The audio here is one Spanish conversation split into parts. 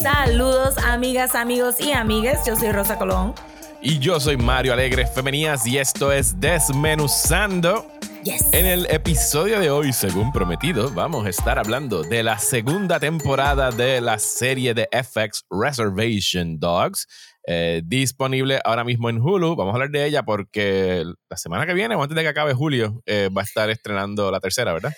Saludos amigas, amigos y amigues, yo soy Rosa Colón. Y yo soy Mario Alegre Femenías y esto es Desmenuzando. Yes. En el episodio de hoy, según prometido, vamos a estar hablando de la segunda temporada de la serie de FX Reservation Dogs, eh, disponible ahora mismo en Hulu. Vamos a hablar de ella porque la semana que viene, o antes de que acabe julio, eh, va a estar estrenando la tercera, ¿verdad?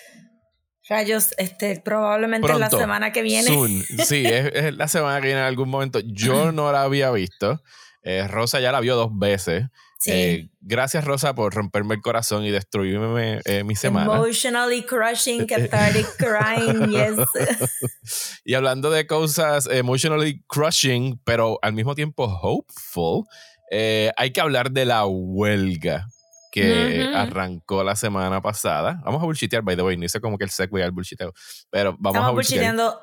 Rayos, este, probablemente la semana que viene. Soon. Sí, es, es la semana que viene en algún momento. Yo no la había visto. Eh, Rosa ya la vio dos veces. Sí. Eh, gracias, Rosa, por romperme el corazón y destruirme eh, mi semana. Emotionally crushing, cathartic crying, yes. y hablando de cosas emotionally crushing, pero al mismo tiempo hopeful, eh, hay que hablar de la huelga que Ujú. arrancó la semana pasada. Vamos a bullshitear, by the way, no hice como que el segue al bullshiteo, pero vamos Estamos a bullshitear. bullshiteando.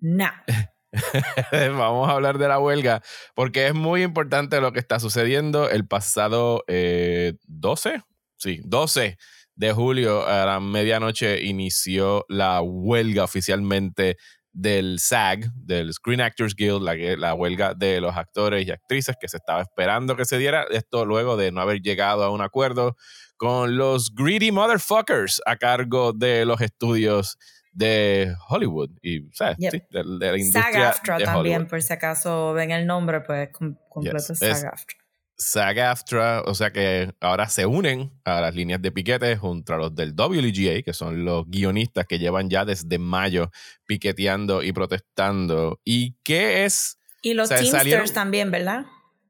No. Vamos a hablar de la huelga porque es muy importante lo que está sucediendo el pasado eh, 12, sí, 12 de julio a la medianoche inició la huelga oficialmente del SAG, del Screen Actors Guild, la, la huelga de los actores y actrices que se estaba esperando que se diera. Esto luego de no haber llegado a un acuerdo con los greedy motherfuckers a cargo de los estudios de Hollywood y ¿sabes? Yep. Sí, de, de la industria SAG-AFTRA de también, por si acaso ven el nombre, pues com- completo Yes. SAG-AFTRA. SAG-AFTRA, o sea que ahora se unen a las líneas de piquete junto a los del WGA, que son los guionistas que llevan ya desde mayo piqueteando y protestando. ¿Y qué es? Y los O sea, Teamsters salieron- también, ¿verdad?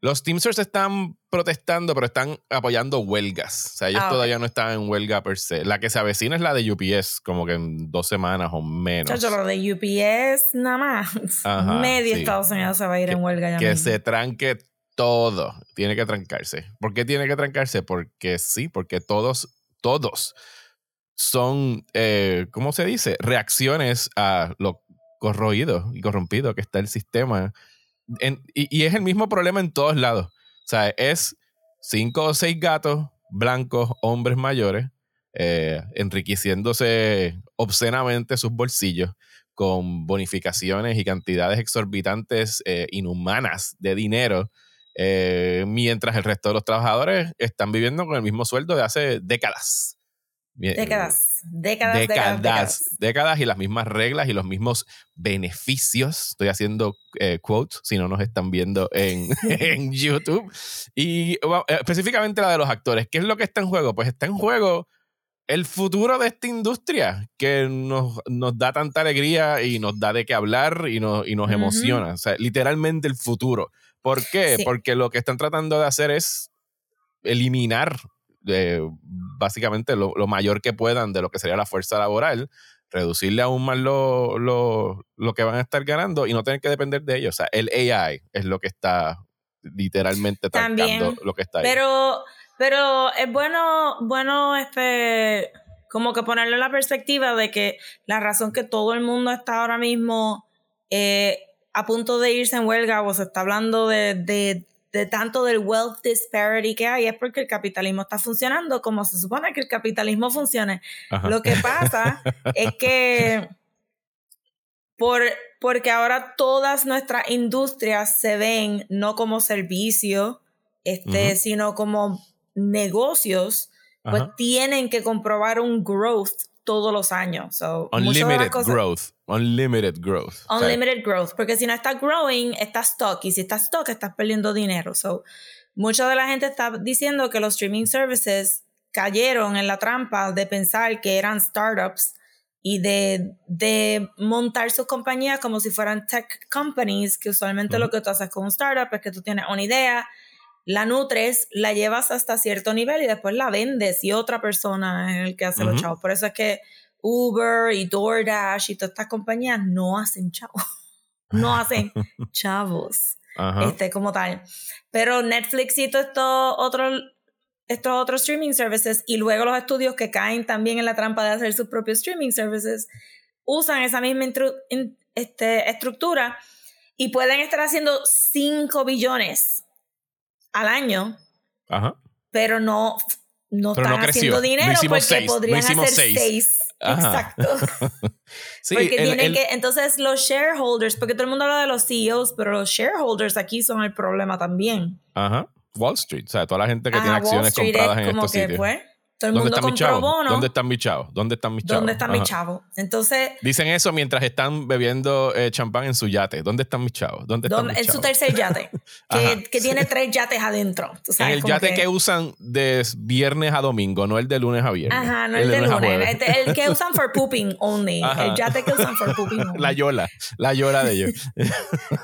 Los Teamsters están protestando, pero están apoyando huelgas. O sea, ellos Ah, todavía no están en huelga per se. La que se avecina es la de UPS, como que en dos semanas o menos. Chacho, lo de UPS nada más. Ajá, Medio sí. Estados Unidos se va a ir en huelga ya que mismo. se tranque todo. Tiene que trancarse. ¿Por qué tiene que trancarse? Porque sí, porque todos, todos son, eh, ¿cómo se dice? Reacciones a lo corroído y corrompido que está el sistema. Y es el mismo problema en todos lados. O sea, es cinco o seis gatos blancos, hombres mayores, eh, enriqueciéndose obscenamente sus bolsillos con bonificaciones y cantidades exorbitantes, eh, inhumanas de dinero, eh, mientras el resto de los trabajadores están viviendo con el mismo sueldo de hace décadas. Décadas, décadas, décadas, décadas, y las mismas reglas y los mismos beneficios. Estoy haciendo eh, quotes, si no nos están viendo en, en YouTube. Y bueno, eh, específicamente la de los actores. ¿Qué es lo que está en juego? Pues está en juego el futuro de esta industria que nos, nos da tanta alegría y nos da de qué hablar y nos, y nos emociona. O sea, literalmente el futuro. ¿Por qué? Sí. Porque lo que están tratando de hacer es eliminar eh, básicamente lo, lo mayor que puedan de lo que sería la fuerza laboral, reducirle aún más lo, lo, lo que van a estar ganando y no tener que depender de ellos. O sea, el AI es lo que está literalmente También, lo que está ahí. Pero, pero es bueno, bueno, este, como que ponerle la perspectiva de que la razón que todo el mundo está ahora mismo eh, a punto de irse en huelga o se está hablando de, de, de tanto del wealth disparity que hay es porque el capitalismo está funcionando como se supone que el capitalismo funcione. Ajá. Lo que pasa es que por, porque ahora todas nuestras industrias se ven no como servicio, este, sino como negocios, pues Ajá. tienen que comprobar un growth todos los años. So, Unlimited cosas- growth. Unlimited growth. O sea, Unlimited growth, porque si no está growing, está stock, y si está stock, estás perdiendo dinero. So, mucha de la gente está diciendo que los streaming services cayeron en la trampa de pensar que eran startups y de, de montar sus compañías como si fueran tech companies, que usualmente Ujú. lo que tú haces con un startup es que tú tienes una idea, la nutres, la llevas hasta cierto nivel y después la vendes y otra persona es el que hace los Ujú. chavos. Por eso es que Uber y DoorDash y todas estas compañías no hacen chavos. No hacen chavos Ajá. este, como tal. Pero Netflix y todos estos otros estos otros streaming services y luego los estudios que caen también en la trampa de hacer sus propios streaming services usan esa misma in- este, estructura y pueden estar haciendo 5 billones al año, Ajá. pero no, no están haciendo dinero porque podrían hacer seis. Exacto. sí, porque tienen que, entonces los shareholders, porque todo el mundo habla de los CEOs, pero los shareholders aquí son el problema también. Ajá. Wall Street, o sea, toda la gente que tiene acciones compradas en estos sitios. Pues, todo el mundo compró bonos. ¿Dónde están mis chavos? ¿Dónde están mis chavos? ¿Dónde están mis chavos? Entonces. Dicen eso mientras están bebiendo eh, champán en su yate. ¿dónde están mis chavos? ¿Dónde están mis En su tercer yate. que, que tiene tres yates adentro. en el yate que... usan de viernes a domingo, no el de lunes a viernes. Ajá, no el, de, lunes. El, que usan for pooping only. El yate que usan for pooping only. La yola. La yola de ellos.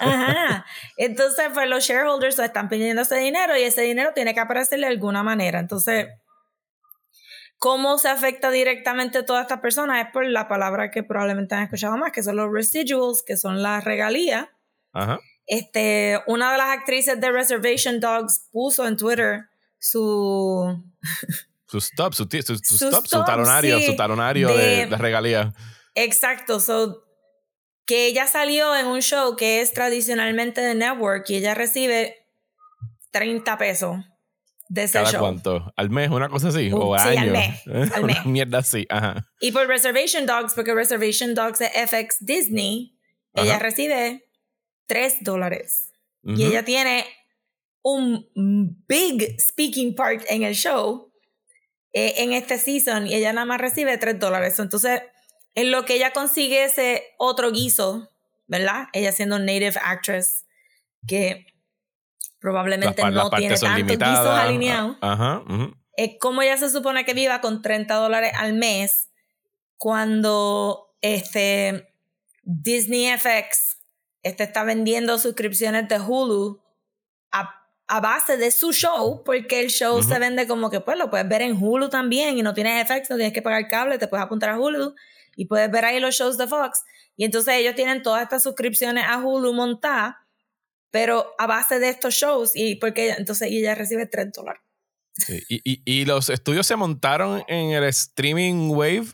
Ajá. Entonces, pues los shareholders están pidiendo ese dinero y ese dinero tiene que aparecerle de alguna manera. Entonces ¿Cómo se afecta directamente a todas estas personas? Es por la palabra que probablemente han escuchado más, que son los residuals, que son las regalías. Ajá. Este, una de las actrices de Reservation Dogs puso en Twitter su... su stop, su, stop, su talonario, su talonario de, de, regalías. Exacto, so, que ella salió en un show que es tradicionalmente de network y ella recibe 30 pesos de ese ¿Cada cuánto? ¿Al mes? ¿Una cosa así? ¿O sí, al mes. Al mes. mierda así, ajá. Y por Reservation Dogs, porque Reservation Dogs es FX Disney, ella recibe 3 dólares. Y ella tiene un big speaking part en el show eh, en este season y ella nada más recibe 3 dólares. Entonces, en lo que ella consigue ese otro guiso, ¿verdad? Ella siendo native actress, que probablemente no tiene tantos guisos alineados. Ajá. ¿Cómo ella se supone que viva con 30 dólares al mes cuando este Disney FX este está vendiendo suscripciones de Hulu a, base de su show, porque el show se vende como que pues lo puedes ver en Hulu también y no tienes FX, no tienes que pagar cable, te puedes apuntar a Hulu y puedes ver ahí los shows de Fox. Y entonces ellos tienen todas estas suscripciones a Hulu montadas pero a base de estos shows, y porque entonces ella recibe 3 dólares. y, y, y, los estudios se montaron en el streaming wave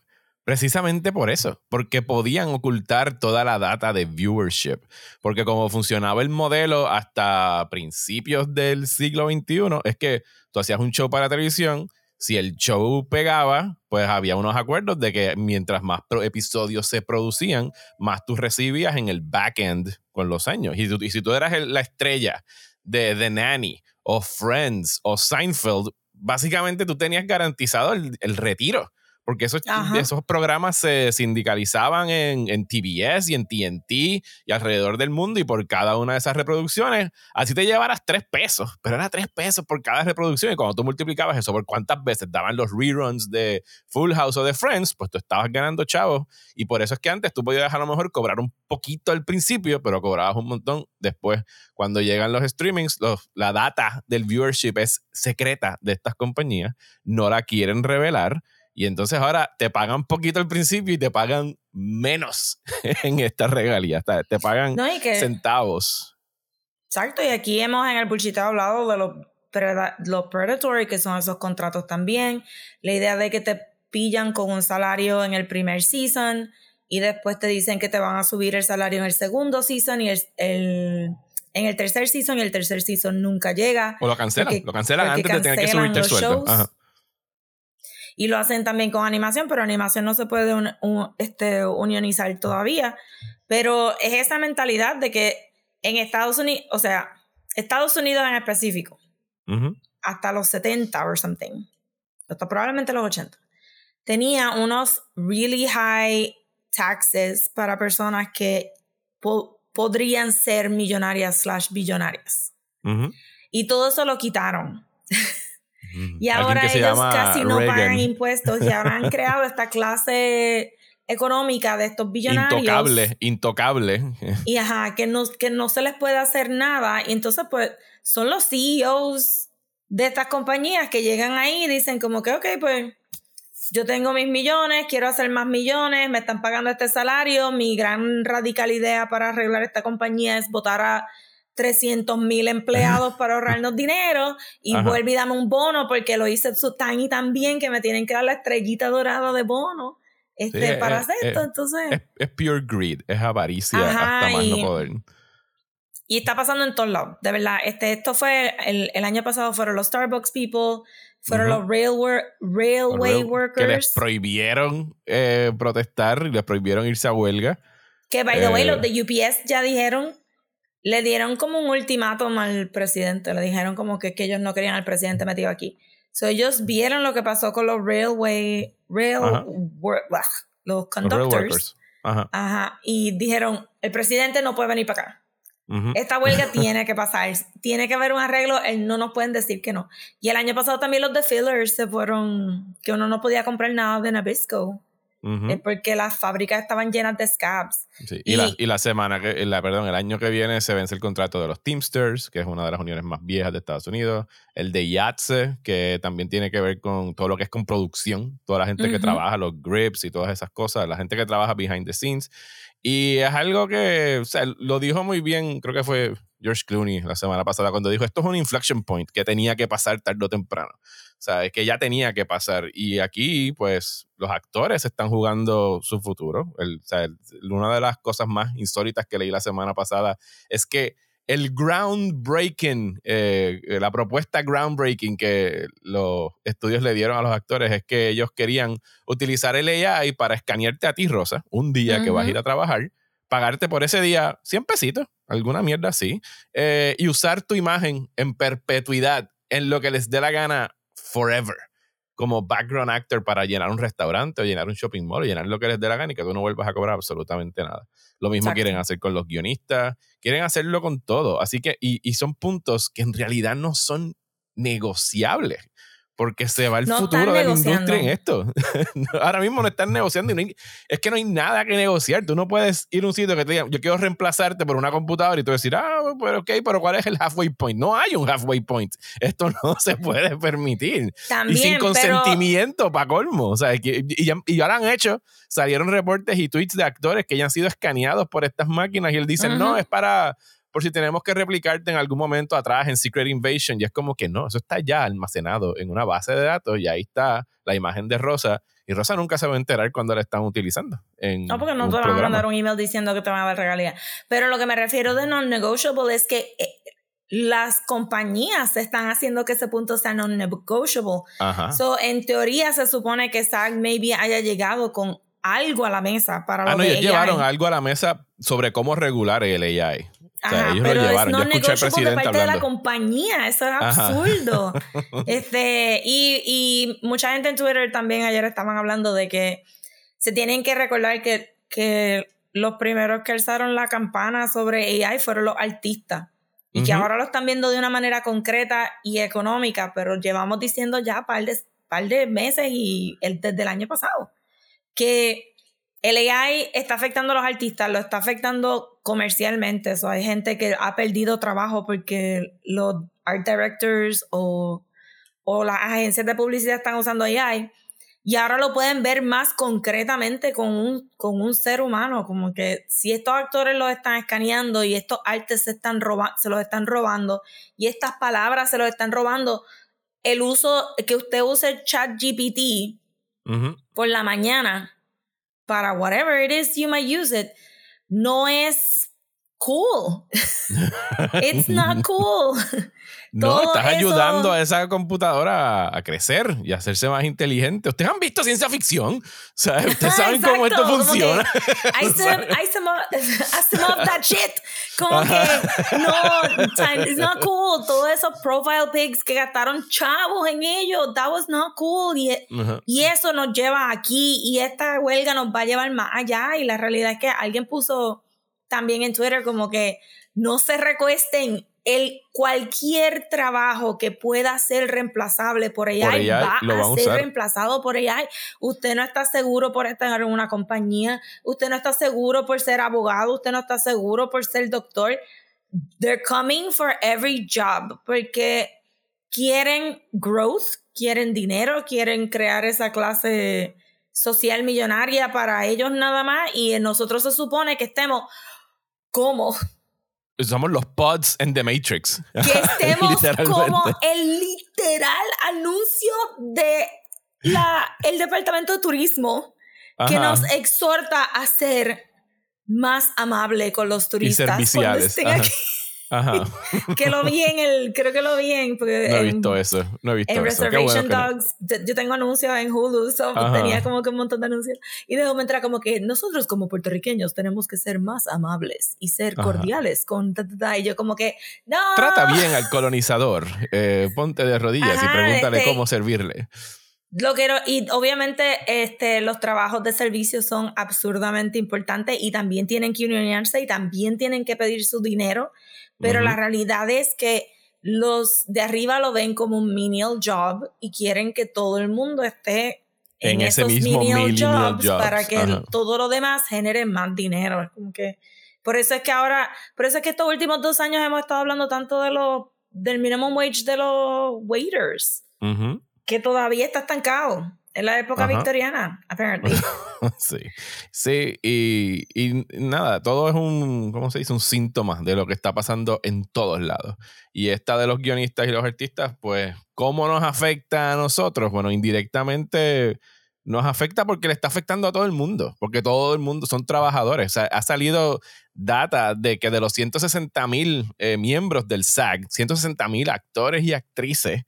precisamente por eso, porque podían ocultar toda la data de viewership, porque como funcionaba el modelo hasta principios del siglo XXI, es que tú hacías un show para televisión, si el show pegaba, pues había unos acuerdos de que mientras más episodios se producían, más tú recibías en el backend con los años. Y, si tú eras la estrella de The Nanny o Friends o Seinfeld, básicamente tú tenías garantizado el retiro porque esos, esos programas se sindicalizaban en, en, TBS y en TNT y alrededor del mundo y por cada una de esas reproducciones, así te llevaras tres pesos, pero era tres pesos por cada reproducción y cuando tú multiplicabas eso por cuántas veces daban los reruns de Full House o de Friends, pues tú estabas ganando chavos y por eso es que antes tú podías a lo mejor cobrar un poquito al principio, pero cobrabas un montón después. Cuando llegan los streamings, los, la data del viewership es secreta de estas compañías, no la quieren revelar y entonces ahora te pagan poquito al principio y te pagan menos en esta regalía. Te pagan centavos. Exacto, y aquí hemos en el bullshit hablado de los, los predatory, que son esos contratos también. La idea de que te pillan con un salario en el primer season y después te dicen que te van a subir el salario en el segundo season y el, en el tercer season y el tercer season nunca llega. O lo cancelan, lo cancelan antes de tener que subirte el sueldo. Y lo hacen también con animación, pero animación no se puede este, unionizar todavía. Pero es esa mentalidad de que en Estados Unidos, o sea, Estados Unidos en específico, hasta los 70 or something, hasta probablemente los 80, tenía unos really high taxes para personas que podrían ser millonarias slash billonarias. Y todo eso lo quitaron. Y ahora ellos casi no pagan impuestos y ahora han creado esta clase económica de estos billonarios. Intocable, intocable. Y ajá, que no, que no se les puede hacer nada. Y entonces, pues, son los CEOs de estas compañías que llegan ahí y dicen como que, ok, pues, yo tengo mis millones, quiero hacer más millones, me están pagando este salario, mi gran radical idea para arreglar esta compañía es votar a 300 mil empleados para ahorrarnos dinero y vuelve y dame un bono porque lo hice tan y tan bien que me tienen que dar la estrellita dorada de bono este, para hacer esto. Entonces, es, pure greed, es avaricia hasta más no poder. Y está pasando en todos lados, de verdad. Este, esto fue, el, el año pasado fueron los Starbucks people, fueron los railway, railway workers. Que les prohibieron eh, protestar y les prohibieron irse a huelga. Que, by the way, los de UPS ya dijeron, le dieron como un ultimátum al presidente. Le dijeron como que, que ellos no querían al presidente metido aquí. So, ellos vieron lo que pasó con los railway, rail, los conductors. Ajá. Ajá. Y dijeron, el presidente no puede venir para acá. Esta huelga tiene que pasar, tiene que haber un arreglo, él no nos pueden decir que no. Y el año pasado también los de fillers se fueron, que uno no podía comprar nada de Nabisco. Es porque las fábricas estaban llenas de scabs. Y, la, y, la, semana, que, la, perdón, el año que viene se vence el contrato de los Teamsters, que es una de las uniones más viejas de Estados Unidos. El de YATSE, que también tiene que ver con todo lo que es con producción. Toda la gente que trabaja, los grips y todas esas cosas. La gente que trabaja behind the scenes. Y es algo que, o sea, lo dijo muy bien, creo que fue George Clooney la semana pasada, cuando dijo, esto es un inflection point que tenía que pasar tarde o temprano. O sea, es que ya tenía que pasar. Y aquí, pues, los actores están jugando su futuro. El, o sea, una de las cosas más insólitas que leí la semana pasada es que el groundbreaking, eh, la propuesta groundbreaking que los estudios le dieron a los actores es que ellos querían utilizar el AI para escanearte a ti, Rosa, un día que vas a ir a trabajar, pagarte por ese día 100 pesitos, alguna mierda así, eh, y usar tu imagen en perpetuidad en lo que les dé la gana forever como background actor para llenar un restaurante o llenar un shopping mall o llenar lo que les dé la gana y que tú no vuelvas a cobrar absolutamente nada. Lo mismo quieren hacer con los guionistas, quieren hacerlo con todo. Así que, y, y son puntos que en realidad no son negociables porque se va el futuro de la industria en esto. Ahora mismo no están negociando y es que no hay nada que negociar. Tú no puedes ir a un sitio que te diga, yo quiero reemplazarte por una computadora y tú decir, ah, pero ok, pero ¿cuál es el halfway point? No hay un halfway point. Esto no se puede permitir. y sin consentimiento, para colmo. O sea, y, y, ya lo han hecho. Salieron reportes y tweets de actores que ya han sido escaneados por estas máquinas y él dice, no, es para por si tenemos que replicarte en algún momento atrás en Secret Invasion. Y es como que no, eso está ya almacenado en una base de datos y ahí está la imagen de Rosa. Y Rosa nunca se va a enterar cuando la están utilizando. En no, porque no te van a mandar un email diciendo que te van a dar regalía. Pero lo que me refiero de non-negotiable es que eh, las compañías están haciendo que ese punto sea non-negotiable. So, en teoría se supone que SAG maybe haya llegado con algo a la mesa para ah, no, ellos llevaron algo a la mesa sobre cómo regular el AI pero Es no negocio por parte de la compañía. Eso es absurdo. este, y, y, mucha gente en Twitter también ayer estaban hablando de que se tienen que recordar que, que los primeros que alzaron la campana sobre AI fueron los artistas. Y que ahora lo están viendo de una manera concreta y económica, pero llevamos diciendo ya par de, par de meses y el, desde el año pasado que el AI está afectando a los artistas, lo está afectando comercialmente. Hay gente que ha perdido trabajo porque los art directors o, o las agencias de publicidad están usando AI. Y ahora lo pueden ver más concretamente con un, con un ser humano, como que si estos actores los están escaneando y estos artes se, están se los están robando y estas palabras se los están robando, el uso, que usted use chat GPT por la mañana para whatever it is you might use it, no es cool. It's not cool. No, estás ayudando a esa computadora a, crecer y a hacerse más inteligente. Ustedes han visto ciencia ficción. O sea, ustedes saben cómo esto funciona. I some, of that shit. Como que, no, it's not cool. Todos esos profile pics que gastaron chavos en ellos, that was not cool. Y, y eso nos lleva aquí y esta huelga nos va a llevar más allá. Y la realidad es que alguien puso también en Twitter como que no se recuesten el cualquier trabajo que pueda ser reemplazable por AI, va, a, ser reemplazado por AI. Usted no está seguro por estar en una compañía, usted no está seguro por ser abogado, usted no está seguro por ser doctor. They're coming for every job porque quieren growth, quieren dinero, quieren crear esa clase social millonaria para ellos nada más y nosotros se supone que estemos como somos los pods en The Matrix. Que estemos como el literal anuncio de la, el Departamento de Turismo que nos exhorta a ser más amable con los turistas. Y serviciales. Ajá. que lo vi en el, creo que lo vi en... No he visto eso, no he visto en eso. Reservation Dogs, yo tengo anuncios en Hulu, so tenía como que un montón de anuncios. Y de momento era como que nosotros como puertorriqueños tenemos que ser más amables y ser cordiales con... y yo como que, no. Trata bien al colonizador, eh, ponte de rodillas y pregúntale este, cómo servirle. Lo quiero, y obviamente este, los trabajos de servicio son absurdamente importantes y también tienen que unionarse y también tienen que pedir su dinero, pero la realidad es que los de arriba lo ven como un menial job y quieren que todo el mundo esté en, ese esos mismo menial, jobs, para que todo lo demás genere más dinero. como que, por eso es que ahora, por eso es que estos últimos dos años hemos estado hablando tanto de lo, del minimum wage de los waiters que todavía está estancado en la época victoriana, apparently. sí, sí, y, y, nada, todo es un, ¿cómo se dice? Un síntoma de lo que está pasando en todos lados. Y esta de los guionistas y los artistas, pues, ¿cómo nos afecta a nosotros? Bueno, indirectamente nos afecta porque le está afectando a todo el mundo, porque todo el mundo son trabajadores. O sea, ha salido data de que de los 160 mil eh, miembros del SAG, 160 mil actores y actrices,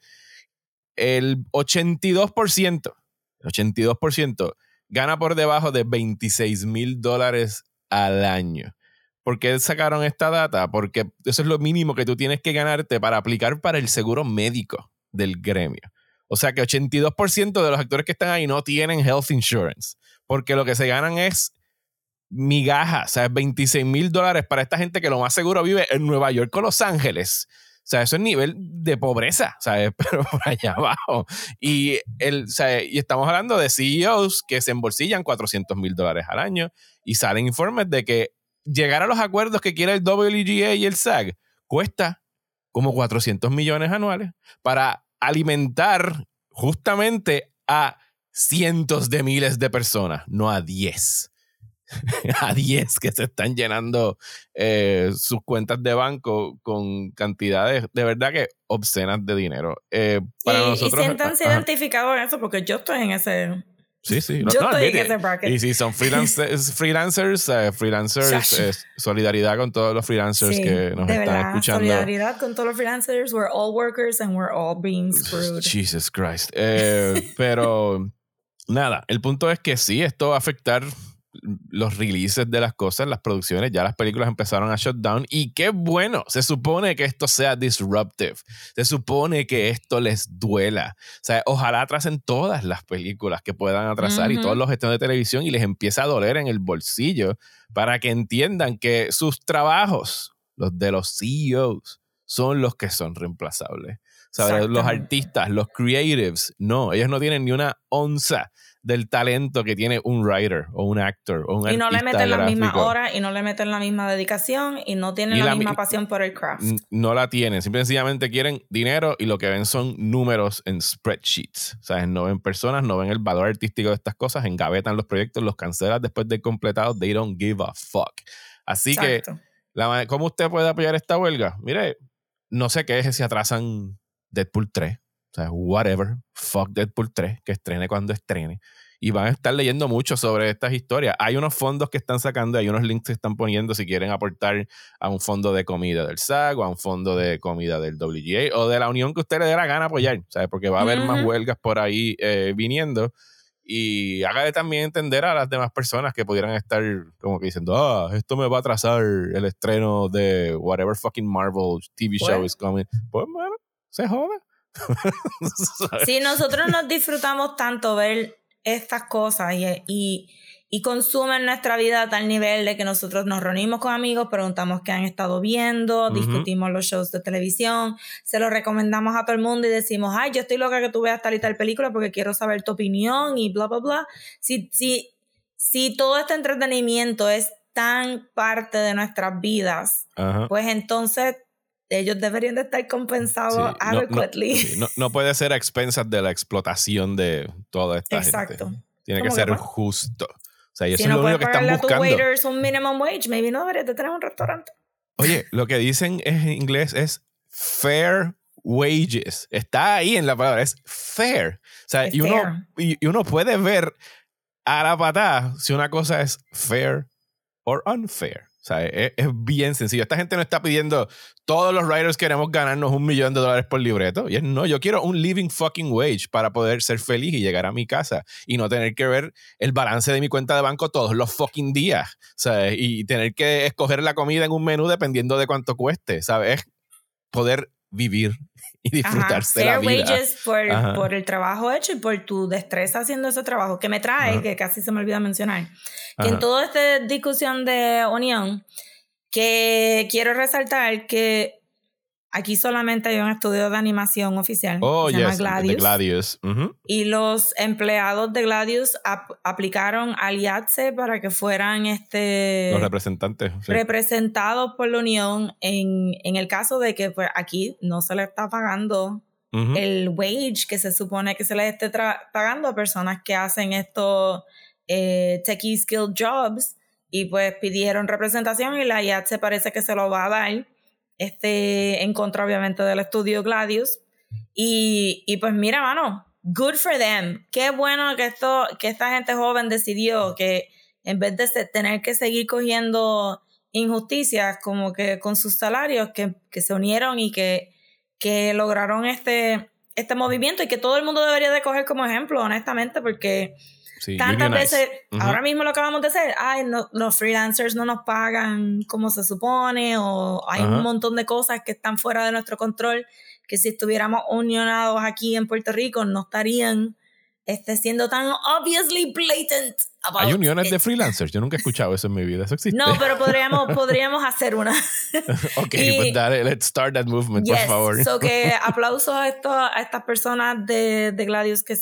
el 82%, 82% gana por debajo de 26 mil dólares al año. ¿Por qué sacaron esta data? Porque eso es lo mínimo que tú tienes que ganarte para aplicar para el seguro médico del gremio. O sea que 82% de los actores que están ahí no tienen health insurance, porque lo que se ganan es migajas, o sea, 26 mil dólares para esta gente que lo más seguro vive en Nueva York o Los Ángeles sea, eso es nivel de pobreza, ¿sabes? Pero por allá abajo. Y, el, y estamos hablando de CEOs que se embolsillan 400 mil dólares al año y salen informes de que llegar a los acuerdos que quiere el WGA y el SAG cuesta como 400 millones anuales para alimentar justamente a cientos de miles de personas, no a 10. a 10 que se están llenando eh, sus cuentas de banco con cantidades de verdad que obscenas de dinero. Eh, para y, nosotros, y siéntanse identificados en eso porque yo estoy en ese... Sí, sí. yo estoy en ese bracket. Y si son freelancers, freelancers, eh, freelancers solidaridad con todos los freelancers que nos están escuchando. Solidaridad con todos los freelancers. We're all workers and we're all being screwed. Jesus Christ. pero nada, el punto es que sí, esto va a afectar los releases de las cosas, las producciones, ya las películas empezaron a shut down. Y qué bueno, se supone que esto sea disruptive, se supone que esto les duela, o sea, ojalá atrasen todas las películas que puedan atrasar y todos los gestiones de televisión y les empiece a doler en el bolsillo para que entiendan que sus trabajos, los de los CEOs, son los que son reemplazables. Los artistas, los creatives, no, ellos no tienen ni una onza del talento que tiene un writer o un actor o un Y no le meten la misma hora y no le meten la misma dedicación y no tienen la, misma pasión por el craft. No la tienen, simplemente sencillamente quieren dinero y lo que ven son números en spreadsheets. O sea, no ven personas, no ven el valor artístico de estas cosas, engavetan los proyectos, los cancelan después de completados, they don't give a fuck. Así que, la, ¿cómo usted puede apoyar esta huelga? Mire, no sé qué es si atrasan Deadpool 3. Sea, whatever, fuck Deadpool 3, que estrene cuando estrene y van a estar leyendo mucho sobre estas historias. Hay unos fondos que están sacando, hay unos links que están poniendo si quieren aportar a un fondo de comida del SAG o a un fondo de comida del WGA o de la unión que usted le dé la gana apoyar, ¿sabes? Porque va a haber más huelgas por ahí eh, viniendo y hágale también entender a las demás personas que pudieran estar como que diciendo, ah, esto me va a atrasar el estreno de whatever fucking Marvel TV show is coming. Pues bueno, se joda. si nosotros nos disfrutamos tanto ver estas cosas y, y, consumen nuestra vida a tal nivel de que nosotros nos reunimos con amigos, preguntamos qué han estado viendo, discutimos los shows de televisión, se los recomendamos a todo el mundo y decimos, ay, yo estoy loca que tú veas tal y tal película porque quiero saber tu opinión y bla, bla, bla. Si, si, si todo este entretenimiento es tan parte de nuestras vidas, pues entonces ellos deberían de estar compensados adequately. No, puede ser a expensas de la explotación de toda esta Exacto. Tiene que ser justo. O sea, y eso es lo único que están buscando. A waiters un minimum wage, maybe no deberías de tener un restaurante. Oye, lo que dicen en inglés es fair wages. Está ahí en la palabra, es fair. O sea, y uno, y, uno puede ver a la patada si una cosa es fair o unfair. Sea, es, es, bien sencillo. Esta gente no está pidiendo, todos los writers queremos ganarnos un millón de dólares por libreto. Y es, no, yo quiero un living fucking wage para poder ser feliz y llegar a mi casa y no tener que ver el balance de mi cuenta de banco todos los fucking días. ¿sabes? Y tener que escoger la comida en un menú dependiendo de cuánto cueste. ¿Sabes? poder vivir y disfrutarse la vida. wages por, por, el trabajo hecho y por tu destreza haciendo ese trabajo. Que me trae, que casi se me olvidó mencionar, que en toda esta discusión de unión, que quiero resaltar que Aquí solamente hay un estudio de animación oficial. Oh, se llama Gladius. Y los empleados de Gladius aplicaron al IATSE para que fueran este, los representantes. Representados por la Unión en, en el caso de que pues, aquí no se le está pagando el wage que se supone que se le esté pagando a personas que hacen estos eh, techie skilled jobs. Y pues pidieron representación y la IATSE parece que se lo va a dar este, en contra obviamente del estudio Gladius. Y, y pues mira, mano, good for them. Qué bueno que, esto, que esta gente joven decidió que en vez de tener que seguir cogiendo injusticias como que con sus salarios, que, que se unieron y que, que lograron este, este movimiento y que todo el mundo debería de coger como ejemplo, honestamente, porque Tantas veces, ahora mismo lo acabamos de hacer, ay, no, los freelancers no nos pagan como se supone, o hay un montón de cosas que están fuera de nuestro control, que si estuviéramos unionados aquí en Puerto Rico no estarían este, siendo tan obviously blatant. Hay uniones de freelancers, yo nunca he escuchado eso en mi vida, eso existe. No, pero podríamos, podríamos hacer una. ok, pues dale, let's start that movement, por favor. so que aplauso a, esto, a estas personas de, de Gladius que,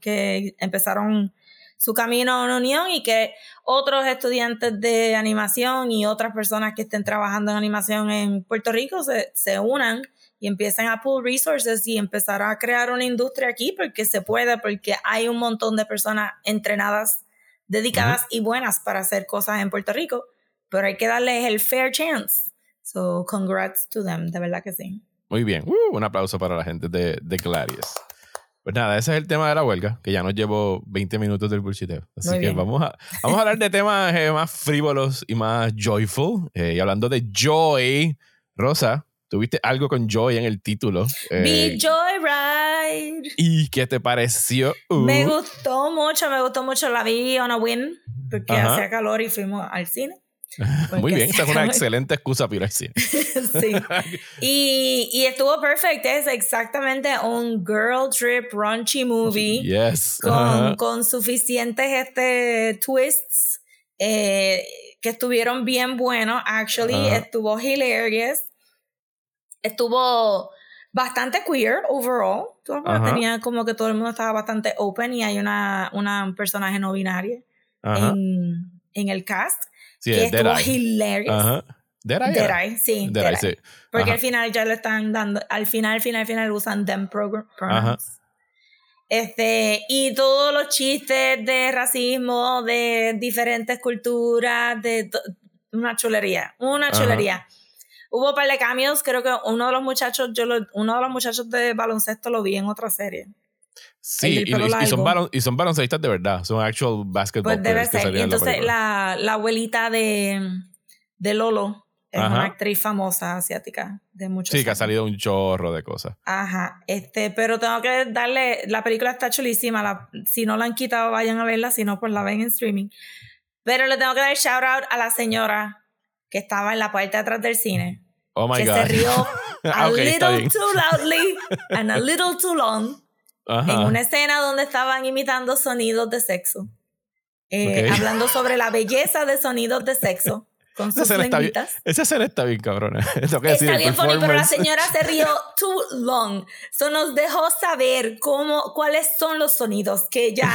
que empezaron su camino a una unión y que otros estudiantes de animación y otras personas que estén trabajando en animación en Puerto Rico se, se unan y empiecen a pull resources y empezar a crear una industria aquí porque se puede, porque hay un montón de personas entrenadas, dedicadas y buenas para hacer cosas en Puerto Rico, pero hay que darles el fair chance. So, congrats to them, de verdad que sí. Muy bien, uh, un aplauso para la gente de, de Clarius. Pues nada, ese es el tema de la huelga, que ya nos llevó 20 minutos del bullshiteo. Así que vamos a, vamos a hablar de temas eh, más frívolos y más joyful. Eh, y hablando de joy, Rosa, tuviste algo con joy en el título. Eh, Joyride. ¿Y qué te pareció? Me gustó mucho, me gustó mucho. La vi on a win, porque hacía calor y fuimos al cine. Muy bien, esa es una excelente excusa para ir al cine. sí. Y, y, estuvo perfecto, es exactamente un girl trip raunchy movie. Yes. Con, con suficientes este, twists eh, que estuvieron bien buenos. Actually, estuvo hilarious. Estuvo bastante queer overall. Tenía como que todo el mundo estaba bastante open y hay una, una personaje no binaria en, en el cast. Sí, que estuvo hilarious. Ajá. Dead Eye. Dead Eye, sí. Dead, Eye, sí. Porque al final ya le están dando, al final, al final, al final usan them pronouns. Este, y todos los chistes de racismo, de diferentes culturas, de una chulería, una chulería. Hubo un par de cambios, creo que uno de los muchachos, yo lo, uno de los muchachos de baloncesto lo vi en otra serie. Sí, y, son y son de verdad, son actual basketball pues debe ser. Y entonces la, la, abuelita de, de Lolo es una actriz famosa asiática de muchos Sí, que ha salido un chorro de cosas. Ajá, este, pero tengo que darle, la película está chulísima, la, si no la han quitado vayan a verla, si no pues la ven en streaming. Pero le tengo que dar shout out a la señora que estaba en la parte de atrás del cine. Oh my que God. se rió a little too loudly and a little too long en una escena donde estaban imitando sonidos de sexo. Eh, hablando sobre la belleza de sonidos de sexo. Con sus esa escena está bien cabrona. está bien funny, pero la señora se rió too long. Eso nos dejó saber cómo, cuáles son los sonidos que ella,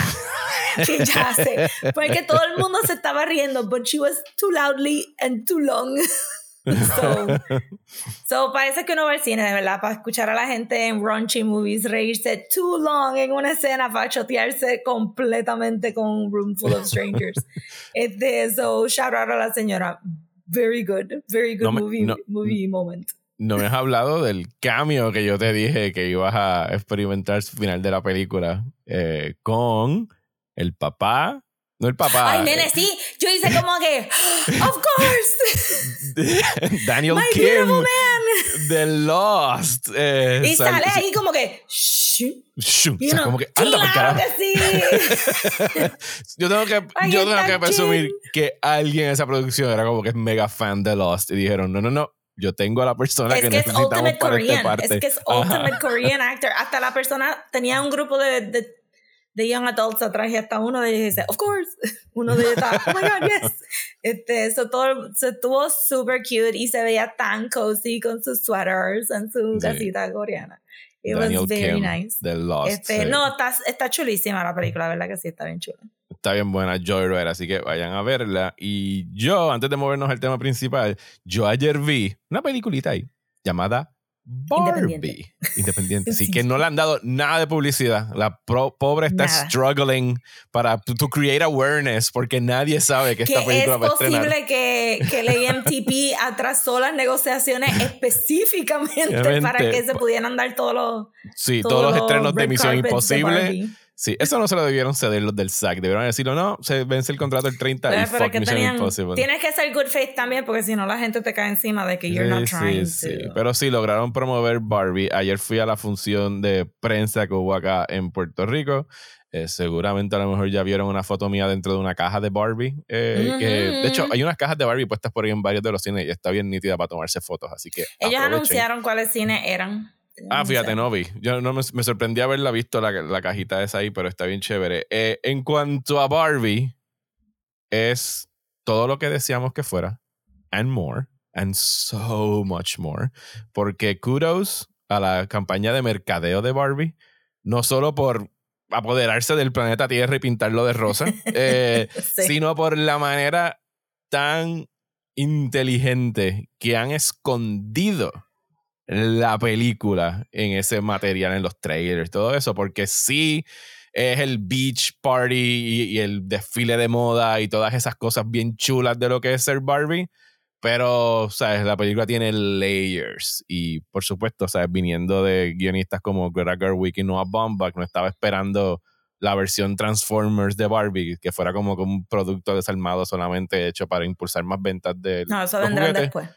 que ella hace. Porque todo el mundo se estaba riendo, but she was too loudly and too long. So, so, parece que uno va al cine, de verdad, para escuchar a la gente en raunchy movies reírse too long en una escena para chotearse completamente con un room full of strangers. este, so, shout out a la señora. Very good, very good movie, movie moment. No me has hablado del cambio que yo te dije que ibas a experimentar al final de la película eh, con el papá No el papá. Ay, nene, sí. Yo hice como que, of course. Daniel My Kim beautiful man. de Lost. eh, Y sal- sale ahí como que, shh. Shoo, o sea, como que anda claro que sí. Yo tengo que, yo tengo que presumir que alguien en esa producción era como que es mega fan de Lost y dijeron, no, no, no, yo tengo a la persona es que que es necesitamos ultimate para esta Korean. parte. Es que es Ajá. ultimate Korean actor. Hasta la persona tenía un grupo de, de, de young adults atrás y hasta uno de ellos dice, of course. Uno de ellos estaba, oh my god, yes. Este, eso todo se estuvo super cute y se veía tan cozy con sus sweaters en su Sí. casita coreana. It Daniel was very Kim nice. de Lost. Este, sí. No, está, está chulísima la película, la verdad que sí, está bien chula. Está bien buena Joyride, así que vayan a verla. Y yo, antes de movernos al tema principal, yo ayer vi una peliculita ahí llamada Barbie. Independiente. Independiente. Sí, que no le han dado nada de publicidad. La pro- pobre está Nada. struggling para to, create awareness porque nadie sabe que que esta es película va a estrenar. posible que, que el AMTP atrasó las negociaciones específicamente para que se pudieran dar todos los, Sí, todos, los estrenos de Misión de Imposible. Barbie. Sí, eso no se lo debieron ceder los del SAC. Debieron decirlo, no, se vence el contrato el 30 Pero, y pero fuck que Mission tenían- Impossible. tienes que ser good faith también porque si no la gente te cae encima de que you're not Sí, trying sí, sí. to. Pero sí, lograron promover Barbie. Ayer fui a la función de prensa que hubo acá en Puerto Rico. Eh, seguramente a lo mejor ya vieron una foto mía dentro de una caja de Barbie. eh, que, de hecho, hay unas cajas de Barbie puestas por ahí en varios de los cines y está bien nítida para tomarse fotos. Así que. Ellos aprovechen. anunciaron cuáles cines eran. Ah, fíjate, no vi. Yo no me, me sorprendí haberla visto la, la cajita esa ahí, pero está bien chévere. Eh, en cuanto a Barbie, es todo lo que decíamos que fuera, and more, and so much more. Porque kudos a la campaña de mercadeo de Barbie, no solo por apoderarse del planeta Tierra y pintarlo de rosa, eh, Sí. sino por la manera tan inteligente que han escondido la película en ese material, en los trailers, todo eso, porque sí es el beach party y, y el desfile de moda y todas esas cosas bien chulas de lo que es ser Barbie, pero, ¿sabes? La película tiene layers y, por supuesto, ¿sabes? Viniendo de guionistas como Greta Gerwig y Noah Baumbach, no estaba esperando la versión Transformers de Barbie, que fuera como un producto desarmado solamente hecho para impulsar más ventas de No, eso juguetes después.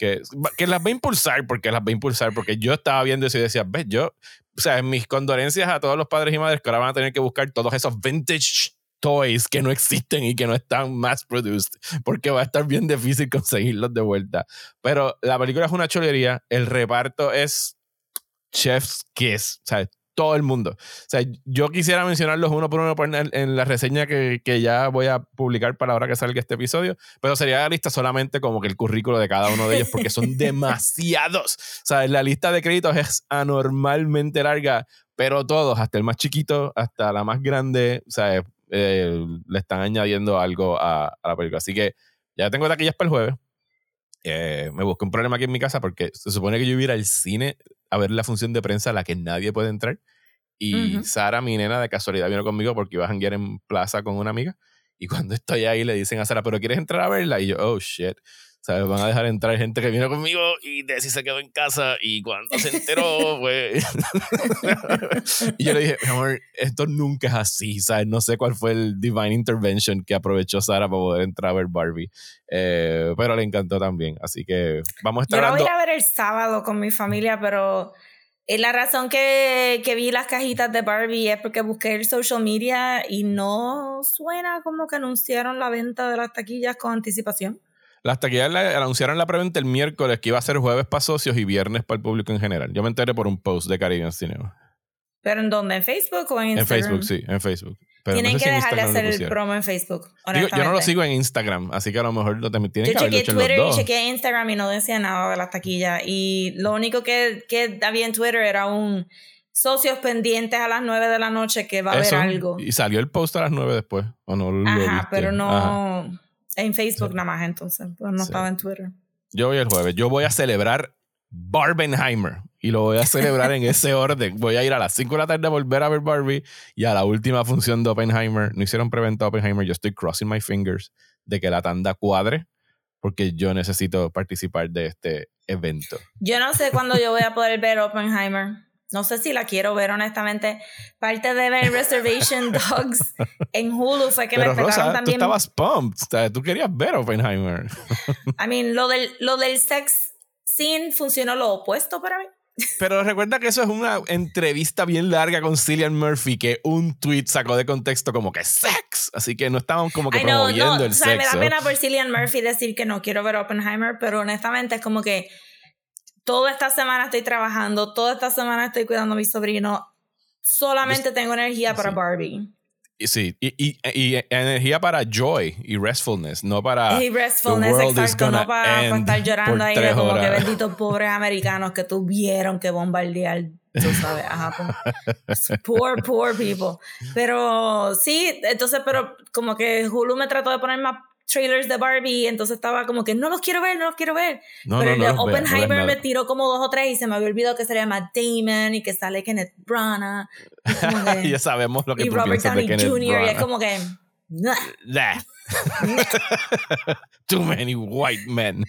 Que, que las va a impulsar, porque las va a impulsar, porque yo estaba viendo eso y decía, ves, yo, o sea, mis condolencias a todos los padres y madres que ahora van a tener que buscar todos esos vintage toys que no existen y que no están mass produced, porque va a estar bien difícil conseguirlos de vuelta. Pero la película es una chulería, el reparto es chef's kiss, o sea, todo el mundo. O sea, yo quisiera mencionarlos uno por uno por en, en la reseña que, que ya voy a publicar para ahora que salga este episodio, pero sería la lista solamente como que el currículo de cada uno de ellos, porque son demasiados. O sea, la lista de créditos es anormalmente larga, pero todos, hasta el más chiquito, hasta la más grande, o sea, eh, le están añadiendo algo a, a la película. Así que ya tengo taquillas para el jueves. Eh, me busqué un problema aquí en mi casa porque se supone que yo iba a ir al cine a ver la función de prensa a la que nadie puede entrar. Y. Sara, mi nena, de casualidad vino conmigo porque iba a janguear en plaza con una amiga. Y cuando estoy ahí le dicen a Sara, ¿pero quieres entrar a verla? Y yo, oh shit. ¿Sabes? Van a dejar entrar gente que vino conmigo y Desi se quedó en casa. Y cuando se enteró, pues. y yo le dije, mi amor, esto nunca es así. ¿Sabes? No sé cuál fue el divine intervention que aprovechó Sara para poder entrar a ver Barbie. Eh, pero le encantó también. Así que vamos a estar Yo la voy hablando. a ir a ver el sábado con mi familia, pero eh, la razón que, que vi las cajitas de Barbie es porque busqué el social media y no suena como que anunciaron la venta de las taquillas con anticipación. Las taquillas la- anunciaron la preventa el miércoles que iba a ser jueves para socios y viernes para el público en general. Yo me enteré por un post de Caribbean Cinema. ¿Pero en dónde? ¿En Facebook o en En Instagram? Facebook, sí, en Facebook. Pero Tienen no sé que si en dejar de hacer el promo en Facebook. Digo, yo no lo sigo en Instagram, así que a lo mejor lo tienen Yo que haberlo chequeé hecho en Twitter los y chequeé Instagram y no decía nada de las taquillas. Y lo único que, que había en Twitter era un socios pendientes a las 9 de la noche que va a Eso, haber algo. Y salió el post a las 9 después. ¿O no lo Ajá, viste? pero no Ajá. En Facebook Sí. nada más entonces. Pues no Sí. estaba en Twitter. Yo voy el jueves. Yo voy a celebrar Barbenheimer. Y lo voy a celebrar en ese orden. Voy a ir a las 5 de la tarde a volver a ver Barbie. Y a la última función de Oppenheimer. No hicieron preventa Oppenheimer. Yo estoy crossing my fingers de que la tanda cuadre. Porque yo necesito participar de este evento. Yo no sé cuándo yo voy a poder ver Oppenheimer. No sé si la quiero ver, honestamente. Parte de ver Reservation Dogs en Hulu fue que Pero me Rosa, también. tú estabas pumped. Tú querías ver Oppenheimer. I mean, lo del, lo del sex scene funcionó lo opuesto para mí. Pero recuerda que eso es una entrevista bien larga con Cillian Murphy que un tweet sacó de contexto como que sex. Así que no estaban como que know, promoviendo no, el o sea, me sexo. da pena por Cillian Murphy decir que no quiero ver Oppenheimer, pero honestamente es como que toda esta semana estoy trabajando, toda esta semana estoy cuidando a mi sobrino. Solamente tengo energía para sí. Barbie. Sí, y, y- y energía para joy y restfulness, no para. y restfulness, the world is exacto, gonna no para, para estar llorando ahí de como que benditos pobres americanos que tuvieron que bombardear, tú sabes, a Japón. Poor, poor people. Pero sí, entonces, pero como que Hulu me trató de poner más trailers de Barbie, entonces estaba como que no los quiero ver, no los quiero ver. No, pero no, el no Oppenheimer me tiró como dos o tres y se me había olvidado que sería Matt Damon y que sale Kenneth Branagh. Ya sabemos lo que y tú Robert piensas de Downey Kenneth Jr. y es como que... nah. Nah. Too many white men.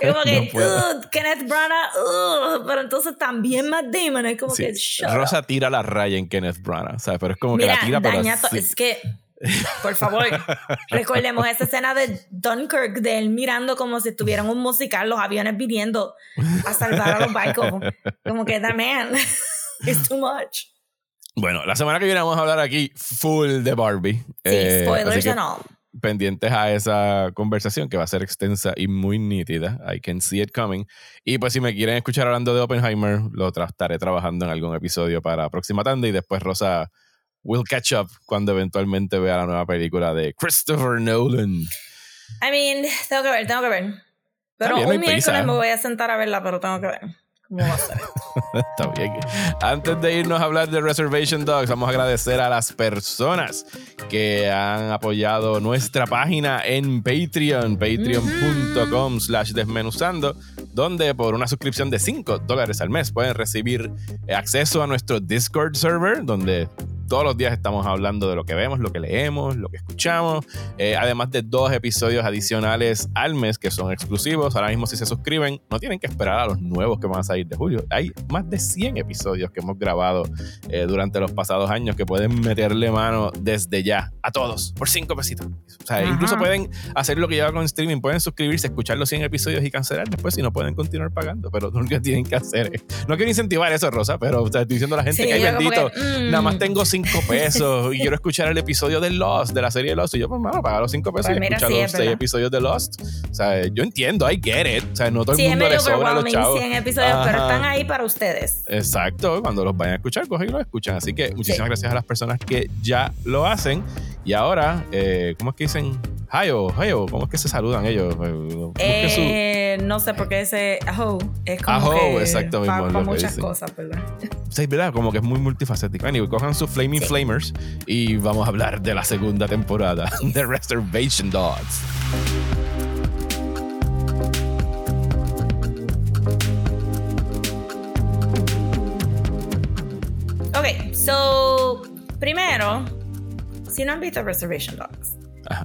Es como que, No. "Ugh, Kenneth Branagh, ugh", pero entonces también Matt Damon es como Sí, que, Rosa up. tira la raya en Kenneth Branagh, ¿sabes? Pero es como Mira, que la tira pero así. es que, por favor, recordemos esa escena de Dunkirk, de él mirando como si estuvieran un musical, los aviones viniendo a salvar a los barcos. Como que, that man, it's too much. Bueno, la semana que viene vamos a hablar aquí full de Barbie. Sí, Eh, spoilers and all. pendientes a esa conversación que va a ser extensa y muy nítida. I can see it coming. Y pues si me quieren escuchar hablando de Oppenheimer, lo tra- estaré trabajando en algún episodio para próxima tanda y después Rosa will catch up cuando eventualmente vea la nueva película de Christopher Nolan. I mean, tengo que ver, tengo que ver. Pero bien, un miércoles me voy a sentar a verla, pero tengo que ver. ¿Cómo va a ser? Está bien. Antes de irnos a hablar de Reservation Dogs, vamos a agradecer a las personas que han apoyado nuestra página en Patreon, patreon.com slash desmenuzando, donde por una suscripción de 5 dólares al mes pueden recibir eh, acceso a nuestro Discord server, donde todos los días estamos hablando de lo que vemos, lo que leemos, lo que escuchamos, eh, además de dos episodios adicionales al mes que son exclusivos. Ahora mismo si se suscriben, no tienen que esperar a los nuevos que van a salir de julio. Hay más de 100 episodios que hemos grabado eh, durante los pasados años que pueden meterle mano desde ya a todos por 5 pesitos. O sea, Ajá. incluso pueden hacer lo que lleva con streaming, pueden suscribirse, escuchar los 100 episodios y cancelar después si no pueden continuar pagando, pero lo que tienen que hacer es... No quiero incentivar eso, Rosa, pero o sea, estoy diciendo a la gente Sí, que hay bendito. que, mm. Nada más tengo 5 pesos y quiero escuchar el episodio de Lost, de la serie Lost. Y yo, pues, mano, paga los 5 pesos Pues y escucha sí, los es 6 verdad. episodios de Lost. O sea, yo entiendo, I get it. O sea, no todo el mundo le sobra a los chavos. 100 episodios, pero están ahí para ustedes. Exacto, cuando los vayan a escuchar, cogen y los escuchan. Así que muchísimas Sí. gracias a las personas que ya lo hacen. Y ahora, eh, ¿cómo es que dicen? Hayo, Hayo, ¿cómo es que se saludan ellos? Eh, su- Eh, no sé por qué ese aho es como Aho, que exacto mismo lo muchas cosas, ¿verdad? Sí, ¿verdad? Como que es muy multifacético. Anyway, cojan sus Flaming Sí. Flamers y vamos a hablar de la segunda temporada de Reservation Dogs. Ok, so primero, si no han visto Reservation Dogs.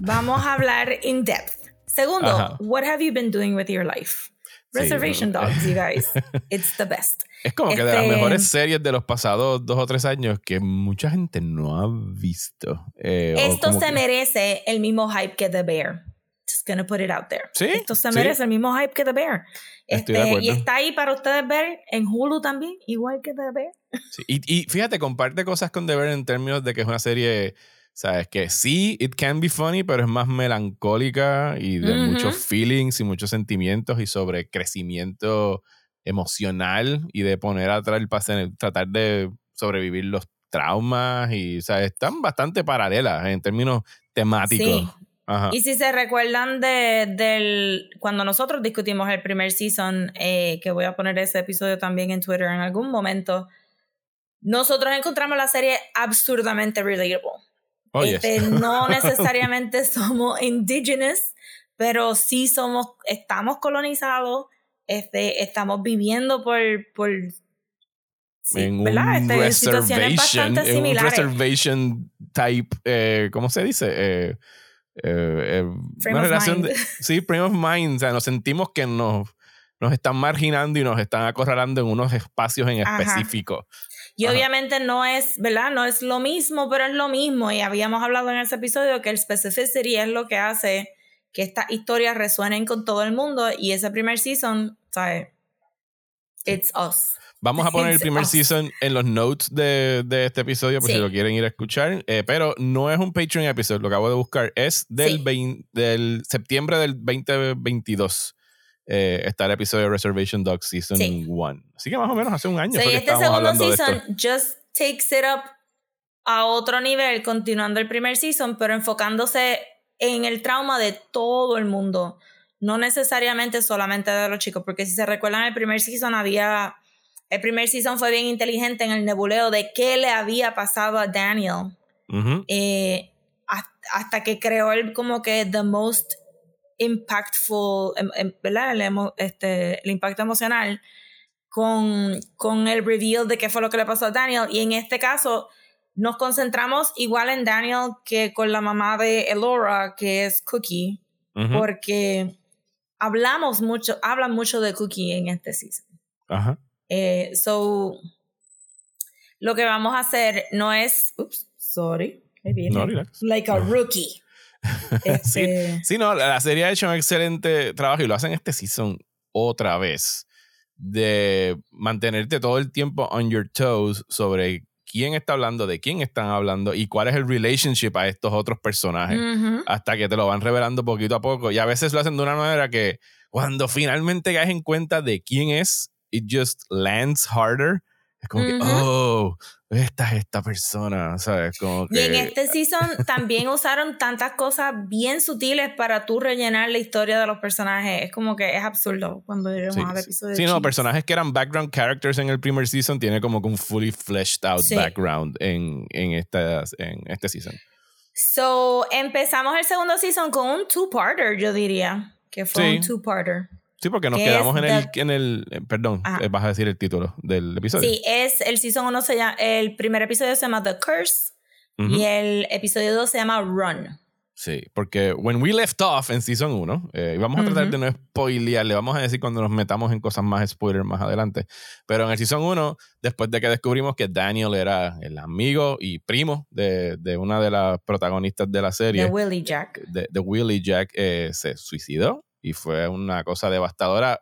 Vamos a hablar in depth. Segundo, Ajá. what have you been doing with your life? Sí, Reservation bueno. Dogs, you guys. It's the best. Es como que de las Este- mejores series de los pasados dos o tres años que mucha gente no ha visto. Eh, Esto se que- merece el mismo hype que The Bear. Just gonna put it out there. Sí, Esto se sí. merece el mismo hype que The Bear. Estoy de Este, acuerdo. y está ahí para ustedes ver en Hulu también, igual que The Bear. Sí, Y, y fíjate, comparte cosas con The Bear en términos de que es una serie, sabes, que sí, it can be funny, pero es más melancólica y de Ujú. muchos feelings y muchos sentimientos y sobre crecimiento emocional y de poner atrás el pase, tratar de sobrevivir los traumas y, o sea, están bastante paralelas en términos temáticos. Sí. Ajá. Y si se recuerdan de, del cuando nosotros discutimos el primer season, eh, que voy a poner ese episodio también en Twitter en algún momento, nosotros encontramos la serie absurdamente relatable. Oh, yes. Este, no necesariamente somos indigenous, pero sí somos, estamos colonizados, este, estamos viviendo por, por sí, en un ¿verdad? Este, situaciones bastante en un reservation type, eh, ¿cómo se dice? Eh, eh, eh, Frame una of relación de, sí, frame of mind, o sea, nos sentimos que nos, nos están marginando y nos están acorralando en unos espacios en Ajá. específico. Y obviamente no es, ¿verdad? No es lo mismo, pero es lo mismo. Y habíamos hablado en ese episodio que el specificity es lo que hace que estas historias resuenen con todo el mundo. Y ese primer season, ¿sabes? It's us. Vamos a poner el primer season en los notes de, de este episodio por si lo quieren ir a escuchar. Eh, pero no es un Patreon episodio, lo acabo de buscar. Es del, del septiembre del 2022. Eh, está el episodio de Reservation Dogs Season 1. Así que más o menos hace un año. Sí, fue que este segundo season just takes it up a otro nivel, continuando el primer season, pero enfocándose en el trauma de todo el mundo. No necesariamente solamente de los chicos, porque si se recuerdan, el primer season había el primer season fue bien inteligente en el nebuleo de qué le había pasado a Daniel. Eh, hasta que creó el como que the most impactful, em, em, ¿verdad? El, este, el impacto emocional con, con el reveal de qué fue lo que le pasó a Daniel. Y en este caso nos concentramos igual en Daniel que con la mamá de Elora, que es Cookie, porque hablamos mucho, hablan mucho de Cookie en este season. Ajá. Eh, so, lo que vamos a hacer no es, ups, sorry, no, like a rookie. Este, sí, no, la serie ha hecho un excelente trabajo y lo hacen este season otra vez de mantenerte todo el tiempo on your toes sobre quién está hablando, de quién están hablando y cuál es el relationship a estos otros personajes. Hasta que te lo van revelando poquito a poco. Y a veces lo hacen de una manera que cuando finalmente caes en cuenta de quién es, it just lands harder. Es como que, oh, esta es esta persona, ¿sabes? Como que, y en este season también usaron tantas cosas bien sutiles para tú rellenar la historia de los personajes. Es como que es absurdo cuando lleguemos al episodio. Sí, no, personajes que eran background characters en el primer season tiene como que un fully fleshed out background en, en, en este season. So, empezamos el segundo season con un two-parter, yo diría. Que fue un two-parter. Sí, porque nos quedamos en el, en el. Eh, perdón, eh, vas a decir el título del episodio. Sí, es el season 1 se llama. El primer episodio se llama The Curse y el episodio 2 se llama Run. Sí, porque when we left off en season 1, eh, y vamos a tratar de no spoilear, le vamos a decir cuando nos metamos en cosas más spoiler más adelante. Pero en el season 1, después de que descubrimos que Daniel era el amigo y primo de, de una de las protagonistas de la serie, de Willie Jack, de, de Willie Jack, se suicidó y fue una cosa devastadora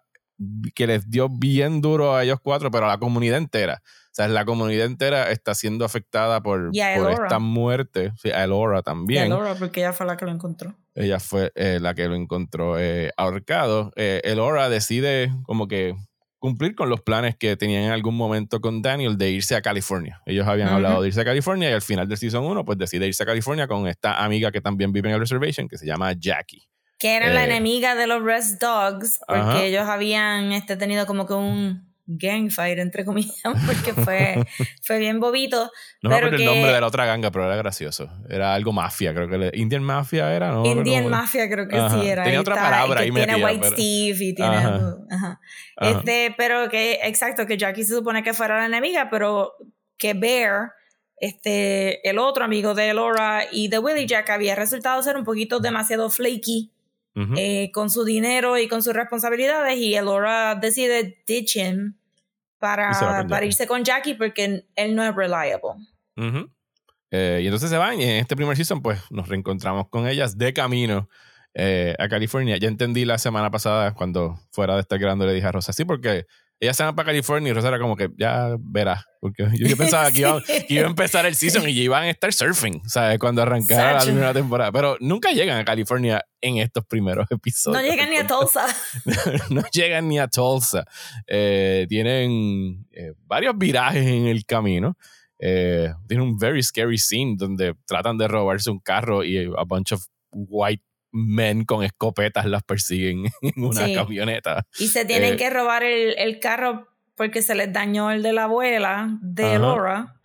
que les dio bien duro a ellos cuatro, pero a la comunidad entera. O sea, la comunidad entera está siendo afectada por, por esta muerte. Sí, a Elora también. Y a Elora, porque ella fue la que lo encontró. Ella fue eh, la que lo encontró eh, ahorcado. Eh, Elora decide como que cumplir con los planes que tenían en algún momento con Daniel de irse a California. Ellos habían hablado de irse a California y al final del Season 1 pues decide irse a California con esta amiga que también vive en el Reservation que se llama Jackie que era la eh, enemiga de los Rest Dogs, porque ellos habían este, tenido como que un gang fight, entre comillas, porque fue, fue bien bobito. No pero me acuerdo el nombre de la otra ganga, pero era gracioso. Era algo mafia, creo que le, Indian Mafia era, ¿no? Indian Mafia creo que sí era. Tenía otra palabra ahí Tiene White Steve y tiene... Ajá. Este, pero que, exacto, que Jackie se supone que fuera la enemiga, pero que Bear este, el otro amigo de Laura y de Willie Jack había resultado ser un poquito demasiado flaky eh, con su dinero y con sus responsabilidades y Elora decide ditch him para, para irse con Jackie porque él no es reliable. Eh, y entonces se van y en este primer season pues nos reencontramos con ellas de camino eh, a California. Ya entendí la semana pasada cuando fuera de estar grabando le dije a Rosa, sí, porque ella se va para California y Rosa era como que ya verás. Porque yo, pensaba que iba, a empezar el season y iban a estar surfing, ¿sabes? Cuando arrancara la primera temporada. Pero nunca llegan a California en estos primeros episodios. No llegan ni a Tulsa. no, llegan ni a Tulsa. Eh, tienen eh, varios virajes en el camino. Eh, tiene un very scary scene donde tratan de robarse un carro y a bunch of white men con escopetas las persiguen en una camioneta. Y se tienen eh, que robar el, el, carro porque se les dañó el de la abuela de Laura.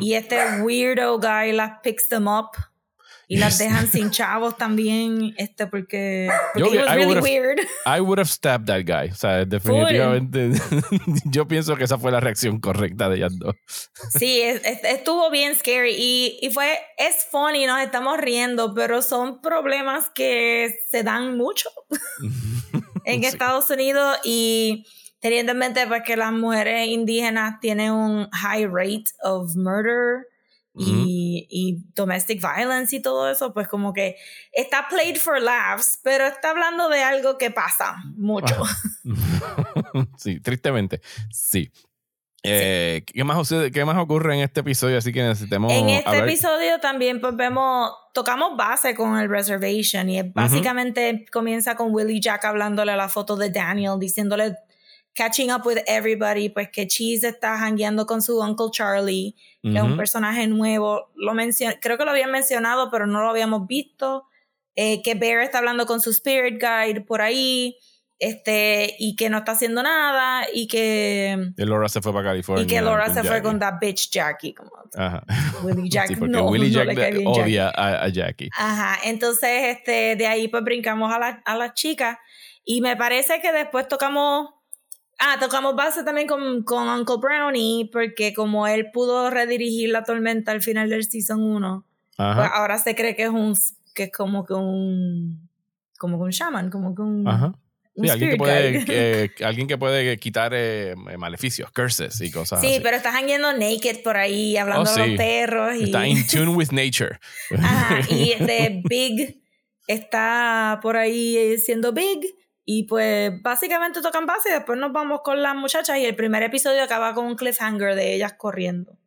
Y este weirdo guy las picks them up y las dejan sin chavos también, este, porque, porque yo, was really I weird. I would have stabbed that guy. O sea, definitivamente, yo pienso que esa fue la reacción correcta de ellas dos. Sí, estuvo bien scary y, y fue, es funny, nos estamos riendo, pero son problemas que se dan mucho en Estados Unidos y teniendo en mente pues que las mujeres indígenas tienen un high rate of murder y, y, domestic violence y todo eso, pues como que está played for laughs, pero está hablando de algo que pasa mucho. sí, tristemente, sí. Eh, ¿qué, más, ¿Qué más ocurre en este episodio? Así que necesitamos. En este episodio también pues vemos, tocamos base con el reservation y básicamente comienza con Willie Jack hablándole a la foto de Daniel, diciéndole catching up with everybody, pues que Cheese está hangueando con su Uncle Charlie, que es un personaje nuevo. Lo creo que lo habían mencionado, pero no lo habíamos visto. Eh, que Bear está hablando con su Spirit Guide por ahí este, y que no está haciendo nada, y que... Y Laura se fue para California. Y que Laura se fue con that bitch Jackie. Como, Ajá. Willie Jack sí, porque no, Willie no Jack le odia A, a, Jackie. Ajá, entonces este, de ahí pues brincamos a la, a la chica, y me parece que después tocamos... Ah, tocamos base también con, con Uncle Brownie, porque como él pudo redirigir la tormenta al final del Season 1, pues ahora se cree que es un... que es como que un... como que un shaman, como que un... Ajá Sí, alguien, que puede, alguien que puede quitar eh, maleficios, curses y cosas sí, pero estás yendo naked por ahí, hablando de los perros. Y... Está in tune with nature. Ajá, y este Big está por ahí siendo Big. Y pues básicamente tocan base y después nos vamos con las muchachas y el primer episodio acaba con un cliffhanger de ellas corriendo.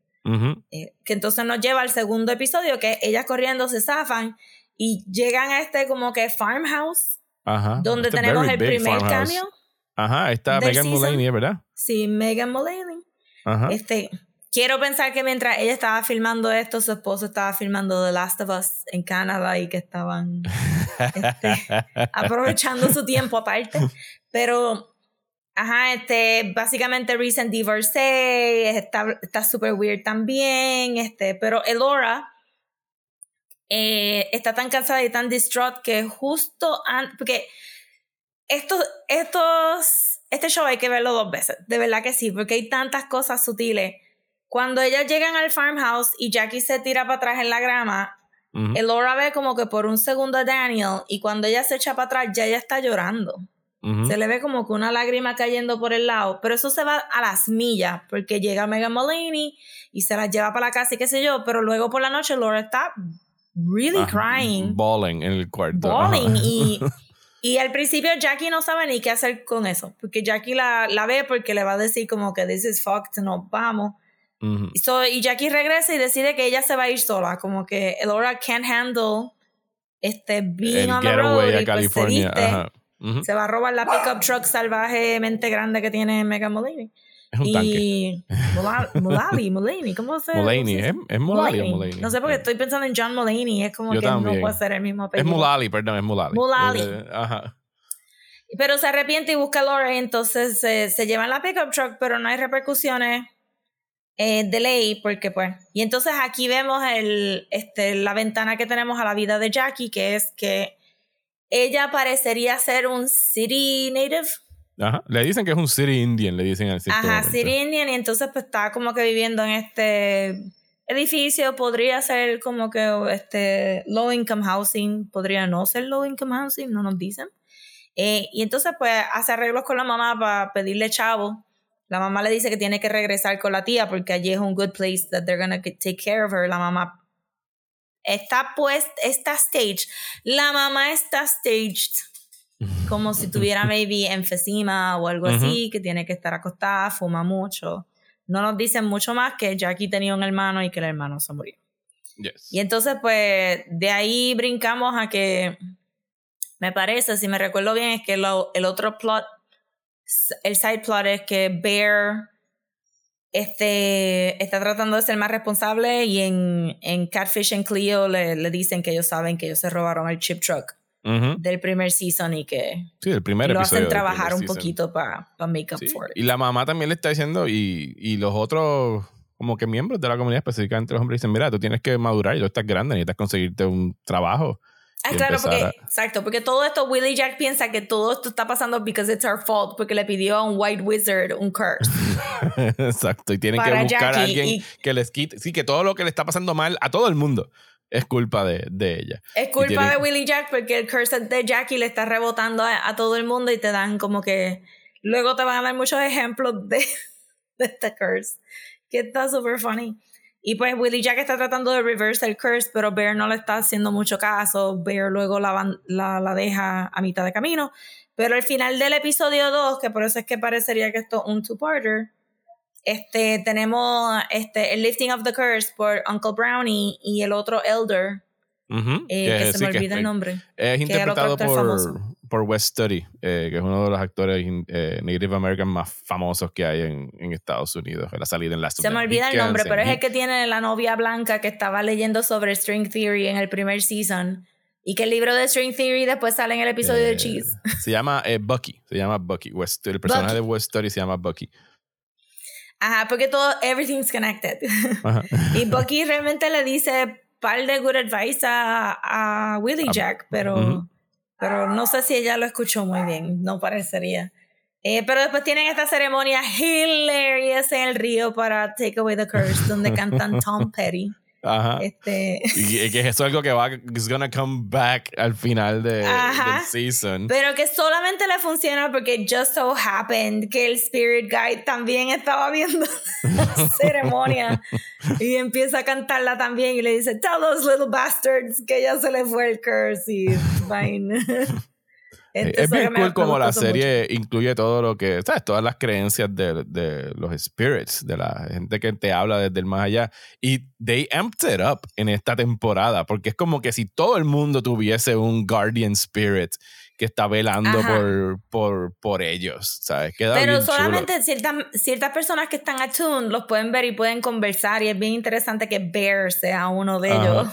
Eh, que entonces nos lleva al segundo episodio que ellas corriendo se zafan y llegan a este como que farmhouse Ajá. Donde este tenemos el primer cambio. Ajá, está Megan Mulaney, ¿verdad? Sí, Megan Mulaney. Ajá. Este, quiero pensar que mientras ella estaba filmando esto, su esposo estaba filmando The Last of Us en Canadá y que estaban este, aprovechando su tiempo aparte. Pero, ajá, este, básicamente Recent Divorce está súper weird también, este, pero Elora eh, está tan cansada y tan distraught que justo antes, porque estos, estos, este show hay que verlo dos veces, de verdad que sí, porque hay tantas cosas sutiles. Cuando ellas llegan al farmhouse y Jackie se tira para atrás en la grama, Elora ve como que por un segundo a Daniel y cuando ella se echa para atrás ya ella está llorando. Se le ve como que una lágrima cayendo por el lado, pero eso se va a las millas porque llega Megan Mulaney y se las lleva para la casa y qué sé yo, pero luego por la noche Laura está really crying. Bawling en el cuarto. Bawling. Y, y al principio Jackie no sabe ni qué hacer con eso. Porque Jackie la, la ve porque le va a decir como que this is fucked, nos vamos. Y Jackie regresa y decide que ella se va a ir sola. Como que Elora can't handle este being on the road. y pues se, viste, se va a robar la pickup truck salvajemente grande que tiene Mega Molini. Es un y Mulally, Mulaney, ¿cómo se Mulaney, ¿es, es Mulally o Mulaney? No sé porque estoy pensando en John Mulaney, es como que no puede ser el mismo apellido. Es Mulally, perdón, es Mulally. Mulally. Ajá. Pero se arrepiente y busca a Laura y entonces se, se llevan la pickup truck, pero no hay repercusiones eh, de ley porque pues... Y entonces aquí vemos el, este, la ventana que tenemos a la vida de Jackie, que es que ella parecería ser un city native Ajá. Le dicen que es un City Indian, le dicen al Ajá, City Indian, y entonces pues está como que viviendo en este edificio, podría ser como que este low income housing, podría no ser low income housing, no nos dicen. Eh, y entonces pues hace arreglos con la mamá para pedirle chavo. La mamá le dice que tiene que regresar con la tía porque allí es un good place that they're gonna take care of her. La mamá está pues, está staged. La mamá está staged como si tuviera maybe enfisema o algo así, que tiene que estar acostada, fuma mucho. No nos dicen mucho más que Jackie tenía un hermano y que el hermano se murió. Y entonces, pues, de ahí brincamos a que, me parece, si me recuerdo bien, es que el otro plot, el side plot es que Bear este, está tratando de ser más responsable y en, en Catfish and Cleo le, le dicen que ellos saben que ellos se robaron el chip truck del primer season y que sí, el primer lo hacen trabajar un poquito para make up for it. Y la mamá también le está diciendo, y, y los otros como que miembros de la comunidad, específicamente los hombres, dicen, mira, tú tienes que madurar, y tú estás grande, necesitas conseguirte un trabajo. Ah, claro, porque, exacto, porque todo esto, Willie Jack piensa que todo esto está pasando because it's our fault, porque le pidió a un white wizard un curse. exacto, y tienen que buscar a alguien que les quite, sí, que todo lo que le está pasando mal a todo el mundo es culpa de, de ella. Es culpa de Willie Jack porque el curse de Jackie le está rebotando a, todo el mundo y te dan como que luego te van a dar muchos ejemplos de, de este curse, que está súper funny. Y pues Willie Jack está tratando de reverse el curse, pero Bear no le está haciendo mucho caso. Bear luego la, la, la deja a mitad de camino. Pero al final del episodio 2, que por eso es que parecería que esto es un two-parter, este, tenemos este, el Lifting of the Curse por Uncle Brownie y el otro Elder, eh, que, se me olvida el nombre. Es interpretado por, por West Study, eh, que es uno de los actores eh, Native American más famosos que hay en, en Estados Unidos. Él ha salido en la Se me olvida el nombre, pero es el que tiene la novia blanca que estaba leyendo sobre String Theory en el primer season. Y que el libro de String Theory después sale en el episodio de Cheese. Se llama Bucky. Se llama Bucky. West, el personaje de West Study se llama Bucky. Ajá, porque todo, everything's connected. y Bucky realmente le dice par de good advice a, a Willie Jack, pero, pero no sé si ella lo escuchó muy bien, no parecería. Eh, pero después tienen esta ceremonia hilarious en el río para Take Away the Curse, donde cantan Tom Petty. Ajá. Este... Y que eso es algo que va, is gonna come back al final de, del season. Pero que solamente le funciona porque just so happened que el Spirit Guide también estaba viendo la ceremonia y empieza a cantarla también y le dice, tell those little bastards que ya se le fue el curse y fine. Es bien cool como la serie incluye todo lo que, ¿sabes? Todas las creencias de, de, los spirits, de la gente que te habla desde el más allá. Y they amped it up en esta temporada, porque es como que si todo el mundo tuviese un guardian spirit que está velando por, por, por, ellos, ¿sabes? Queda Pero solamente ciertas, ciertas personas que están attuned los pueden ver y pueden conversar y es bien interesante que Bear sea uno de ellos.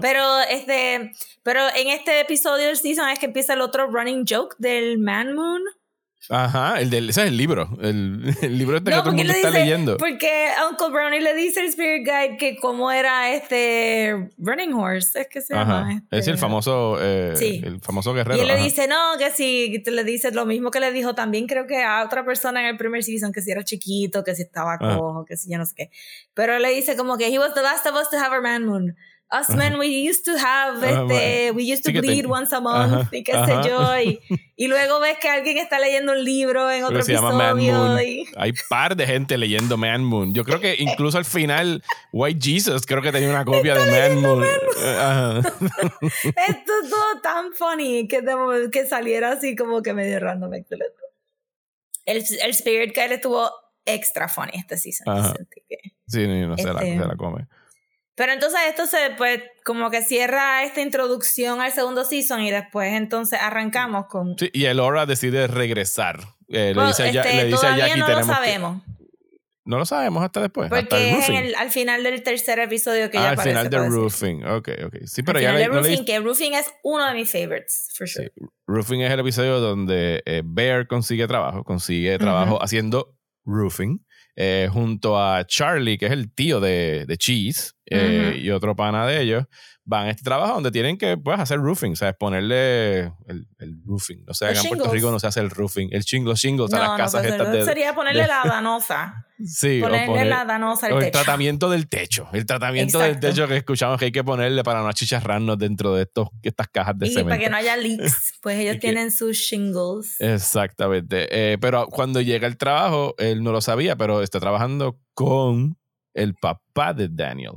Pero este, pero en este episodio del season es que empieza el otro running joke del Man Moon. Ajá, el del, ese es el libro. El, el libro este que todo el mundo está leyendo. Porque Uncle Brownie le dice al Spirit Guide que cómo era este Running Horse, es que se llama. Este. Es el famoso, eh, el famoso guerrero. Y él le dice, no, que si le dice lo mismo que le dijo también creo que a otra persona en el primer season, que si era chiquito, que si estaba cojo, que si yo no sé qué. Pero le dice como que he was the last of us to have our man moon us men, we used to have, este, we used to bleed once a month, y qué sé yo, y, luego ves que alguien está leyendo un libro en otro episodio. Hay par de gente leyendo Man Moon. Yo creo que incluso al final, White Jesus creo que tenía una copia de Man Moon. Esto es todo tan funny que, que saliera así como que medio random. El, el Spirit Guide estuvo extra funny este season. sí, no, sé, la, este, se la come. Pero entonces esto se, pues, como que cierra esta introducción al segundo season y después entonces arrancamos con... Sí, y el Aura decide regresar. Eh, le dice, este, le dice a Jackie, no lo sabemos. No lo sabemos hasta después. Porque es el, al final del tercer episodio que ah, ya al final de Roofing. Ok, ok. Sí, pero al ya final de Roofing, que Roofing es uno de mis favorites, for sure. Sí. Roofing es el episodio donde eh, Bear consigue trabajo, consigue trabajo haciendo roofing. Eh, junto a Charlie, que es el tío de, de Cheese, eh, y otro pana de ellos, van a este trabajo donde tienen que pues, hacer roofing, ¿sabes? Ponerle el, el roofing. O sea, en Puerto Rico no se hace el roofing, el chingo, shingles a las casas pues, estas de, Sería ponerle la danosa. Sí, ponerle la danosa al o techo. el tratamiento del techo. El tratamiento del techo que escuchamos que hay que ponerle para no achicharrarnos dentro de estos, estas cajas de y cemento. para que no haya leaks, pues ellos tienen sus shingles. Exactamente. Eh, pero cuando llega el trabajo, él no lo sabía, pero está trabajando con el papá de Daniel.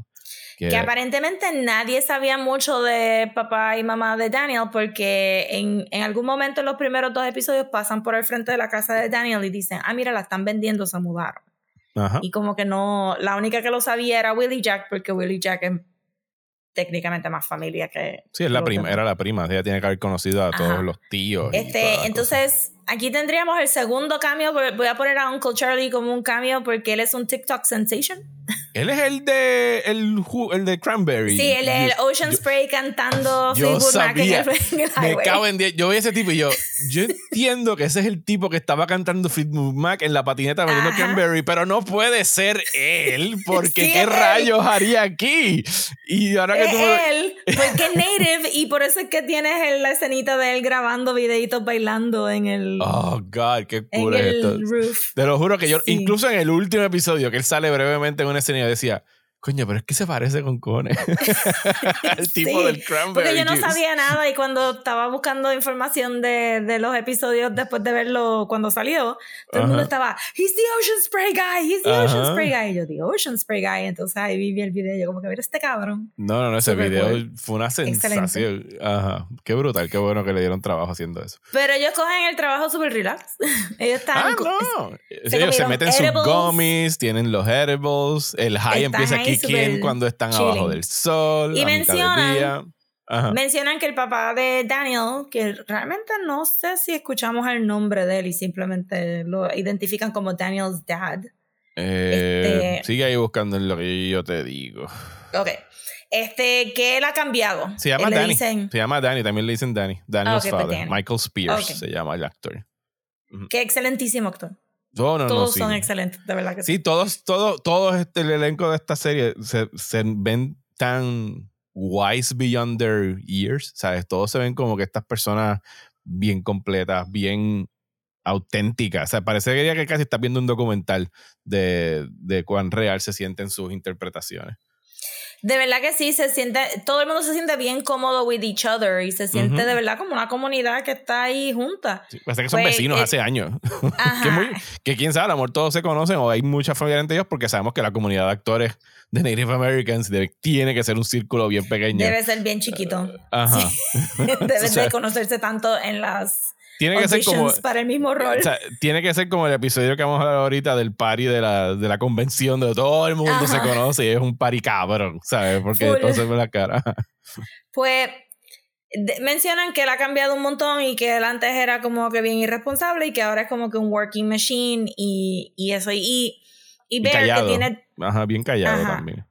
Que, aparentemente nadie sabía mucho de papá y mamá de Daniel porque en, en, algún momento en los primeros dos episodios pasan por el frente de la casa de Daniel y dicen, ah, mira, la están vendiendo, se mudaron. Y como que no, la única que lo sabía era Willie Jack porque Willie Jack es técnicamente más familia que... Sí, es la prima, era la prima, ella tiene que haber conocido a todos los tíos. Este, entonces, aquí tendríamos el segundo cambio, voy a poner a Uncle Charlie como un cambio porque él es un TikTok sensation. Él es el de el, el de Cranberry. Sí, el, el Ocean Spray cantando yo sabía, Me cago en Yo vi ese tipo y yo, yo entiendo que ese es el tipo que estaba cantando Fleetwood Mac en la patineta vendiendo Cranberry, pero no puede ser él, porque ¿qué rayos haría aquí? Y ahora que es él, porque es native y por eso es que tienes la escenita de él grabando videitos bailando en el Oh god, qué cool es esto. Te lo juro que yo incluso en el último episodio que él sale brevemente en una escena decía, Coño, pero es que se parece con Cone. el tipo Sí, del cranberry Porque yo no sabía nada y cuando estaba buscando información de, de los episodios después de verlo cuando salió, todo el mundo estaba, he's the Ocean Spray Guy, he's the Ocean Ajá. Spray Guy. Y yo, the Ocean Spray Guy. Entonces ahí vi el video y yo como que, mira este cabrón. No, no, no, ese Super video cool. fue una Excelente. sensación. Ajá. Qué brutal, qué bueno que le dieron trabajo haciendo eso. Pero ellos cogen el trabajo super relax. ellos están... Ah, no. Ellos se meten sus edibles. gummies, tienen los edibles, el high Están empieza a in súper cuando están chilling. abajo del sol, Y a mitad del mencionan- día. Ajá. Mencionan que el papá de Daniel, que realmente no sé si escuchamos el nombre de él y simplemente lo identifican como Daniel's dad. Eh, este- Sigue ahí buscando en lo que yo te digo. Ok. Este, que él ha cambiado. Se llama Danny. dicen Se llama Danny, también le dicen Danny. Daniel's Ah, ok, pues father. Danny. Michael Spears Ok. se llama el actor. que excelentísimo actor. No, no, no, Todos sí. son excelentes, de verdad que sí. Sí, todos, todos, todos este, el elenco de esta serie se, se ven tan wise beyond their years, ¿sabes? Todos se ven como que estas personas bien completas, bien auténticas. O sea, parecería que casi estás viendo un documental de, de cuán real se sienten sus interpretaciones. De verdad que sí, se siente, todo el mundo se siente bien cómodo with each other y se siente Ujú. de verdad como una comunidad que está ahí junta. Sí, parece que son Pues, vecinos eh, hace años. Que, muy- que quién sabe, a lo mejor todos se conocen o hay mucha familia entre ellos porque sabemos que la comunidad de actores de Native Americans debe- tiene que ser un círculo bien pequeño. Debe ser bien chiquito. Ajá. Deben O sea, de conocerse tanto en las Tiene que ser como. para el mismo rol. O sea, tiene que ser como el episodio que vamos a hablar ahorita del party de la, de la convención, de todo el mundo se conoce y es un party cabrón, ¿sabes? Porque Full. entonces ve la cara. Pues de- mencionan que él ha cambiado un montón y que él antes era como que bien irresponsable y que ahora es como que un working machine y, y eso. Y, y Bear, que tiene Ajá, bien callado Ajá. también.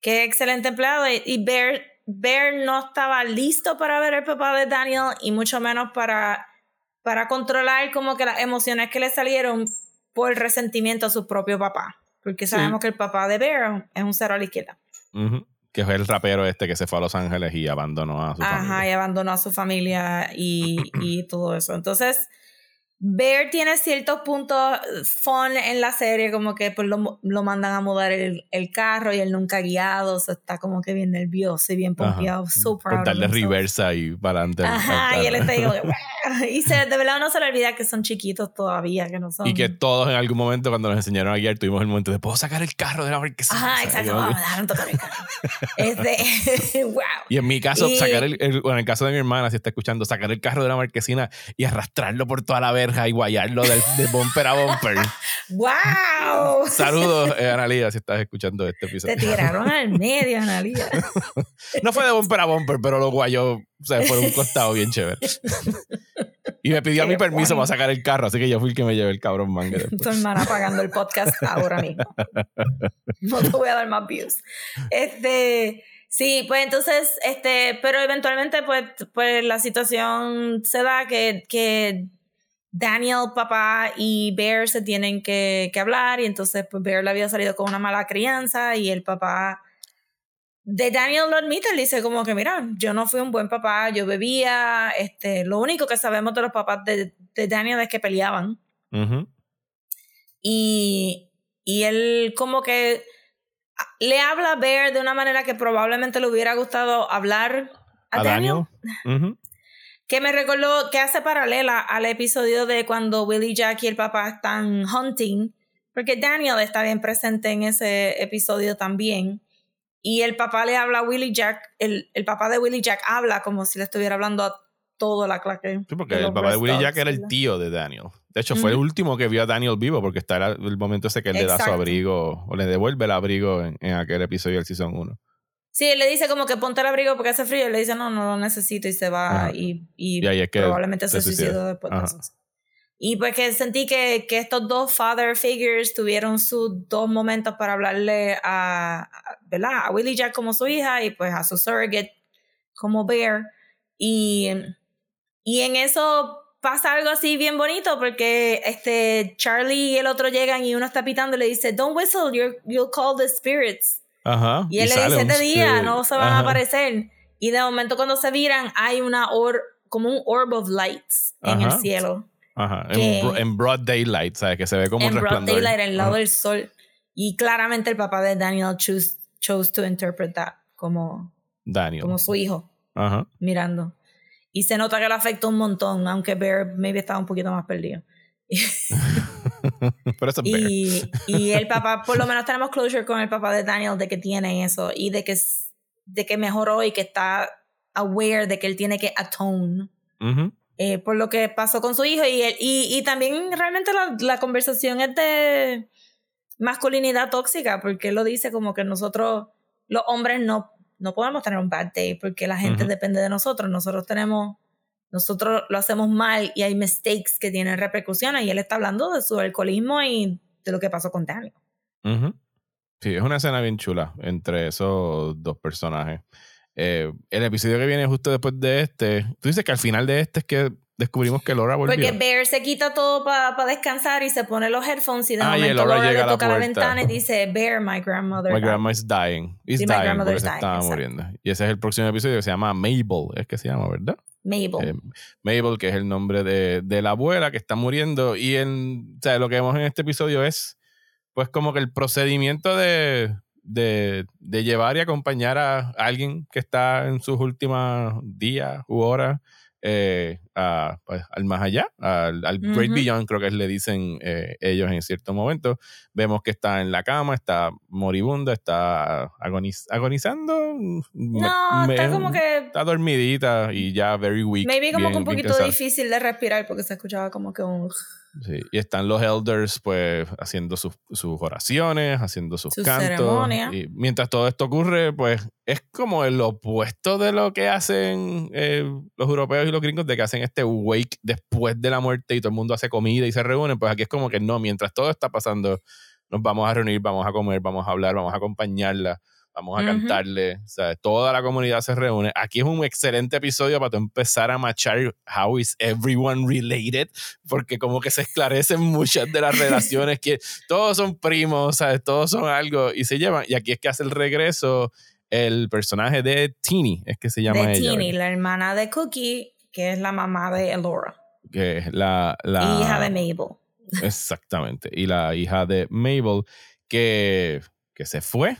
que excelente empleado y, y Bear, Bear no estaba listo para ver el papá de Daniel y mucho menos para, para controlar como que las emociones que le salieron por el resentimiento a su propio papá. Porque Sí. sabemos que el papá de Bear es un cero a la izquierda. Ujú. Que fue el rapero este que se fue a Los Ángeles y abandonó a su Ajá, familia. y abandonó a su familia y, y todo eso. Entonces, Bear tiene ciertos puntos fun en la serie, como que pues lo, lo mandan a mudar el, el carro y él nunca ha guiado, o sea, está como que bien nervioso y bien Ajá. pompeado, super Por darle reversa y para adelante. Ajá, y él está ahí como que. y se, de verdad no se le olvida que son chiquitos todavía, que no son... Y que todos en algún momento cuando nos enseñaron a guiar tuvimos el momento de puedo sacar el carro de la marquesina. Ajá, exacto, vamos, dejaron tocar el carro. Este, wow. Y en mi caso, Y- sacar el, el- bueno, en el caso de mi hermana, si está escuchando, sacar el carro de la marquesina y arrastrarlo por toda la verja y guayarlo del, de bumper a bumper. ¡Wow! Saludos, eh, Analia, si estás escuchando este Te episodio. tiraron al medio, Analia. No fue de bumper a bumper, pero lo guayó, o sea, por un costado bien chévere. Y me pidió a mi Qué permiso para sacar el carro, así que yo fui el que me llevé el cabrón manga después. Tu hermana pagando el podcast ahora mismo. No te voy a dar más views. Este, sí, pues entonces, este, pero eventualmente, pues, pues la situación se da que, que Daniel, papá y Bear se tienen que, que hablar y entonces pues Bear le había salido con una mala crianza y el papá de Daniel lo admite, él dice como que mira, yo no fui un buen papá, yo bebía, este, lo único que sabemos de los papás de, de Daniel es que peleaban y, y él como que le habla a Bear de una manera que probablemente le hubiera gustado hablar a, ¿A Daniel, que me recordó que hace paralela al episodio de cuando Willie Jack y el papá están hunting, porque Daniel está bien presente en ese episodio también. Y el papá le habla a Willie Jack, el, el papá de Willie Jack habla como si le estuviera hablando a toda la clase. Sí, porque el papá de Willie Jack era el tío de Daniel. De hecho, fue el último que vio a Daniel vivo, porque está el, momento ese que él le da su abrigo, o le devuelve el abrigo en, en aquel episodio del Season 1. Sí, él le dice como que ponte el abrigo porque hace frío. Y le dice, no, no lo necesito. Y se va y, y, Y ahí es que probablemente se, suicidó después de eso. Y pues que sentí que, que estos dos father figures tuvieron sus dos momentos para hablarle a, a-. A Willie Jack como su hija y pues a su surrogate como Bear. Y, y en eso pasa algo así bien bonito porque este Charlie y el otro llegan y uno está pitando y le dice, don't whistle, you're- you'll call the spirits. Ajá. Y él le sale dice, este día spirit. no se van a Ajá. aparecer. Y de momento cuando se viran hay una or como un orb of lights en el Ajá. cielo. Ajá. que- En, bro- en broad daylight, ¿sabes? Que se ve como en un broad resplandor. daylight, al lado del sol. Y claramente el papá de Daniel Chus chose to interpret that como, Daniel. como su hijo Ajá. mirando. Y se nota que le afectó un montón, aunque Bear maybe estaba un poquito más perdido. Pero eso es Bear. Y, y el papá, por lo menos tenemos closure con el papá de Daniel de que tiene eso y de que, de que mejoró y que está aware de que él tiene que atone Ujú. Eh, por lo que pasó con su hijo. Y, él- y, y también realmente la, la conversación es de masculinidad tóxica, porque él lo dice como que nosotros, los hombres, no, no podemos tener un bad day porque la gente depende de nosotros. Nosotros tenemos, nosotros lo hacemos mal y hay mistakes que tienen repercusiones. Y él está hablando de su alcoholismo y de lo que pasó con Daniel. Sí, es una escena bien chula entre esos dos personajes. Eh, el episodio que viene justo después de este, tú dices que al final de este es que descubrimos que Laura volvió. Porque Bear se quita todo para descansar y se pone los headphones y de Ah, y momento Laura Laura llega le a la toca la, puerta. ventana y dice, Bear, my grandmother. My died." grandma is dying. Is Sí, my dying grandmother is dying, estaba muriendo. Y ese es el próximo episodio que se llama Mabel, es que se llama, ¿verdad? Mabel. Eh, Mabel, que es el nombre de, de la abuela que está muriendo. Y en, o sea, lo que vemos en este episodio es, pues, como que el procedimiento de, de, de llevar y acompañar a alguien que está en sus últimos días u horas eh, a, pues, al más allá, al, al Great Ujú. Beyond, creo que le dicen eh, ellos en cierto momento. Vemos que está en la cama, está moribunda, está agoniz- agonizando. No, me- está como que. Está dormidita y ya very weak. Maybe como bien- que un poquito difícil de respirar porque se escuchaba como que un. Sí, Y están los elders, pues, haciendo sus, sus oraciones, haciendo sus Sus cantos. Y mientras todo esto ocurre, pues, es como el opuesto de lo que hacen eh, los europeos y los gringos, de que hacen este wake después de la muerte y todo el mundo hace comida y se reúnen. Pues aquí es como que no, mientras todo está pasando, nos vamos a reunir, vamos a comer, vamos a hablar, vamos a acompañarla. Vamos a Ujú. cantarle, o sea, toda la comunidad se reúne. Aquí es un excelente episodio para tú empezar a machar how is everyone related, porque como que se esclarecen muchas de las relaciones que todos son primos, ¿sabes? Todos son algo y se llevan. Y aquí es que hace el regreso el personaje de Teeny, es que se llama de ella. Teeny, ¿verdad? la hermana de Cookie, que es la mamá de Elora. Que es la, la Hija de Mabel. Exactamente. Y la hija de Mabel, que, que se fue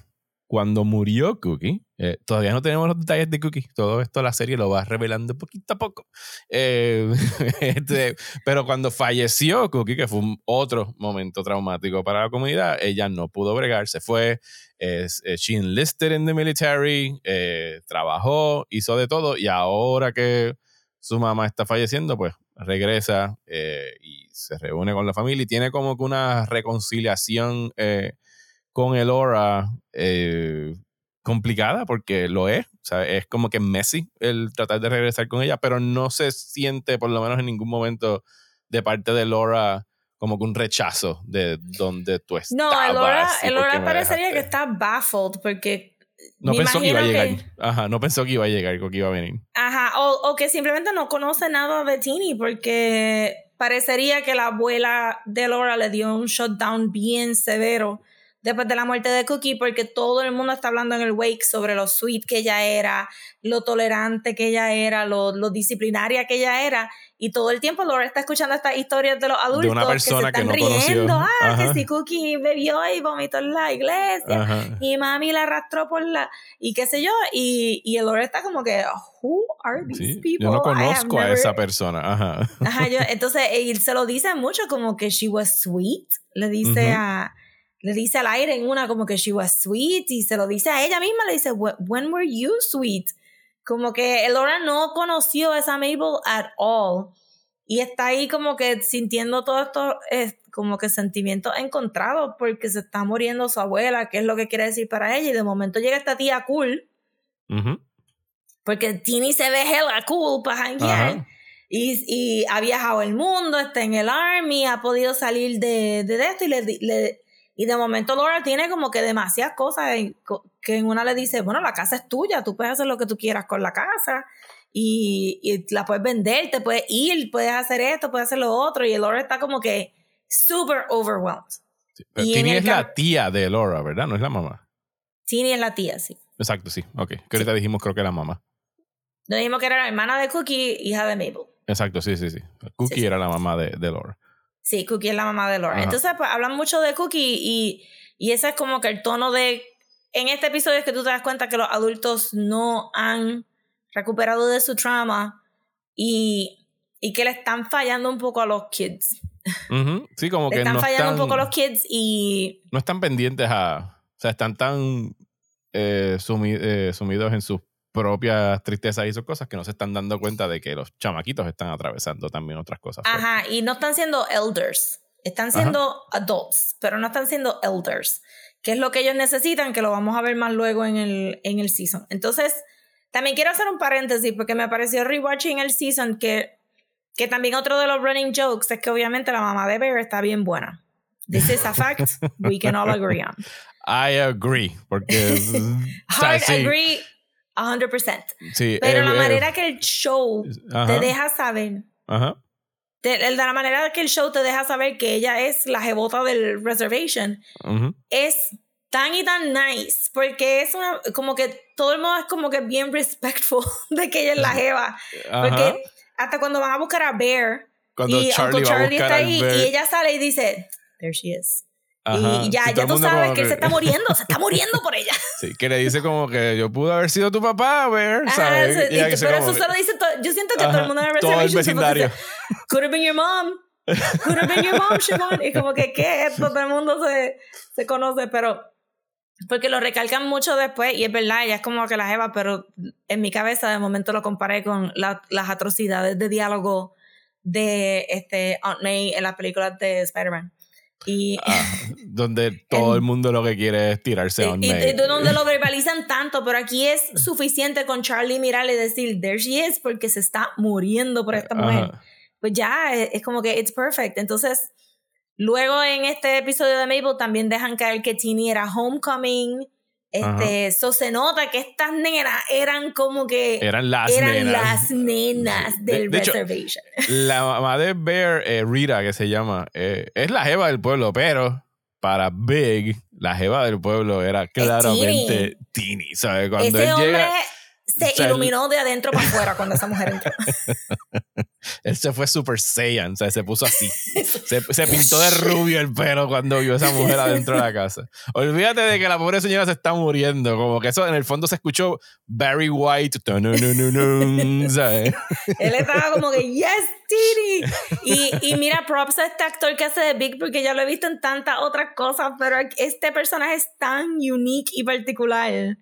cuando murió Cookie. Eh, todavía no tenemos los detalles de Cookie. Todo esto la serie lo va revelando poquito a poco. Eh, este, pero cuando falleció Cookie, que fue un otro momento traumático para la comunidad, ella no pudo bregar, se fue. Es, eh, she enlisted in the military, eh, trabajó, hizo de todo. Y ahora que su mamá está falleciendo, pues regresa eh, y se reúne con la familia y tiene como que una reconciliación eh, con Elora eh, complicada porque lo es, o sea, es como que messy el tratar de regresar con ella, pero no se siente por lo menos en ningún momento de parte de Laura como que un rechazo de donde tú estabas. No, Elora, Elora parecería que está baffled porque. No pensó que iba a llegar. Ajá, no pensó que iba a llegar, o que iba a venir. Ajá, o, o que simplemente no conoce nada de Tini porque parecería que la abuela de Laura le dio un shutdown bien severo después de la muerte de Cookie porque todo el mundo está hablando en el wake sobre lo sweet que ella era, lo tolerante que ella era, lo, lo disciplinaria que ella era y todo el tiempo Laura está escuchando estas historias de los adultos una persona que se que están no conoció. riendo, ah, Ajá. que si Cookie bebió y vomitó en la iglesia Ajá. y mami la arrastró por la y qué sé yo y, y Lord está como que who are these Sí, people yo no conozco a never-" esa persona. Ajá. Ajá, yo, entonces él se lo dice mucho como que she was sweet le dice Ujú. a le dice al aire en una como que she was sweet y se lo dice a ella misma le dice "Wh- when were you sweet como que Elora no conoció a esa Mabel at all y está ahí como que sintiendo todo esto eh, como que sentimientos encontrados porque se está muriendo su abuela, que es lo que quiere decir para ella y de momento llega esta tía cool Ujú. porque Tini se ve hella cool para janguear Ajá. y, y ha viajado el mundo, está en el army, ha podido salir de, de esto y, le, le- y de momento Laura tiene como que demasiadas cosas en- que en una le dice, bueno, la casa es tuya, tú puedes hacer lo que tú quieras con la casa y, y la puedes vender, te puedes ir, puedes hacer esto, puedes hacer lo otro y Laura está como que super overwhelmed. Sí, Pero Y Tini es la tía de Laura, ¿verdad? No es la mamá. Tini es la tía, sí. Exacto, sí. Ok. Que ahorita dijimos creo que la mamá. Lo mismo que era la hermana de Cookie, hija de Mabel. Exacto, sí, sí, sí. Cookie sí. era la mamá de, de Laura. Sí, Cookie es la mamá de Laura. Ajá. Entonces, pues hablan mucho de Cookie y, y ese es como que el tono de en este episodio es que tú te das cuenta que los adultos no han recuperado de su trauma y, y que le están fallando un poco a los kids. Sí, como le que están no fallando están, un poco a los kids y no están pendientes a... O sea, están tan eh, sumi- eh, sumidos en sus propias tristezas y sus cosas que no se están dando cuenta de que los chamaquitos están atravesando también otras cosas. fuertes. Ajá, y no están siendo elders, están siendo adults, pero no están siendo elders, que es lo que ellos necesitan, que lo vamos a ver más luego en el, en el season. Entonces, también quiero hacer un paréntesis porque me pareció rewatching el season que, que también otro de los running jokes es que obviamente la mamá de Bear está bien buena. This is a fact we can all agree on. I agree, porque... o sea, Hard sí, agree 100%. sí, Pero eh, la eh, manera que el show ajá, te deja saber ajá. de, de la manera que el show te deja saber que ella es la jebota del reservation ujú. es tan y tan nice porque es una como que todo el mundo es como que bien respectful de que ella es la jeva Ajá. porque hasta cuando van a buscar a Bear Cuando y Charlie Uncle va a Charlie buscar está ahí Bear. y ella sale y dice there she is Ajá. y ya, ya tú sabes que él se está muriendo se está muriendo por ella Sí, que le dice como que yo pude haber sido tu papá, Bear, Ajá, ¿sabes? eso- Y y- pero eso se dice todo yo siento que todo Ajá, el mundo en el todo el se a vecindario. could have been your mom could have been your mom Siobhan y como que qué todo el mundo se, se conoce pero porque lo recalcan mucho después y es verdad ella es como que la jeva pero en mi cabeza de momento lo comparé con la- las atrocidades de diálogo de este Aunt May en las películas de Spider-Man y, Ah, donde todo el mundo lo que quiere es tirarse a un y, y donde lo verbalizan tanto, pero aquí es suficiente con Charlie mirarle y decir, there she is, porque se está muriendo por esta mujer. Ajá. Pues ya, es, es como que it's perfect. Entonces, luego en este episodio de Mabel también dejan caer que Tini era homecoming. Este, eso se nota que estas nenas eran como que Eran las eran nenas. las nenas. De- del hecho, reservation. La mamá de Bear, eh, Rita, que se llama, eh, es la jeva del pueblo, pero para Big, la jeva del pueblo era claramente Tini, ¿sabes? Cuando Ese él hombre llega, se o sea, iluminó de adentro para afuera cuando esa mujer entró. él se fue Super Saiyan, o sea, se puso así. Se, se pintó de rubio el pelo cuando vio a esa mujer adentro de la casa. Olvídate de que la pobre señora se está muriendo. Como que eso en el fondo se escuchó Barry White. Él estaba como que, yes, Tini. Y, y mira, props a este actor que hace de Big, porque ya lo he visto en tantas otras cosas, pero este personaje es tan unique y particular.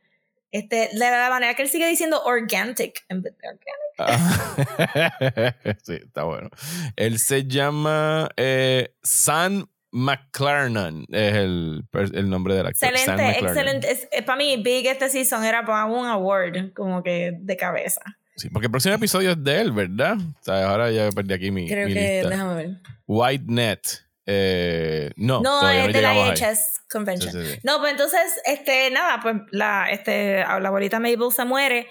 Este, de la manera que él sigue diciendo organic en vez de organic. Ah. sí, está bueno. Él se llama eh, Sam McClarnon, es el, el nombre del actor. Sam Excelente, excelente. Es- eh, para mí, Big este season era para un award, como que de cabeza. Sí, porque el próximo episodio es de él, ¿verdad? O sea, ahora ya perdí aquí mi, Creo mi que, lista. déjame ver. White Net. Eh, no, No, es no de la. IHS Convention. Sí, sí, sí. No, pues entonces, este, nada, pues la, este, la abuelita Mabel se muere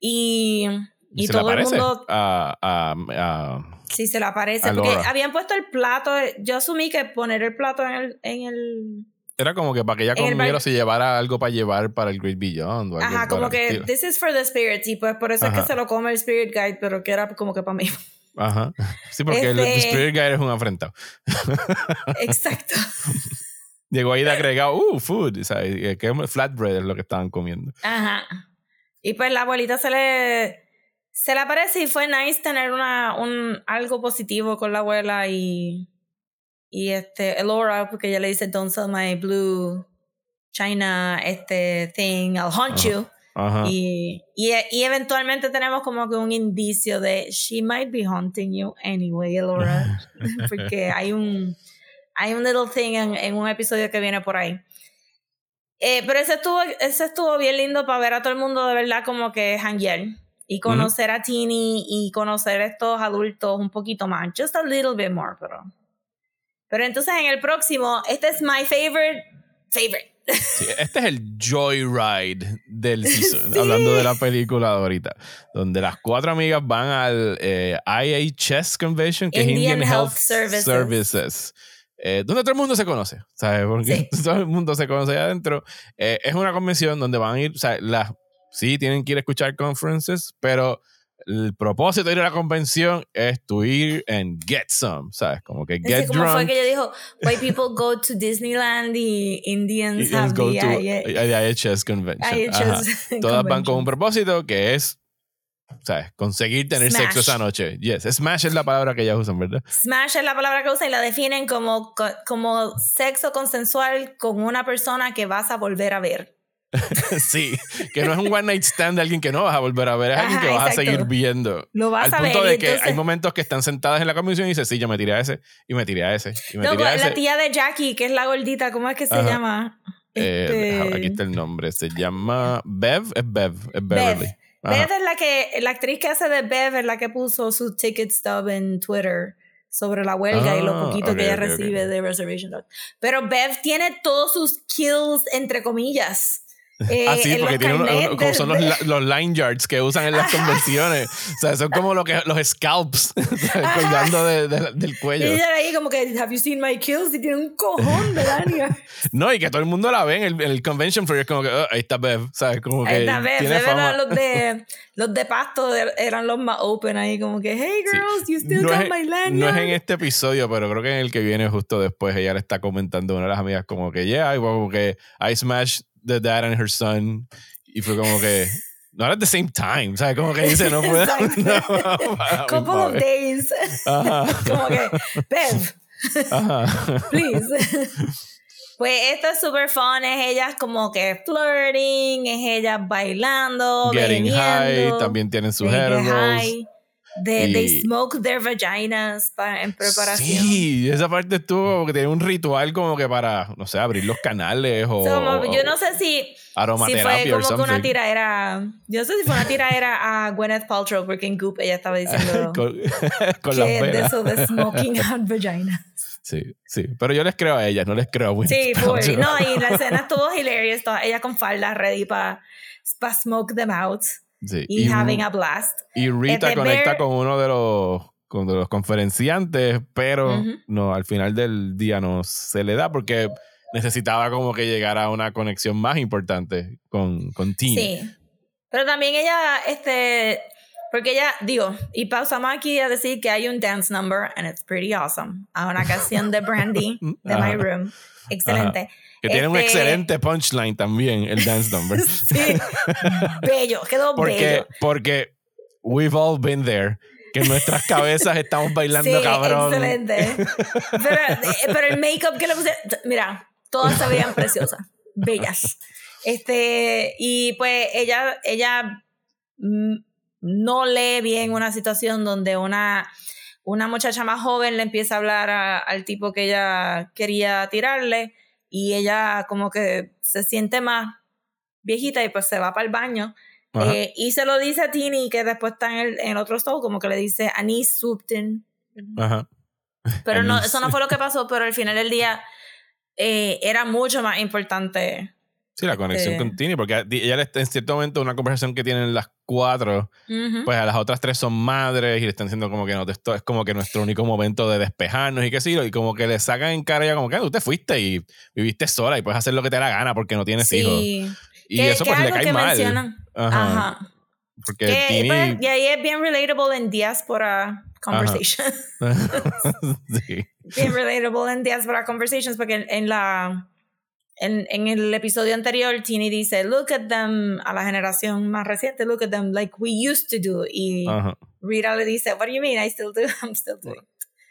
y, y se le todo el mundo a, a, a- sí se le aparece. Porque Laura. habían puesto el plato, yo asumí que poner el plato en el, en el Era como que para que ella el comiera o se llevara algo para llevar para el Great Beyond. O algo ajá, como el que estilo. this is for the spirits y pues por eso es que se lo come el spirit guide, pero que era como que para mí. Ajá. Sí, porque el, Este- el Spirit Guide es un afrentado. Exacto. Llegó ahí de agregado, uh, food. O sea, y- que flatbread es lo que estaban comiendo. Ajá. Y pues la abuelita se le se le aparece y fue nice tener una un algo positivo con la abuela y y este Elora porque ella le dice don't sell my blue China este thing I'll hunt Ajá. you Ajá. y, y y eventualmente tenemos como que un indicio de she might be hunting you anyway Elora porque hay un hay un little thing en, en un episodio que viene por ahí eh, pero ese estuvo, ese estuvo bien lindo para ver a todo el mundo de verdad como que hanguear y conocer a Tini y conocer a estos adultos un poquito más. Just a little bit more, pero. Pero entonces en el próximo, este es my favorite, favorite. Sí, este es el joyride del season, Sí. hablando de la película de ahorita, donde las cuatro amigas van al eh, IHS Convention, que Indian es Indian Health Health, Services. Services, eh, donde todo el mundo se conoce, ¿sabes? Porque todo el mundo se conoce ahí adentro. Eh, es una convención donde van a ir, o sea, las, sí tienen que ir a escuchar conferences, pero el propósito de ir a la convención es tu ir and get some, ¿sabes? Como que get como drunk. fue que ella dijo, white people go to Disneyland y Indians have go the to IHS convention. IHS. Todas van con un convention. propósito que es, ¿sabes? Conseguir tener Smash. sexo esa noche. Yes, smash es la palabra que ellas usan, ¿verdad? Smash es la palabra que usan y la definen como, co- como sexo consensual con una persona que vas a volver a ver. sí, que no es un one night stand de alguien que no vas a volver a ver, es alguien Ajá, que vas a exacto. seguir viendo. Lo vas Al a punto ver. de que entonces- hay momentos que están sentadas en la convención y dice, sí, yo me tiré a ese, y me tiré a ese, y me No, tiré a ese. la tía de Jackie, que es la gordita, ¿cómo es que se Ajá. llama? Eh, Este, aquí está el nombre, se llama Bev, es Bev, es Beverly. Ajá. Bev es la que, la actriz que hace de Bev es la que puso su ticket stub en Twitter sobre la huelga y lo Ah, poquito ok, que ella ok, ok. recibe de Reservation Dogs. Pero Bev tiene todos sus kills, entre comillas. Eh, Ah, sí, porque tiene como son los, los line yards que usan en las convenciones. O sea, son como lo que, los scalps colgando de- de- del Y cuello. ella ahí como que, have you seen my kills? Y tiene un cojón de lanyard. No, y que todo el mundo la ve en el, en el convention floor. y Es como que, "Oh, ahí está Bev. ¿Sabes? Como que Ahí está, Bev, tiene Bev fama. los de, los de pasto, eran los más open ahí, como que, hey Sí. girls, you still no, got es, my lanyard. no es en este episodio, pero creo que en el que viene justo después, ella le está comentando a una de las amigas como que, yeah, y como que I smashed the dad and her son. Y fue como que, not at the same time. ¿Sabes? Como que dice, no puedo. No, Couple of days. Ajá. como que, Bev, Ajá. please. Pues esto es super fun, es ellas como que flirting, es ellas bailando, Getting high, bebiendo, también tienen sus they edibles. high, they, Y- smoke their vaginas para, en preparación. Sí, esa parte estuvo que tiene un ritual como que para, no sé, abrir los canales o, So, o yo no sé si, si aromaterapia fue or como que una tiraera, yo no sé si fue una tiraera a Gwyneth Paltrow porque en Goop ella estaba diciendo con, con las que de velas. eso de smoking out vagina. Sí, sí. Pero yo les creo a ellas, no les creo a Gwyneth Sí. Paltrow. No, y la escena estuvo hilarious. toda- ella con falda ready para smoke them out Sí, y, Y, having a blast. y Rita Este, conecta Bear- con uno de los, con de los conferenciantes, pero Ujú. no, al final del día no se le da porque necesitaba como que llegar a una conexión más importante con, con Tina. Sí. Pero también ella, este, porque ella, digo, y pausamos aquí a decir que hay un dance number, and it's pretty awesome, a una canción de Brandy, de Ajá. My Room. Excelente. Que tiene un Este- excelente punchline también, el dance number. Sí. Bello, quedó Porque, bello. porque we've all been there. Que en nuestras cabezas estamos bailando Sí, cabrón. excelente. Pero, pero el make-up que le puse, mira, todas se veían preciosas, bellas. Este, y pues ella, ella mm, no lee bien una situación donde una, una muchacha más joven le empieza a hablar a- al tipo que ella quería tirarle y ella como que se siente más viejita y pues se va para el baño. Eh, y se lo dice a Tini que después está en el, en el otro show como que le dice Anise swooped in. Ajá. Pero no, eso no fue lo que pasó, pero al final del día eh, era mucho más importante. Sí, la conexión Este- con Tini, porque ella en cierto momento una conversación que tienen las cuatro, pues a las otras tres son madres y le están diciendo como que no, esto es como que nuestro único momento de despejarnos y qué sé yo, y como que le sacan en cara ya como que "Ah, tú te fuiste y viviste sola y puedes hacer lo que te da la gana porque no tienes hijos. sí. Y Que- eso que pues es le cae que mal. mencionan. Ajá. Ajá. Porque Que, Tini... pues, y ahí es bien relatable en diaspora conversation. sí. bien relatable en diaspora conversations porque en, en la en, en el episodio anterior Tini dice look at them a la generación más reciente look at them like we used to do y Ajá. Rita le dice what do you mean I still do I'm still doing it".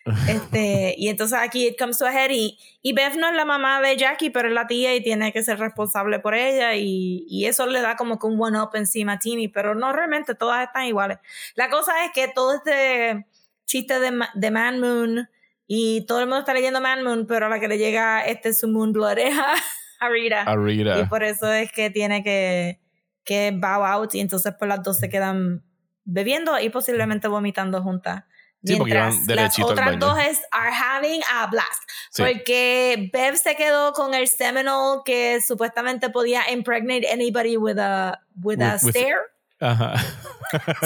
este y entonces aquí it comes to a head y, y Beth no es la mamá de Jackie pero es la tía y tiene que ser responsable por ella y, y eso le da como que un one up encima a Tini pero no realmente todas están iguales la cosa es que todo este chiste de, de Man Moon y todo el mundo está leyendo Man Moon, pero a la que le llega este su Moon Blood es a, a Rita. A Rita. Y por eso es que tiene que, que bow out y entonces pues las dos se quedan bebiendo y posiblemente vomitando juntas. Sí, Mientras las otras dos es, are having a blast. Sí. Porque Bev se quedó con el seminal que supuestamente podía impregnate anybody with a, with a With- with- stare. Ajá.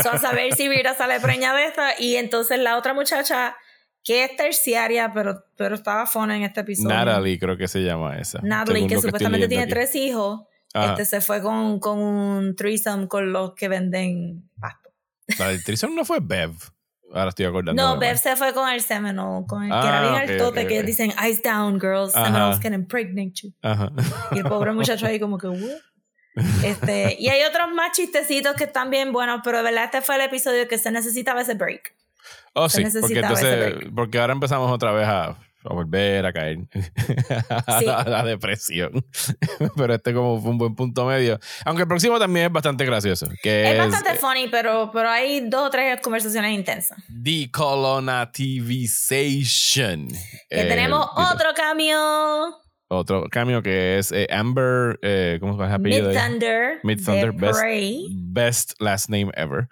So, a saber si Rita sale preñada de esta. Y entonces la otra muchacha, que es terciaria, pero, pero estaba fona en este episodio. Natalie creo que se llama esa. Natalie, que supuestamente tiene aquí. tres hijos. Ajá. Este se fue con, con un threesome con los que venden pasto. La del Trison no fue Bev. Ahora estoy acordando. No, Bev se fue con el Seminole, con el que era Ah, bien ok, altote, que dicen, eyes down, girls, Ajá. Seminoles can impregnate you. Ajá. Y el pobre muchacho ahí como que, "What?". Este, y hay otros más chistecitos que están bien buenos, pero de verdad este fue el episodio que se necesitaba ese break. Oh, Se sí, porque entonces, porque ahora empezamos otra vez a, a volver a caer a Sí. la, la depresión. pero este como fue un buen punto medio. Aunque el próximo también es bastante gracioso. Que Es, es, bastante eh, funny, pero, pero hay dos o tres conversaciones intensas. Decolonization. Que Eh, tenemos otro cambio. Otro cambio que es eh, Amber, eh, ¿cómo se llama el apellido? Mid? Thunder. Mid Thunder, de best, best last name ever.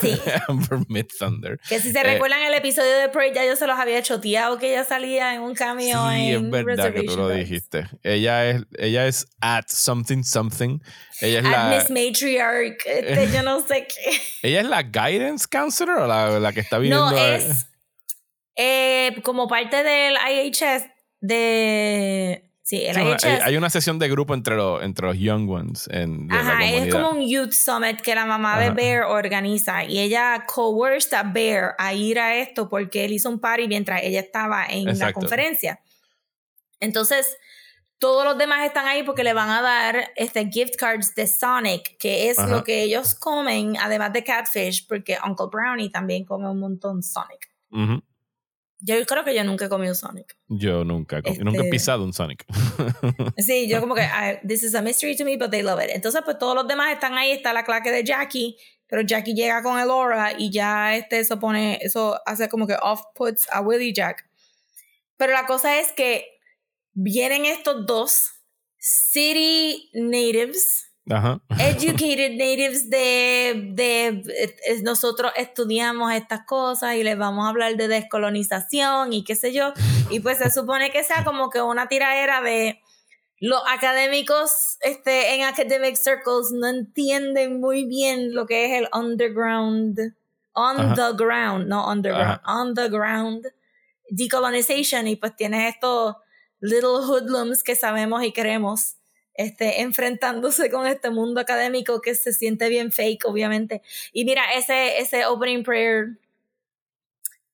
Sí. Amber Mid Thunder. Que si se Eh, recuerdan el episodio de Prey, ya yo se los había choteado que ella salía en un cameo Sí, en es verdad que tú lo dijiste. Ella es, ella es at something something. Ella es At la, Miss Matriarch, este, yo no sé qué. ella es la guidance counselor o la, la que está viniendo. No, es como parte del IHS de... Sí, el Sí, IHS. hay, hay una sesión de grupo entre los, entre los young ones en de la Ajá, es como un youth summit que la mamá de Ajá. Bear organiza y ella coerced a Bear a ir a esto porque él hizo un party mientras ella estaba en la Exacto. conferencia. Entonces, todos los demás están ahí porque le van a dar este gift cards de Sonic, que es Ajá. lo que ellos comen, además de Catfish, porque Uncle Brownie también come un montón Sonic. Ujú. Yo creo que yo nunca he comido Sonic. Yo nunca, nunca he Este- pisado un Sonic. Sí, yo como que, I- this is a mystery to me, but they love it. Entonces, pues todos los demás están ahí, está la claque de Jackie, pero Jackie llega con Elora y ya este eso pone, eso hace como que off-puts a Willie Jack. Pero la cosa es que vienen estos dos city natives, Ajá. educated natives de, de eh, nosotros estudiamos estas cosas y les vamos a hablar de descolonización y qué sé yo. Y pues se supone que sea como que una tiradera de los académicos este, en academic circles no entienden muy bien lo que es el underground, on Ajá. the ground, no underground, on the ground decolonization y pues tienes estos little hoodlums que sabemos y queremos este, enfrentándose con este mundo académico que se siente bien fake, obviamente. Y mira, ese, ese opening prayer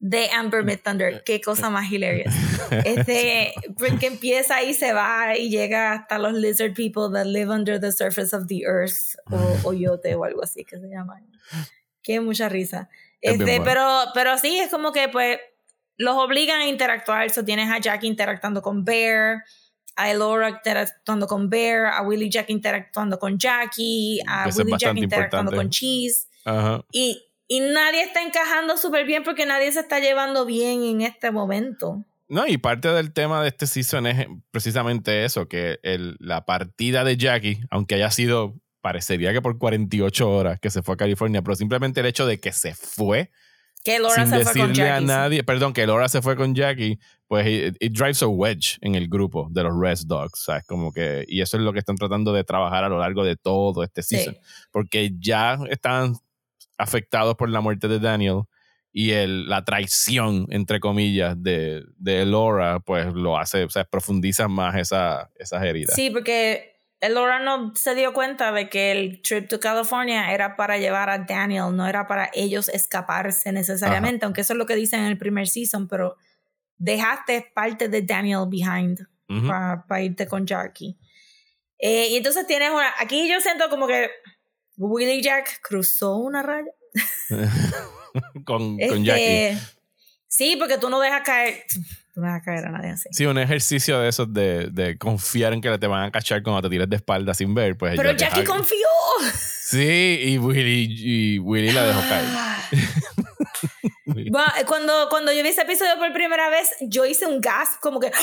de Amber Mid Thunder, qué cosa más hilarious. Este, porque empieza y se va y llega hasta los lizard people that live under the surface of the earth, o Oyote o algo así que se llama. Qué mucha risa. Este, bueno. pero, pero sí, es como que pues los obligan a interactuar. So tienes a Jack interactuando con Bear, a Elora interactuando con Bear, a Willie Jack interactuando con Jackie, a Eso es Willie Jack interactuando importante. con Cheese. Ajá. Y, y nadie está encajando súper bien porque nadie se está llevando bien en este momento. No, y parte del tema de este season es precisamente eso, que el, la partida de Jackie, aunque haya sido, parecería que por 48 horas que se fue a California, pero simplemente el hecho de que se fue Que Laura sin se fue con decirle a Jackie. sí. nadie, perdón, que Laura se fue con Jackie, pues it, it drives a wedge en el grupo de los Res Dogs, ¿sabes? Como que, y eso es lo que están tratando de trabajar a lo largo de todo este Sí. season, porque ya están afectados por la muerte de Daniel y el, la traición, entre comillas, de, de Laura, pues lo hace, o sea, profundiza más esa, esas heridas. Sí, porque Laura no se dio cuenta de que el trip to California era para llevar a Daniel, no era para ellos escaparse necesariamente, aunque eso es lo que dicen en el primer season, pero dejaste parte de Daniel behind para irte con Jackie. Eh, y entonces tienes una, aquí yo siento como que Willie Jack cruzó una raya. con, con Este, Jackie. Sí, porque tú no dejas caer, tú no dejas caer a nadie así. Sí, un ejercicio de esos de, de confiar en que te van a cachar cuando te tires de espalda sin ver, pues Pero Jackie confió. Sí, y Willy, y Willy la dejó caer. Bueno, cuando, cuando yo vi ese episodio por primera vez, yo hice un gasp como que ¡Ah!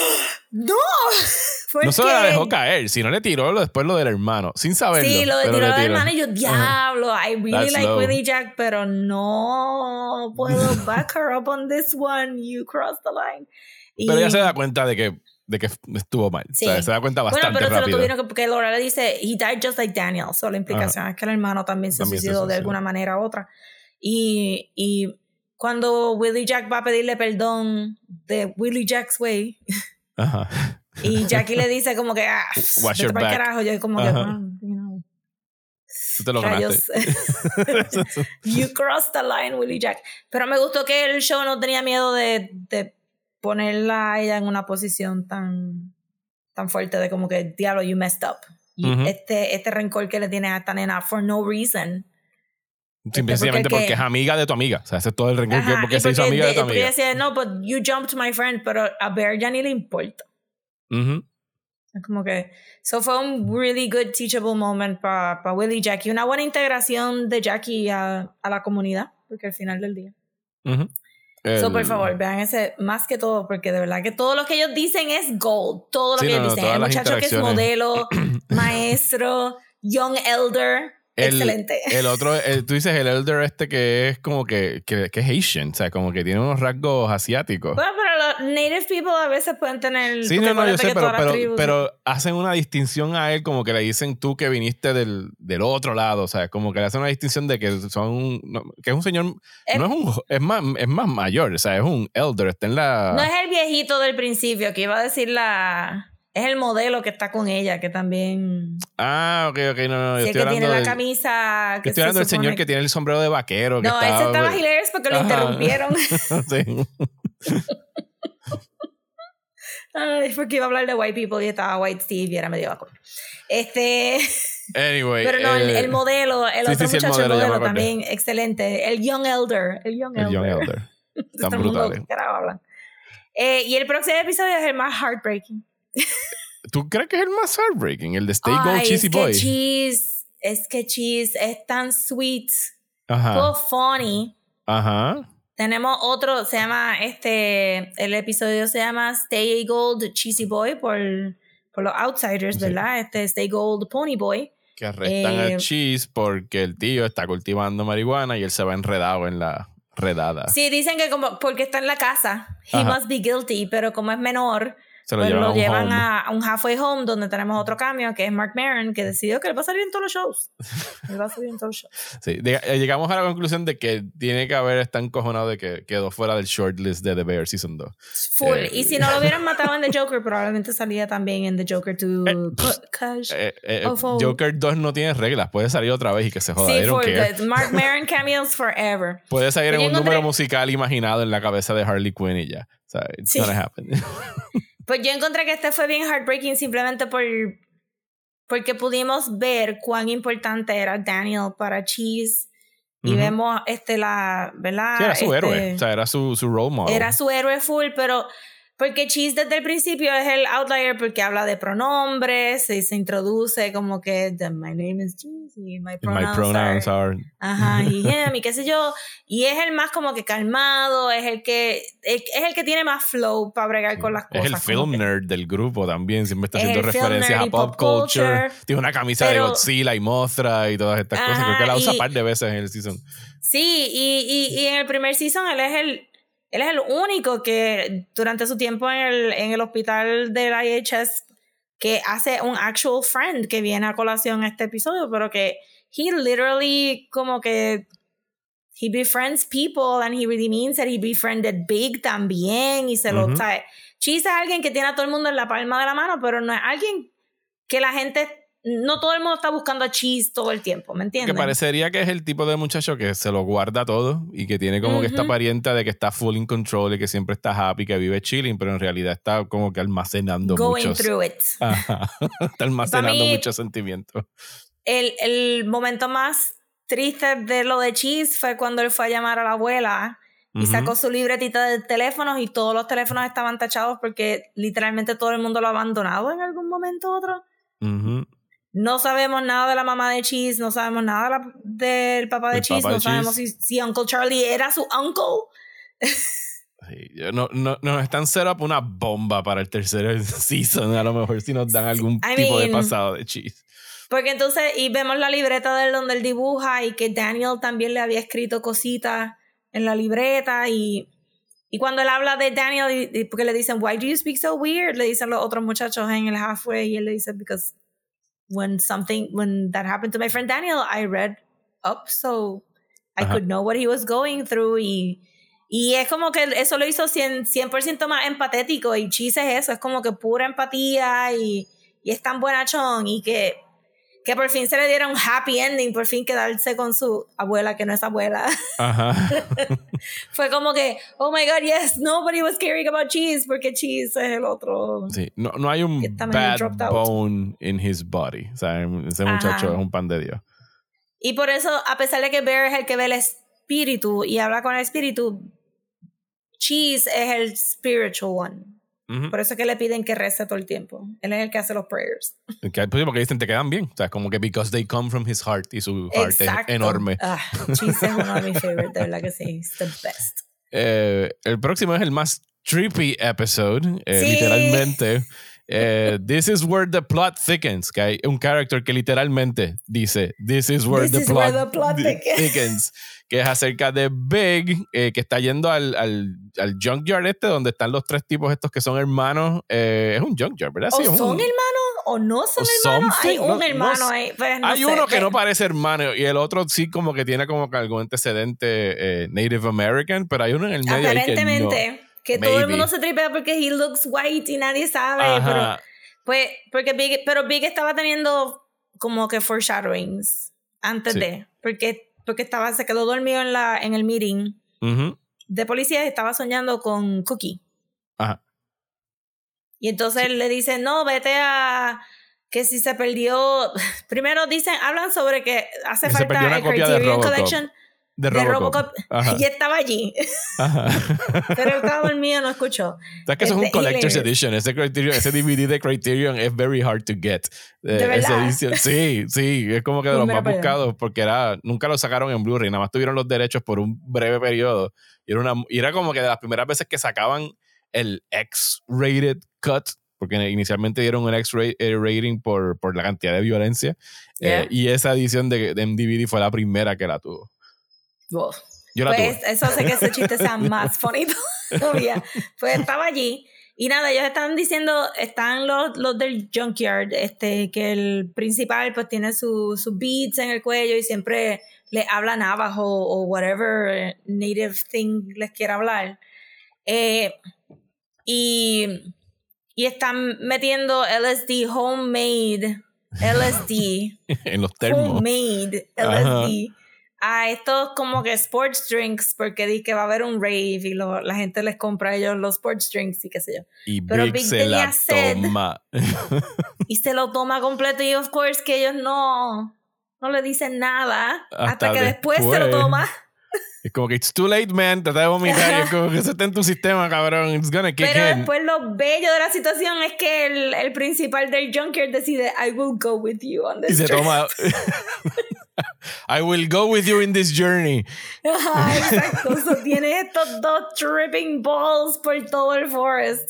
¡No! No solo la dejó caer, sino le tiró después lo del hermano, sin saberlo. Sí, lo de tiró tiró. hermana y yo, diablo, I really That's like low. Willie Jack, pero no puedo back her up on this one. You crossed the line. Pero ella se da cuenta de que, de que estuvo mal. Sí. O sea, se da cuenta Bueno, bastante pero se lo rápido. tuvieron que, porque Laura le dice, he died just like Daniel. So la implicación es que el hermano también se También se suicidó de suicidó. alguna manera u otra. Y, y cuando Willie Jack va a pedirle perdón de Willie Jack's way, Ajá. y Jackie le dice como que, ah, Watch your back. carajo. Yo como que, Ajá. "Well, you know, Tú te lo Rayos. you crossed the line, Willie Jack. Pero me gustó que el show no tenía miedo de, de ponerla a ella en una posición tan, tan fuerte de como que, diablo, you messed up. Y Ujú. este, este rencor que le tienes a esta nena for no reason. Simplemente porque- porque, es amiga de tu amiga. O sea, ese es todo el rencor que Ajá, porque y se hizo porque amiga de tu porque ella amiga. decía, no, but you jumped my friend, pero a Bear ya ni le importa. Ujú. Es como que. So fue un really good teachable moment para Willie y Jackie. Una buena integración de Jackie a, a la comunidad, porque al final del día. Ujú. So, por El- favor, vean ese más que todo, porque de verdad que todo lo que ellos dicen es gold. Todo lo Sí, que no, ellos dicen. El muchacho que es modelo, maestro, young elder. El- excelente. El otro, el- tú dices el elder este que es como que, que, que es Asian, o sea, como que tiene unos rasgos asiáticos. Bueno, pero los native people a veces pueden tener. Sí, no, no, yo sé, pero, pero, tribus- pero hacen una distinción a él como que le dicen tú que viniste del, del otro lado, o sea, como que le hacen una distinción de que son, no, que es un señor, Es- no es un, es más, es más mayor, o sea, es un elder, está en la... No es el viejito del principio, que iba a decir la. Es el modelo que está con ella, que también. Ah, ok, ok, no, no, yo estoy que hablando tiene la del, camisa. Que estoy hablando del se señor que tiene el sombrero de vaquero. Que No, está, ese estaba hilarious porque lo Ajá. interrumpieron. sí. Ay, porque iba a hablar de white people y estaba white Steve y era medio vacuno. Este. Anyway. Pero no, el, eh, el modelo, el sí, otro sí, muchacho, el modelo, modelo, también excelente. El Young Elder. El Young el Elder. Young Elder. Tan el mundo, brutales. ¿qué carajo hablan? Eh, y el próximo episodio es el más heartbreaking. ¿Tú crees que es el más heartbreaking? El de Stay Gold Cheesy es Boy. que Cheese, es que Cheese es tan sweet, Ajá. todo funny. Ajá. Tenemos otro, se llama este, el episodio se llama Stay Gold Cheesy Boy por, por los outsiders, Sí. ¿verdad? Este Stay Gold Pony Boy. Que arrestan Eh, a Cheese porque el tío está cultivando marihuana y él se va enredado en la redada. Sí, dicen que como porque está en la casa, he Ajá. must be guilty, pero como es menor, se lo pues llevan, lo a un llevan home. a, un halfway home donde tenemos otro cambio que es Mark Maron, que decidió que él va a salir en todos los shows. Él va a salir en todos los shows. Sí, eh, llegamos a la conclusión de que tiene que haber está encojonado de que quedó fuera del shortlist de The Bear Season 2. Full. Eh, y si no lo hubieran matado en The Joker, probablemente salía también en The Joker 2. Cause- Eh, eh, Oh. Joker 2 no tiene reglas, puede salir otra vez y que se joda. Sí, full. Mark Maron cameos forever. Puede salir Pero en un número musical imaginado en la cabeza de Harley Quinn y ya. O sea, it's Sí. gonna happen. Pues yo encontré que este fue bien heartbreaking simplemente por porque pudimos ver cuán importante era Daniel para Cheese y vemos este la, ¿verdad? Sí, era su Este, héroe. O sea, era su, su role model. Era su héroe full, pero porque Cheese desde el principio es el outlier porque habla de pronombres y se introduce como que my name is Cheese y my pronouns, My pronouns are, are. ajá y him y qué sé yo y es el más como que calmado es el que es, es el que tiene más flow para bregar con las Es cosas el como film que- nerd del grupo también. Siempre está Es haciendo el referencias a pop, culture. culture. Tiene una camisa de Pero- Godzilla y Mothra y todas estas cosas. Creo que la Ajá, usa un par de veces en el season. Sí, y, y, y en el primer season él es el, él es el único que durante su tiempo en el, en el hospital del IHS que hace un actual friend que viene a colación a este episodio, pero que he literally como que he befriends people and he really means that he befriended Big también y se lo Ujú. sabe. Cheese es alguien que tiene a todo el mundo en la palma de la mano, pero no es alguien que la gente, no todo el mundo está buscando a Cheese todo el tiempo, ¿me Que entiendes? parecería que es el tipo de muchacho que se lo guarda todo y que tiene como que esta Ujú. apariencia de que está full in control y que siempre está happy, que vive chilling, pero en realidad está como que almacenando Going muchos. through it. Ajá. está almacenando mí- muchos sentimientos. el, el momento más triste de lo de Cheese fue cuando él fue a llamar a la abuela y sacó su libretita de teléfonos y todos los teléfonos estaban tachados porque literalmente todo el mundo lo ha abandonado en algún momento u otro. Ujú. No sabemos nada de la mamá de Cheese, no sabemos nada de la- del papá de Cheese, papá de no sabemos si, si Uncle Charlie era su uncle. Sí, no, no, nos están set up una bomba para el tercer season. A lo mejor si nos dan algún I tipo de mean- pasado de cheese. Porque entonces, y vemos la libreta de él donde él dibuja y que Daniel también le había escrito cositas en la libreta y, y cuando él habla de Daniel, porque le dicen, why do you speak so weird? Le dicen los otros muchachos en el halfway y él le dice, because when something, when that happened to my friend Daniel, I read up so I Ajá. could know what he was going through y, y es como que eso lo hizo 100%, 100 más empatético y Cheese es eso, es como que pura empatía y, y es tan buenachón y que que por fin se le diera un happy ending, por fin quedarse con su abuela, que no es abuela. Ajá. Fue como que, oh my god, yes, nobody was caring about Cheese, porque Cheese es el otro. Sí, no, no hay un bad out. bone in his body. O sea, ese muchacho Ajá. es un pan de Dios. Y por eso, a pesar de que Bear es el que ve el espíritu y habla con el espíritu, Cheese es el spiritual one. Por eso es que le piden que rece todo el tiempo. Él es el que hace los prayers. Que- pues, porque dicen te quedan bien. O sea, como que because they come from his heart y su heart Exacto. es enorme. Ah, Cheese es uno de mis favorites, de verdad que sí. It's the best. Eh, el próximo es el más trippy episode, eh, Sí. literalmente. Eh, this is where the plot thickens. Que hay un character que literalmente dice, This is where, This the, is plot where the plot thi- thickens." thickens. Que es acerca de Big, eh, que está yendo al, al, al junkyard este, donde están los tres tipos estos que son hermanos. Eh, es un junkyard, ¿verdad? O Sí, es son un- hermanos o no son o hermanos. Hay un no- hermano no ahí. pues, no Hay sé, uno que ve. no parece hermano y el otro sí como que tiene como que algún antecedente eh, Native American, pero hay uno en el medio ahí que que todo el Maybe. mundo se tripea porque he looks white y nadie sabe. Pero, Ajá. pues, porque Big, pero Big estaba teniendo como que foreshadowings antes Sí. de. Porque, porque estaba, se quedó dormido en, la, en el meeting Ujú. de policía y estaba soñando con Cookie. Ajá. Y entonces le dicen, no, vete a que si se perdió. Primero dicen, hablan sobre que hace Que falta el Criterion. Collection De de Robocop. Robocop. Ajá. Y estaba allí. Ajá. Pero estaba dormido, no escuchó. ¿Sabes que eso es un Este, collector's edition? Ese, Criterion, ese DVD de Criterion es very hard to get. Eh, ¿De esa verdad? edición. Sí, sí, es como que de Pues los más buscados porque era, nunca lo sacaron en Blu-ray, nada más tuvieron los derechos por un breve periodo. Y era, una, y era como que de las primeras veces que sacaban el X-rated cut, porque inicialmente dieron un X-rating por, por la cantidad de violencia. Eh, Yeah. y esa edición de, de MDVD fue la primera que la tuvo. Wow. Yo la Pues tuve. eso hace que ese chiste sea más funny todavía. Pues estaba allí. Y nada, ellos están diciendo, están los, los del junkyard, este, que el principal pues tiene su- sus beats en el cuello y siempre le habla navajo o whatever native thing les quiera hablar. Eh, y, y están metiendo LSD homemade, LSD en los termos. homemade Ajá. A estos como que sports drinks porque di que va a haber un rave y lo- la gente les compra a ellos los sports drinks y qué sé yo. Y Pero Big Big se tenía la sed. toma. Y se lo toma completo y of course que ellos no, no le dicen nada hasta, Hasta que después. se lo toma. Es como que it's too late, man. Trata de vomitar. y es como que eso está en tu sistema, cabrón. It's gonna kick Pero in. después lo bello de la situación es que el, el principal del junkyard decide I will go with you on Y this se trip". toma. I will go with you in this journey. Ajá, exacto. So, tiene estos dos tripping balls por todo el forest.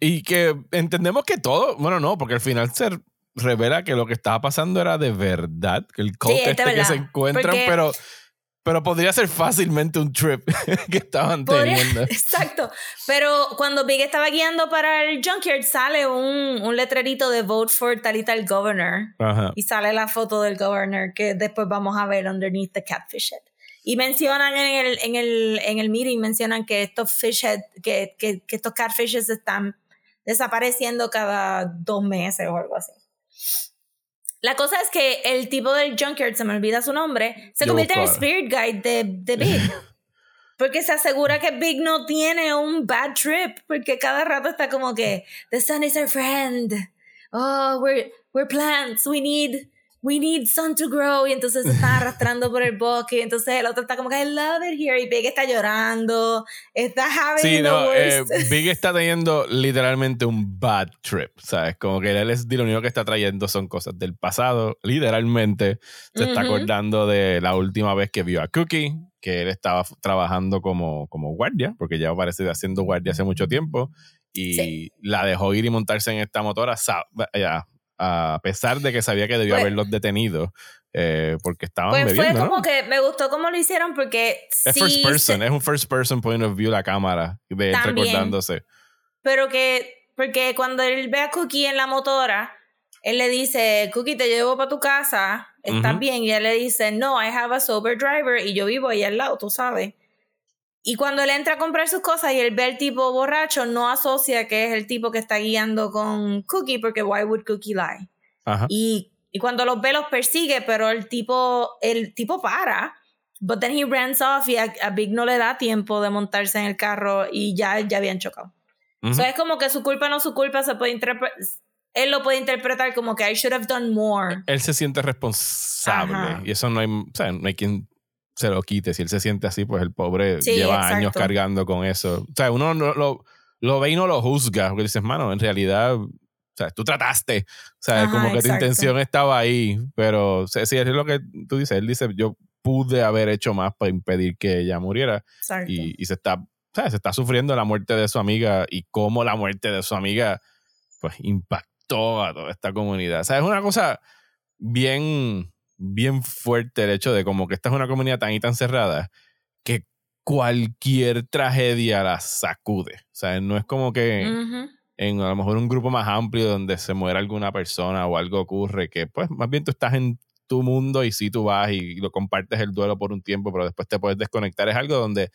Y que entendemos que todo. Bueno, no, porque al final se revela que lo que estaba pasando era de verdad. Que el cult de este que se encuentran, Porque- pero. Pero podría ser fácilmente un trip que estaban teniendo. exacto. Pero cuando Big estaba guiando para el junkyard, sale un, un letrerito de vote for tal y tal governor. Ajá. Y sale la foto del governor que después vamos a ver underneath the catfish head. Y mencionan en el, en el, en el meeting, mencionan que estos fish head, que, que, que estos catfishes están desapareciendo cada dos meses o algo así. La cosa es que el tipo del junkyard, se me olvida su nombre, se Yo convierte en el spirit guide de, de Big. Porque se asegura que Big no tiene un bad trip. Porque cada rato está como que, the sun is our friend. Oh, we're, we're plants. We need, we need sun to grow. Y entonces se está arrastrando por el bosque. Y entonces el otro está como que, I love it here. Y Big está llorando. Está having Sí, the no, eh. Big está teniendo literalmente un bad trip, ¿sabes? Como que él es lo único que está trayendo son cosas del pasado, literalmente. Se está Ujú. acordando de la última vez que vio a Cookie, que él estaba trabajando como, como guardia, porque ya parece haciendo guardia hace mucho tiempo, y Sí. la dejó ir y montarse en esta motora, ya, a pesar de que sabía que debió Pues- haberlos detenido, eh, porque estaban Pues fue bebiendo, ¿no? como que me gustó cómo lo hicieron porque Es sí first person, se- es un first person point of view la cámara de él recordándose. Pero que, porque cuando él ve a Cookie en la motora, él le dice, Cookie, te llevo para tu casa, estás bien. Y él le dice, no, I have a sober driver y yo vivo ahí al lado, tú sabes. Y cuando él entra a comprar sus cosas y él ve al tipo borracho, no asocia que es el tipo que está guiando con Cookie, porque why would Cookie lie? Ajá. Y y cuando los ve los persigue, pero el tipo, el tipo para. But then he runs off y a, Big no le da tiempo de montarse en el carro y ya, ya habían chocado. Uh es como que su culpa no su culpa se puede interpretar. Él lo puede interpretar como que I should have done more. Él se siente responsable y eso no hay, o sea, no hay quien se lo quite. Si él se siente así, pues el pobre lleva años cargando con eso. O sea, uno no, lo, lo ve y no lo juzga, porque dices, mano, en realidad o sea, tú trataste. O sea, como que tu intención estaba ahí. Pero si es lo que tú dices. Él dice, yo pude haber hecho más para impedir que ella muriera. Y, y, se está, se está sufriendo la muerte de su amiga y cómo la muerte de su amiga pues impactó a toda esta comunidad. O sea, es una cosa bien, bien fuerte el hecho de como que esta es una comunidad tan y tan cerrada que cualquier tragedia la sacude. O sea, no es como que en a lo mejor un grupo más amplio donde se muera alguna persona o algo ocurre, que pues más bien tú estás en tu mundo y si tú vas y lo compartes el duelo por un tiempo, pero después te puedes desconectar. Es algo donde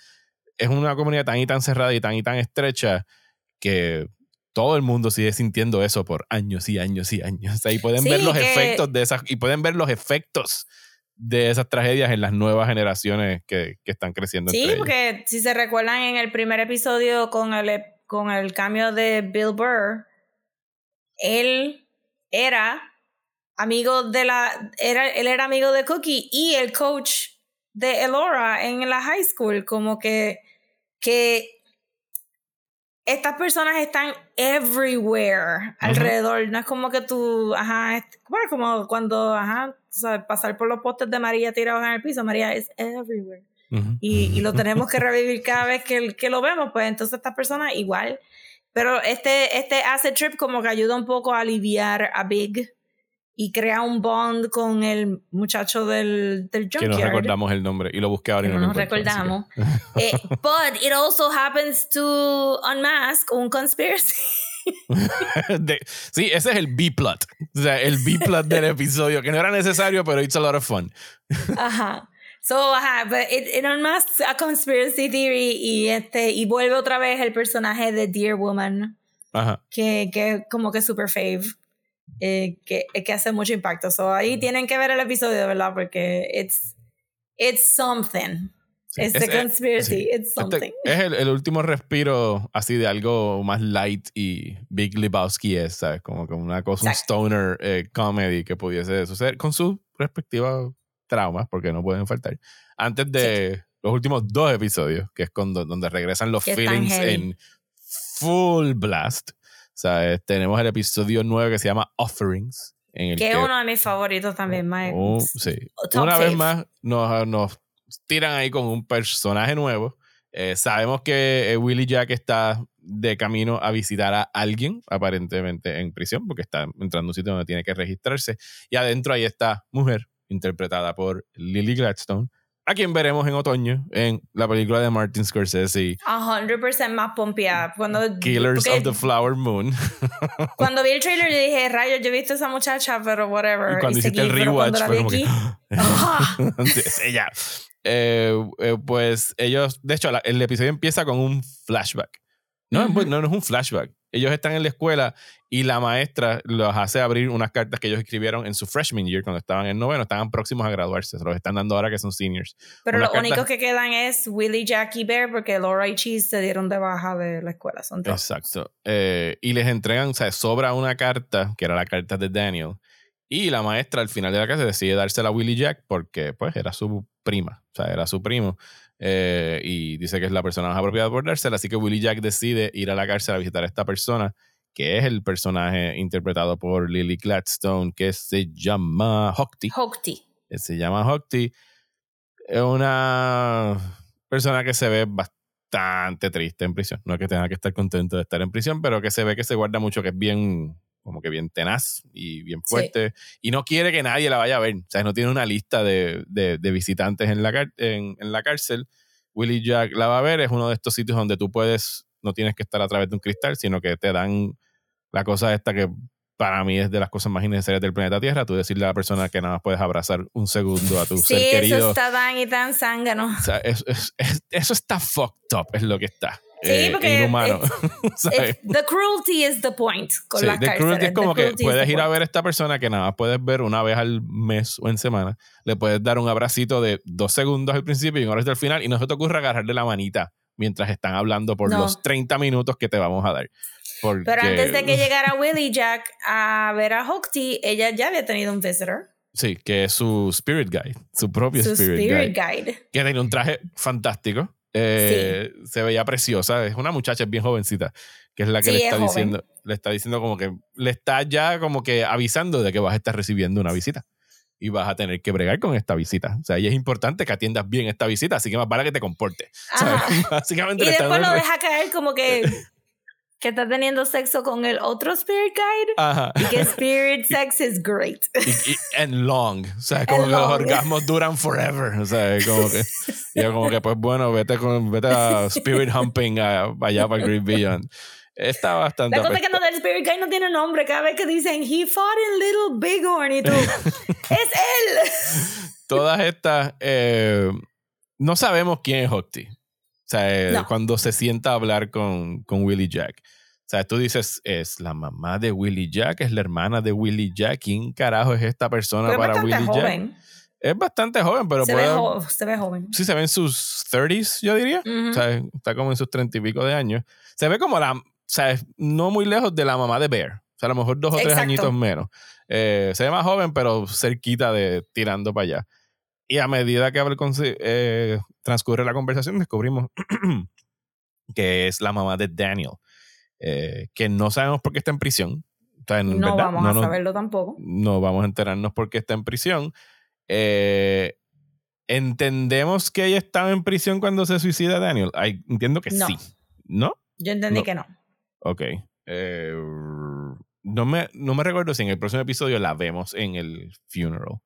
es una comunidad tan y tan cerrada y tan y tan estrecha que todo el mundo sigue sintiendo eso por años y años y años. y pueden ver los efectos de esas, y pueden ver los efectos de esas tragedias en las nuevas generaciones que, que están creciendo. Sí, porque si se recuerdan en el primer episodio con el con el cambio de Bill Burr, él era amigo de la, era, él era amigo de Cookie y el coach de Elora en la high school, como que, que estas personas están everywhere alrededor, no es como que tú, ajá, bueno, como cuando, ajá, pasar por los postes de María tirados en el piso, María es everywhere. Y, lo tenemos que revivir cada vez que, que, lo vemos, pues entonces esta persona igual. Pero este, este acid trip como que ayuda un poco a aliviar a Big y crea un bond con el muchacho del, del junkyard. Que no recordamos el nombre y lo busqué ahora y no, no lo recordamos. eh, but it also happens to unmask un conspiracy. sí, ese es el B-plot. O sea, el B-plot del episodio, que no era necesario, pero it's a lot of fun. Ajá. So, ajá, but it, it unmasks a conspiracy theory y, este, y vuelve otra vez el personaje de Dear Woman. Ajá. Que, que como que super fave. Eh, que, que hace mucho impacto. So, ahí tienen que ver el episodio, ¿verdad? Porque it's, it's something. it's a conspiracy, it's este something. es el, el, último respiro así de algo más light y Big Lebowski es, ¿sabes? Como que una cosa, un stoner eh, comedy que pudiese suceder con su respectiva traumas, porque no pueden faltar, antes de los últimos dos episodios, que es cuando, donde regresan los feelings en full blast. Sea, tenemos el episodio 9 que se llama Offerings. En el que, es uno de mis favoritos también, Mike. Sí. Una vez más nos, nos tiran ahí con un personaje nuevo. Eh, sabemos que eh, Willie Jack está de camino a visitar a alguien, aparentemente en prisión, porque está entrando a un sitio donde tiene que registrarse. Y adentro ahí está mujer, interpretada por Lily Gladstone, a quien veremos en otoño en la película de Martin Scorsese. 100% más pompeada. Cuando, Killers of the Flower Moon. cuando vi el trailer yo dije, rayos, yo he visto a esa muchacha, pero whatever. Y cuando hiciste el rewatch fue como que... ella. Eh, eh, pues ellos, de hecho, el episodio empieza con un flashback. No, no, no es un flashback ellos están en la escuela y la maestra los hace abrir unas cartas que ellos escribieron en su freshman year cuando estaban en noveno, estaban próximos a graduarse, se los están dando ahora que son seniors. Pero los únicos que quedan es Willie, Jackie Bear porque Laura y Cheese se dieron de baja de la escuela. Son Exacto. Eh, y les entregan, o sea, sobra una carta, que era la carta de Daniel, y la maestra al final de la clase decide dársela a Willie Jack porque pues era su prima, o sea, era su primo. Eh, y dice que es la persona más apropiada por dársela. Así que Willie Jack decide ir a la cárcel a visitar a esta persona, que es el personaje interpretado por Lily Gladstone, que se llama Hockty. Hockty. Se llama Hockty. Es una persona que se ve bastante triste en prisión. No es que tenga que estar contento de estar en prisión, pero que se ve que se guarda mucho, que es bien como que bien tenaz y bien fuerte. Y no quiere que nadie la vaya a ver. O sea, no tiene una lista de, de, visitantes en la, en, en, la cárcel. Willie Jack la va a ver. Es uno de estos sitios donde tú puedes, no tienes que estar a través de un cristal, sino que te dan la cosa esta que para mí es de las cosas más innecesarias del planeta Tierra. Tú decirle a la persona que nada más puedes abrazar un segundo a tu ser querido. eso está tan y tan zángano. O sea, eso, eso está fucked up, es lo que está. Eh, inhumano. the cruelty is the point con sí, las the cruelty es como que puedes ir a ver a esta persona que nada más puedes ver una vez al mes o en semana. Le puedes dar un abracito de dos segundos al principio y un abrazo al final y no se te ocurre agarrarle la manita mientras están hablando por los 30 minutos que te vamos a dar. Pero antes de que llegara Willie Jack a ver a Hookty, ella ya había tenido un visitor. Sí, que es su Spirit Guide, su propio su Spirit, guide, Que tiene un traje fantástico. Eh, se veía preciosa. Es una muchacha bien jovencita, que es la que le está diciendo, le está diciendo como que le está ya como que avisando de que vas a estar recibiendo una visita y vas a tener que bregar con esta visita. O sea, y es importante que atiendas bien esta visita, así que más para que te comportes. Básicamente y después lo deja caer como que que está teniendo sexo con el otro Spirit Guide. Ajá. Y que Spirit Sex is great. Y, and long. O sea, como que los orgasmos duran forever. O sea, como que. Y como que, pues bueno, vete, con, vete a Spirit Humping allá para Great Beyond. Está bastante. La cosa es que no, el Spirit Guide no tiene nombre. Cada vez que dicen, he fought in Little Bighorn y tú, ¡es él! Todas estas. Eh, no sabemos quién es Hocti. O sea, eh, cuando se sienta a hablar con, con Willie Jack. Sea, tú dices, es la mamá de Willie Jack, es la hermana de Willie Jack. ¿Quién carajo es esta persona para Willie Jack? Es bastante joven, pero se, ve se ve joven. Sí, se ve en sus 30s, yo diría. O sea, está como en sus 30 y pico de años. Se ve como la. O sea, no muy lejos de la mamá de Bear. O sea, a lo mejor dos o tres añitos menos. Eh, se ve más joven, pero cerquita de tirando para allá. Y a medida que eh, transcurre la conversación, descubrimos que es la mamá de Daniel, eh, que no sabemos por qué está en prisión. no vamos a saberlo tampoco. No vamos a enterarnos por qué está en prisión. Eh, ¿Entendemos que ella estaba en prisión cuando se suicida Daniel? entiendo que sí. ¿No? Yo entendí que no. Ok. no, me, no me recuerdo si en el próximo episodio la vemos en el funeral.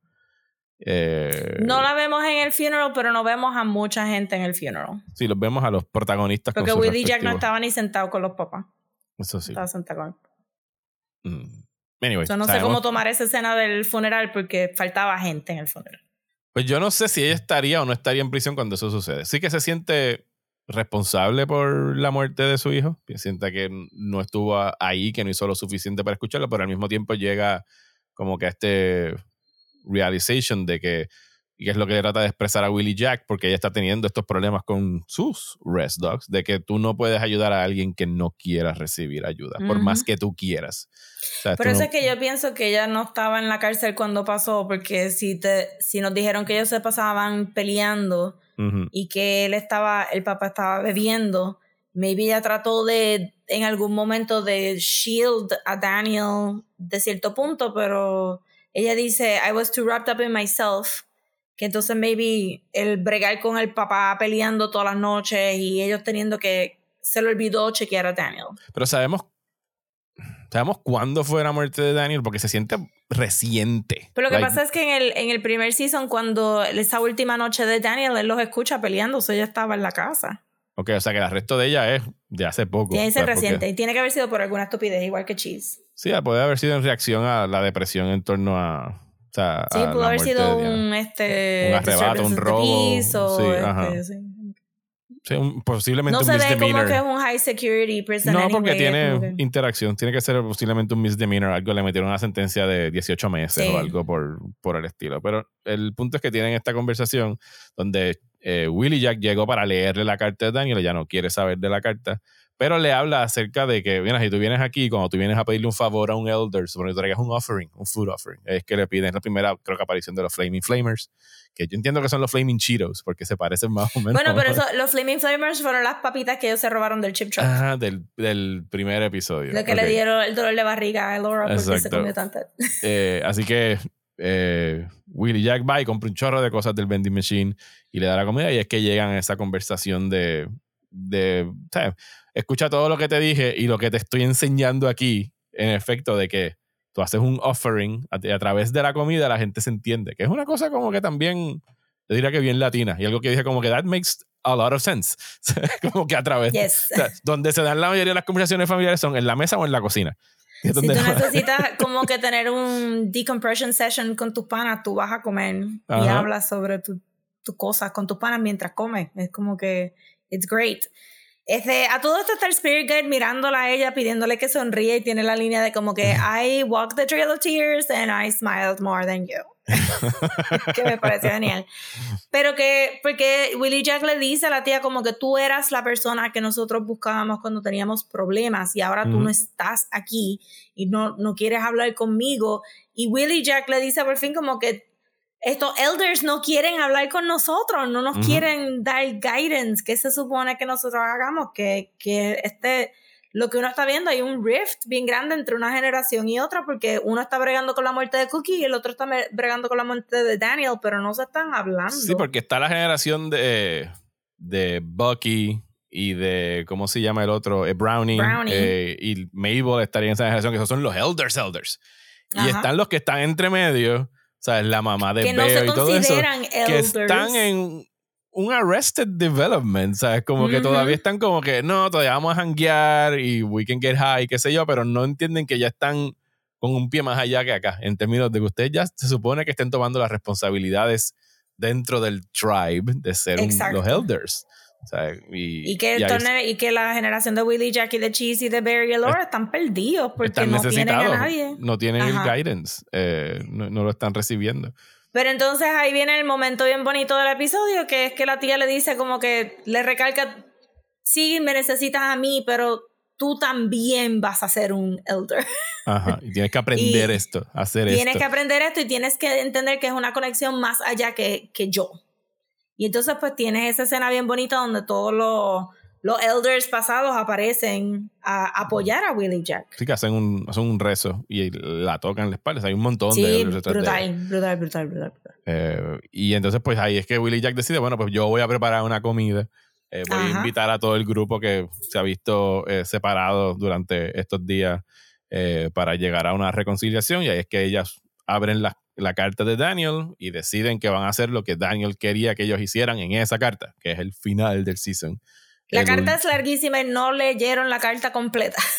Eh, no la vemos en el funeral, pero no vemos a mucha gente en el funeral. Sí, los vemos a los protagonistas. Porque Willie Jack no estaba ni sentado con los papás. Eso sí. Estaba sentado con mm. Anyway, no sé cómo tomar esa escena del funeral porque faltaba gente en el funeral. Pues yo no sé si ella estaría o no estaría en prisión cuando eso sucede. Sí que se siente responsable por la muerte de su hijo. Siente que no estuvo ahí, que no hizo lo suficiente para escucharlo, pero al mismo tiempo llega como que a este realization de que, y es lo que trata de expresar a Willie Jack, porque ella está teniendo estos problemas con sus rest dogs, de que tú no puedes ayudar a alguien que no quiera recibir ayuda, por más que tú quieras. Por eso es que yo pienso que ella no estaba en la cárcel cuando pasó, porque si, te, si nos dijeron que ellos se pasaban peleando y que él estaba, el papá estaba bebiendo, maybe ella trató de en algún momento de shield a Daniel de cierto punto, pero ella dice, I was too wrapped up in myself, que entonces maybe el bregar con el papá peleando todas las noches y ellos teniendo que, se le olvidó chequear a Daniel. Pero sabemos, sabemos cuándo fue la muerte de Daniel porque se siente reciente. Pero lo que pasa es que en el, en el primer season, cuando esa última noche de Daniel, él los escucha peleando, o sea, ella estaba en la casa. Ok, o sea que el resto de ella es de hace poco. Tiene que ser reciente y tiene que haber sido por alguna estupidez, igual que Cheese. Sí, puede haber sido en reacción a la depresión en torno a. Sea, sí, pudo haber sido un, este, un arrebato, un robo. sí, este, sí. sí un, posiblemente no un misdemeanor. No se ve como que es un high security person No, porque tiene interacción. Tiene que ser posiblemente un misdemeanor. Algo le metieron una sentencia de 18 meses o algo por, por el estilo. Pero el punto es que tienen esta conversación donde eh, Willie Jack llegó para leerle la carta de Daniel. ya no quiere saber de la carta pero le habla acerca de que, mira, si tú vienes aquí, cuando tú vienes a pedirle un favor a un elder, supone que tú traigas un offering, un food offering, es que le piden la primera, creo que aparición de los Flaming Flamers, que yo entiendo que son los Flaming Cheetos, porque se parecen más o menos. Bueno, pero eso, los Flaming Flamers fueron las papitas que ellos se robaron del chip truck. Ajá, del, del primer episodio. Lo que le dieron el dolor de barriga a Laura porque se comió tanto. Eh, así que eh, Willie Jack va y compra un chorro de cosas del vending machine y le da la comida y es que llegan a esa conversación de, de ¿sabes? Escucha todo lo que te dije y lo que te estoy enseñando aquí, en efecto, de que tú haces un offering a, través de la comida, la gente se entiende, que es una cosa como que también, yo diría que bien latina, y algo que dije como que that makes a lot of sense, como que a través, donde se dan la mayoría de las conversaciones familiares son en la mesa o en la cocina. Si tú necesitas como que tener un decompression session con tus panas, tú vas a comer y hablas sobre tus cosas con tus panas mientras comes. Es como que it's great. Este, a todo esto está el Spirit Guide mirándola a ella, pidiéndole que sonríe y tiene la línea de como que I walked the trail of tears and I smiled more than you. que me pareció genial. Pero que, porque Willie Jack le dice a la tía como que tú eras la persona que nosotros buscábamos cuando teníamos problemas y ahora tú no estás aquí y no, no quieres hablar conmigo. Y Willie Jack le dice por fin como que estos elders no quieren hablar con nosotros, no nos quieren dar guidance, que se supone que nosotros hagamos, que, que este, lo que uno está viendo, hay un rift bien grande entre una generación y otra, porque uno está bregando con la muerte de Cookie y el otro está bregando con la muerte de Daniel, pero no se están hablando. Sí, porque está la generación de, de Bucky y de, ¿cómo se llama el otro? Eh, Brownie. Eh, y Mabel estaría en esa generación, que esos son los elders, elders. Y están los que están entre medio sea, la mamá de Bear y todo eso. Que están en un arrested development, ¿sabes? Como que todavía están como que, no, todavía vamos a hanguear y we can get high, qué sé yo, pero no entienden que ya están con un pie más allá que acá, en términos de que ustedes ya se supone que estén tomando las responsabilidades dentro del tribe de ser los elders y, que y que la generación de Willie, Jackie, de Cheese y de Barry y Laura están perdidos porque no tienen a nadie. No tienen el guidance, eh, no, lo están recibiendo. Pero entonces ahí viene el momento bien bonito del episodio, que es que la tía le dice como que le recalca, sí, me necesitas a mí, pero tú también vas a ser un elder. Ajá, y tienes que aprender esto, hacer esto. Tienes que aprender esto y tienes que entender que es una conexión más allá que, que yo. Y entonces pues tienes esa escena bien bonita donde todos los, los elders pasados aparecen a apoyar a Willie Jack. Sí, que hacen un, hacen un rezo y la tocan en la espalda. Hay un montón de elders. Brutal, brutal, brutal, brutal, eh, y entonces pues ahí es que Willie Jack decide, bueno, pues yo voy a preparar una comida. Eh, voy a invitar a todo el grupo que se ha visto eh, separado durante estos días para llegar a una reconciliación. Y ahí es que ellas abren las la carta de Daniel y deciden que van a hacer lo que Daniel quería que ellos hicieran en esa carta, que es el final del season. La carta es larguísima y no leyeron la carta completa.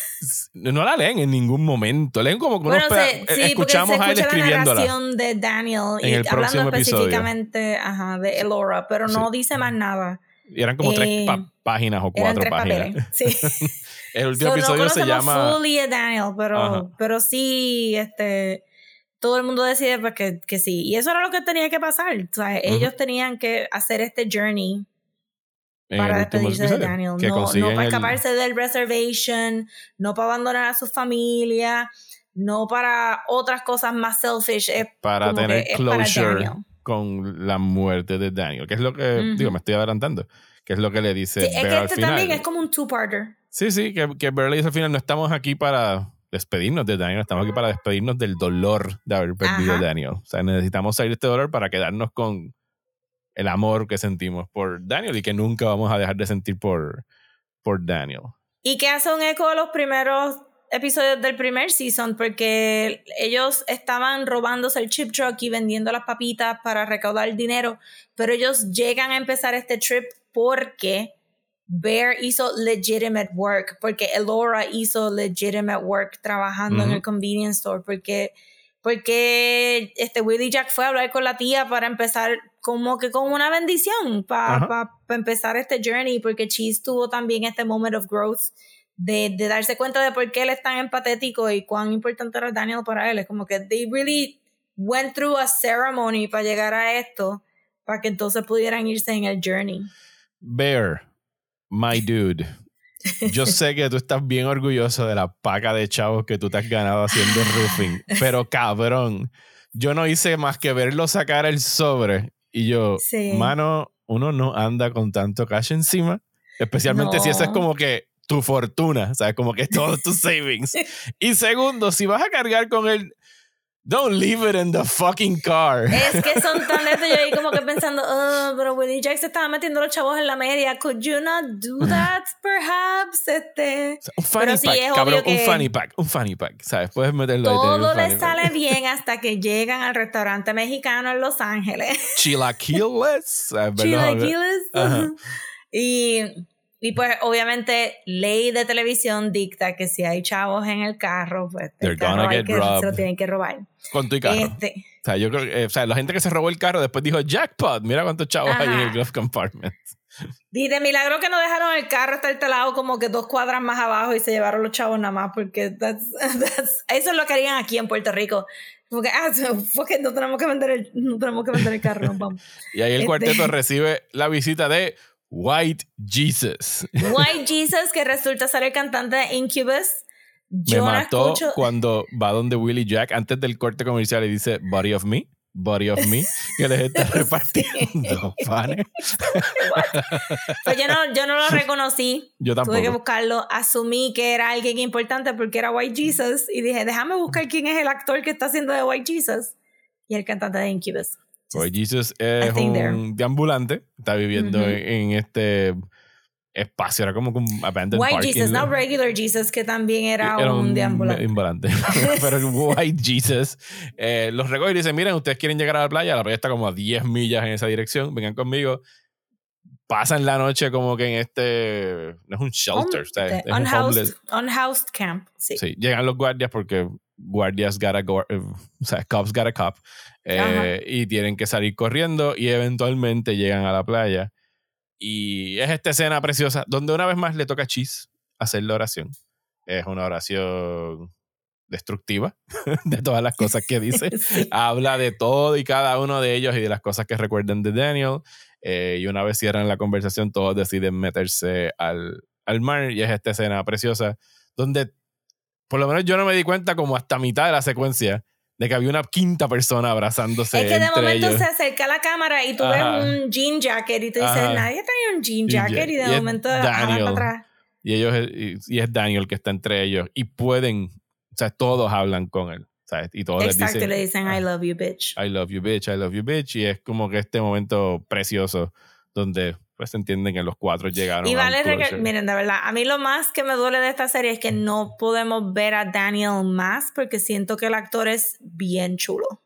No la leen en ningún momento. Leen como bueno, sí, escuchamos se escucha a la narración de Daniel y hablando específicamente de Elora, pero no dice más nada. Y eran como tres eh, páginas o cuatro páginas. Sí. el último episodio se llama. Fully Daniel, pero, pero sí, este todo el mundo decide pues, que, que, sí. Y eso era lo que tenía que pasar. O sea, ellos tenían que hacer este journey para despedirse de Daniel. No, no, para escaparse del reservation, no para abandonar a su familia, no para otras cosas más selfish. Es para tener closure con la muerte de Daniel. Que es lo que, digo, me estoy adelantando. Que es lo que le dice. Sí, es que este también es como un two-parter. Sí, sí, que, que Bear le dice al final: no estamos aquí para despedirnos de Daniel, estamos aquí para despedirnos del dolor de haber perdido a Daniel. O sea, necesitamos salir de este dolor para quedarnos con el amor que sentimos por Daniel y que nunca vamos a dejar de sentir por, por Daniel. Y que hace un eco de los primeros episodios del primer season, porque ellos estaban robándose el chip truck y vendiendo las papitas para recaudar dinero, pero ellos llegan a empezar este trip porque Bear hizo legitimate work, porque Elora hizo legitimate work trabajando en el convenience store, porque, porque este Willie Jack fue a hablar con la tía para empezar como que con una bendición, para empezar este journey, porque Cheese tuvo también este moment of growth. De, de, darse cuenta de por qué él es tan empatético y cuán importante era Daniel para él. Es como que they really went through a ceremony para llegar a esto, para que entonces pudieran irse en el journey. Bear, my dude, yo sé que tú estás bien orgulloso de la paca de chavos que tú te has ganado haciendo roofing, pero cabrón, yo no hice más que verlo sacar el sobre y yo, mano, uno no anda con tanto cash encima, especialmente si eso es como que tu fortuna, ¿sabes? Como que es todos tus savings. y segundo, si vas a cargar con el Don't leave it in the fucking car. Es que son tan lentos. Yo ahí como que pensando, oh, pero Willie Jack se estaba metiendo los chavos en la media. Could you not do that, perhaps? Este. Un funny pack, cabrón. Un funny pack. Un funny pack. ¿Sabes? Puedes meterlo Todo le sale bien hasta que llegan al restaurante mexicano en Los Ángeles. Chilaquiles. Chilaquiles. Y y pues obviamente ley de televisión dicta que si hay chavos en el carro, pues el carro hay que, se lo tienen que robar. Con tu carro. Este. O sea, yo creo que, o sea, la gente que se robó el carro después dijo jackpot, mira cuántos chavos hay en el glove compartment. Y de milagro que no dejaron el carro hasta el lado como que dos cuadras más abajo y se llevaron los chavos nada más, porque eso es lo que harían aquí en Puerto Rico. Porque, ah, no tenemos que vender el, no tenemos que vender el carro, vamos. y ahí el cuarteto este recibe la visita de White Jesus. White Jesus, que resulta ser el cantante de Incubus. Me mató cuando va donde Willie Jack antes del corte comercial y dice Body of Me. Body of Me, que les está repartiendo panes. pues yo no, yo no lo reconocí. Yo tampoco. Tuve que buscarlo. Asumí que era alguien importante porque era White Jesus y dije, déjame buscar quién es el actor que está haciendo de White Jesus. Y el cantante de Incubus. White Jesus es un deambulante, está viviendo en este espacio, era como un abandoned White Jesus, no regular Jesus, que también era, un, deambulante. Pero el White Jesus eh, los recoge y dice, miren, ustedes quieren llegar a la playa, la playa está como a 10 millas en esa dirección, vengan conmigo. Pasan la noche como que en este, no es un shelter, es unhoused, un unhoused camp. Sí. sí. llegan los guardias porque guardias got a, eh, o sea, cops got a cop, eh, y tienen que salir corriendo y eventualmente llegan a la playa y es esta escena preciosa donde una vez más le toca a Cheese hacer la oración. Es una oración destructiva de todas las cosas que dice. Habla de todo y cada uno de ellos y de las cosas que recuerden de Daniel. Eh, y una vez cierran la conversación, todos deciden meterse al, al mar. Y es esta escena preciosa donde, por lo menos yo no me di cuenta como hasta mitad de la secuencia, de que había una quinta persona abrazándose. Es que de momento se acerca la cámara y tú ves un jean jacket y tú dices, nadie trae un jean jacket y de momento Daniel, para atrás. Y ellos y, es Daniel que está entre ellos y pueden, o sea, todos hablan con él. ¿sabes? Y todos Exacto, les dicen, le dicen I love you bitch. I love you bitch, I love you bitch y es como que este momento precioso donde pues entienden que los cuatro llegaron. Y vale, miren, de verdad, a mí lo más que me duele de esta serie es que no podemos ver a Daniel más porque siento que el actor es bien chulo.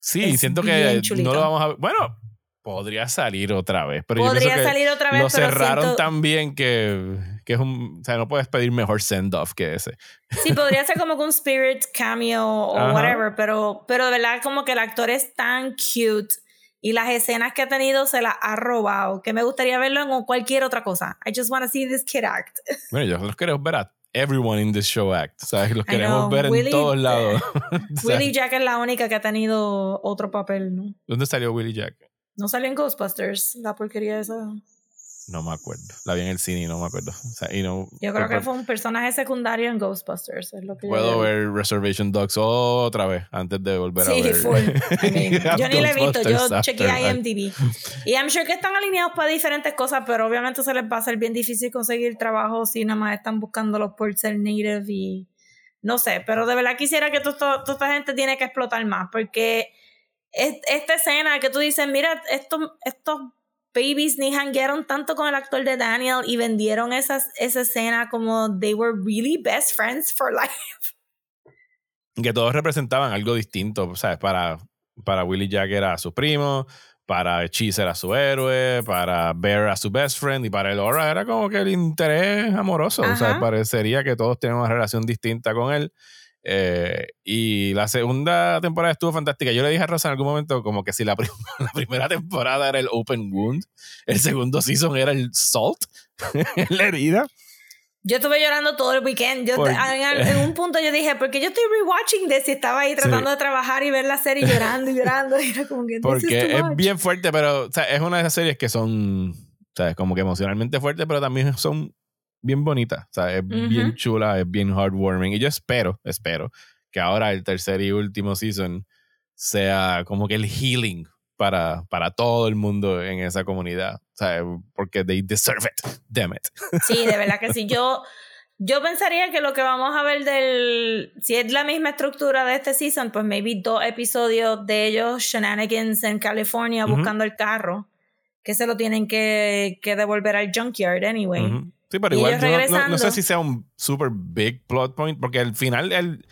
Sí, siento que no lo vamos a ver. Bueno, podría salir otra vez. Pero podría salir otra vez. Lo cerraron tan bien que, que, es un. O sea, no puedes pedir mejor send-off que ese. Sí, podría ser como un spirit cameo o whatever, pero, pero de verdad, como que el actor es tan cute y las escenas que ha tenido se las ha robado, que me gustaría verlo en cualquier otra cosa. I just want to see this kid act. Bueno, yo los queremos ver a everyone in this show act, ¿sabes? Los queremos ver en todos lados. Willie Jack es la única que ha tenido otro papel, ¿no? ¿Dónde salió Willie Jack? No salió en Ghostbusters, la porquería esa. No me acuerdo. La vi en el cine y no me acuerdo. O sea, y no, yo creo que fue un personaje secundario en Ghostbusters. Es lo que Puedo ver Reservation Dogs otra vez antes de volver a ver. Sí, fue. yo ni la he visto. Yo chequeé IMDb. Y I'm sure que están alineados para diferentes cosas, pero obviamente se les va a hacer bien difícil conseguir trabajo si nada más están buscándolo por ser native y no sé. Pero de verdad quisiera que toda esta gente tiene que explotar más porque esta escena que tú dices, mira, estos, estos babies ni hanguearon tanto con el actor de Daniel y vendieron esa escena como they were really best friends for life. Que todos representaban algo distinto, ¿sabes? Para, para Willie Jack era su primo, para Cheese era su héroe, para Bear era su best friend y para Laura era como que el interés amoroso. O sea, parecería que todos tienen una relación distinta con él. Eh, y la segunda temporada estuvo fantástica. Yo le dije a Rosa en algún momento como que si la, la primera temporada era el Open Wound, el segundo season era el Salt, la herida. Yo estuve llorando todo el weekend. Yo, en, un punto yo dije, ¿por qué yo estoy rewatching this? Y estaba ahí tratando de trabajar y ver la serie llorando y llorando. Y era como que, Porque es bien fuerte, pero o sea, es una de esas series que son, o sea, como que emocionalmente fuerte, pero también son bien bonita, o sea, es bien chula, es bien heartwarming. Y yo espero, espero que ahora el tercer y último season sea como que el healing para, para todo el mundo en esa comunidad. O sea, porque they deserve it. Damn it. Sí, de verdad que sí. Yo, yo pensaría que lo que vamos a ver del. Si es la misma estructura de este season, pues maybe dos episodios de ellos, shenanigans en California buscando el carro, que se lo tienen que, que devolver al junkyard anyway. Sí, pero igual no, sé si sea un super big plot point, porque al final el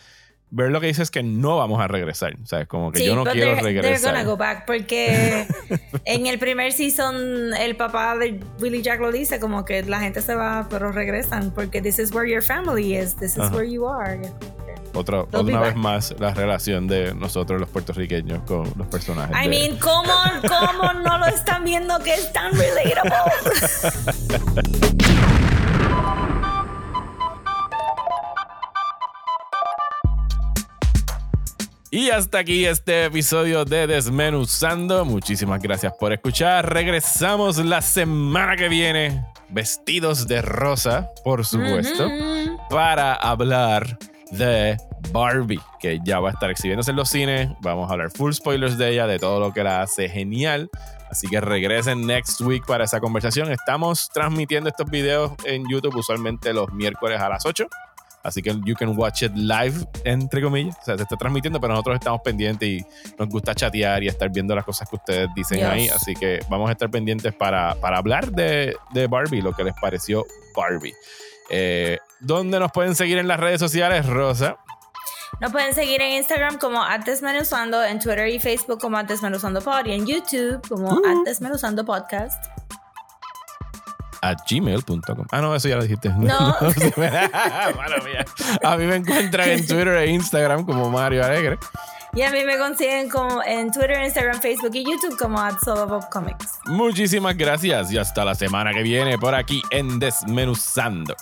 ver lo que dice es que no vamos a regresar. O sea, es como que yo no quiero regresar. They're go back porque en el primer season el papá de Willie Jack lo dice como que la gente se va, pero regresan porque this is where your family is, this is where you are. otra, una vez más la relación de nosotros los puertorriqueños con los personajes. I mean, ¿cómo, ¿cómo no lo están viendo que es tan relatable? Y hasta aquí este episodio de Desmenuzando. Muchísimas gracias por escuchar. Regresamos la semana que viene, vestidos de rosa, por supuesto, para hablar de Barbie, que ya va a estar exhibiéndose en los cines. Vamos a hablar full spoilers de ella, de todo lo que la hace genial. Así que regresen next week para esa conversación. Estamos transmitiendo estos videos en YouTube usualmente los miércoles a las 8. Así que you can watch it live, entre comillas. O sea, se está transmitiendo, pero nosotros estamos pendientes y nos gusta chatear y estar viendo las cosas que ustedes dicen ahí. Así que vamos a estar pendientes para, para hablar de, de, Barbie, lo que les pareció Barbie. Eh, ¿Dónde nos pueden seguir en las redes sociales, Rosa? Nos pueden seguir en Instagram como Desmenuzando, en Twitter y Facebook como Desmenuzando Pod y en YouTube como uh. Desmenuzando Podcast a gmail.com. Ah, no, eso ya lo dijiste. No. A mí me encuentran en Twitter e Instagram como Mario Alegre. Y a mí me consiguen como en Twitter, Instagram, Facebook y YouTube como at Comics. Muchísimas gracias y hasta la semana que viene por aquí en Desmenuzando.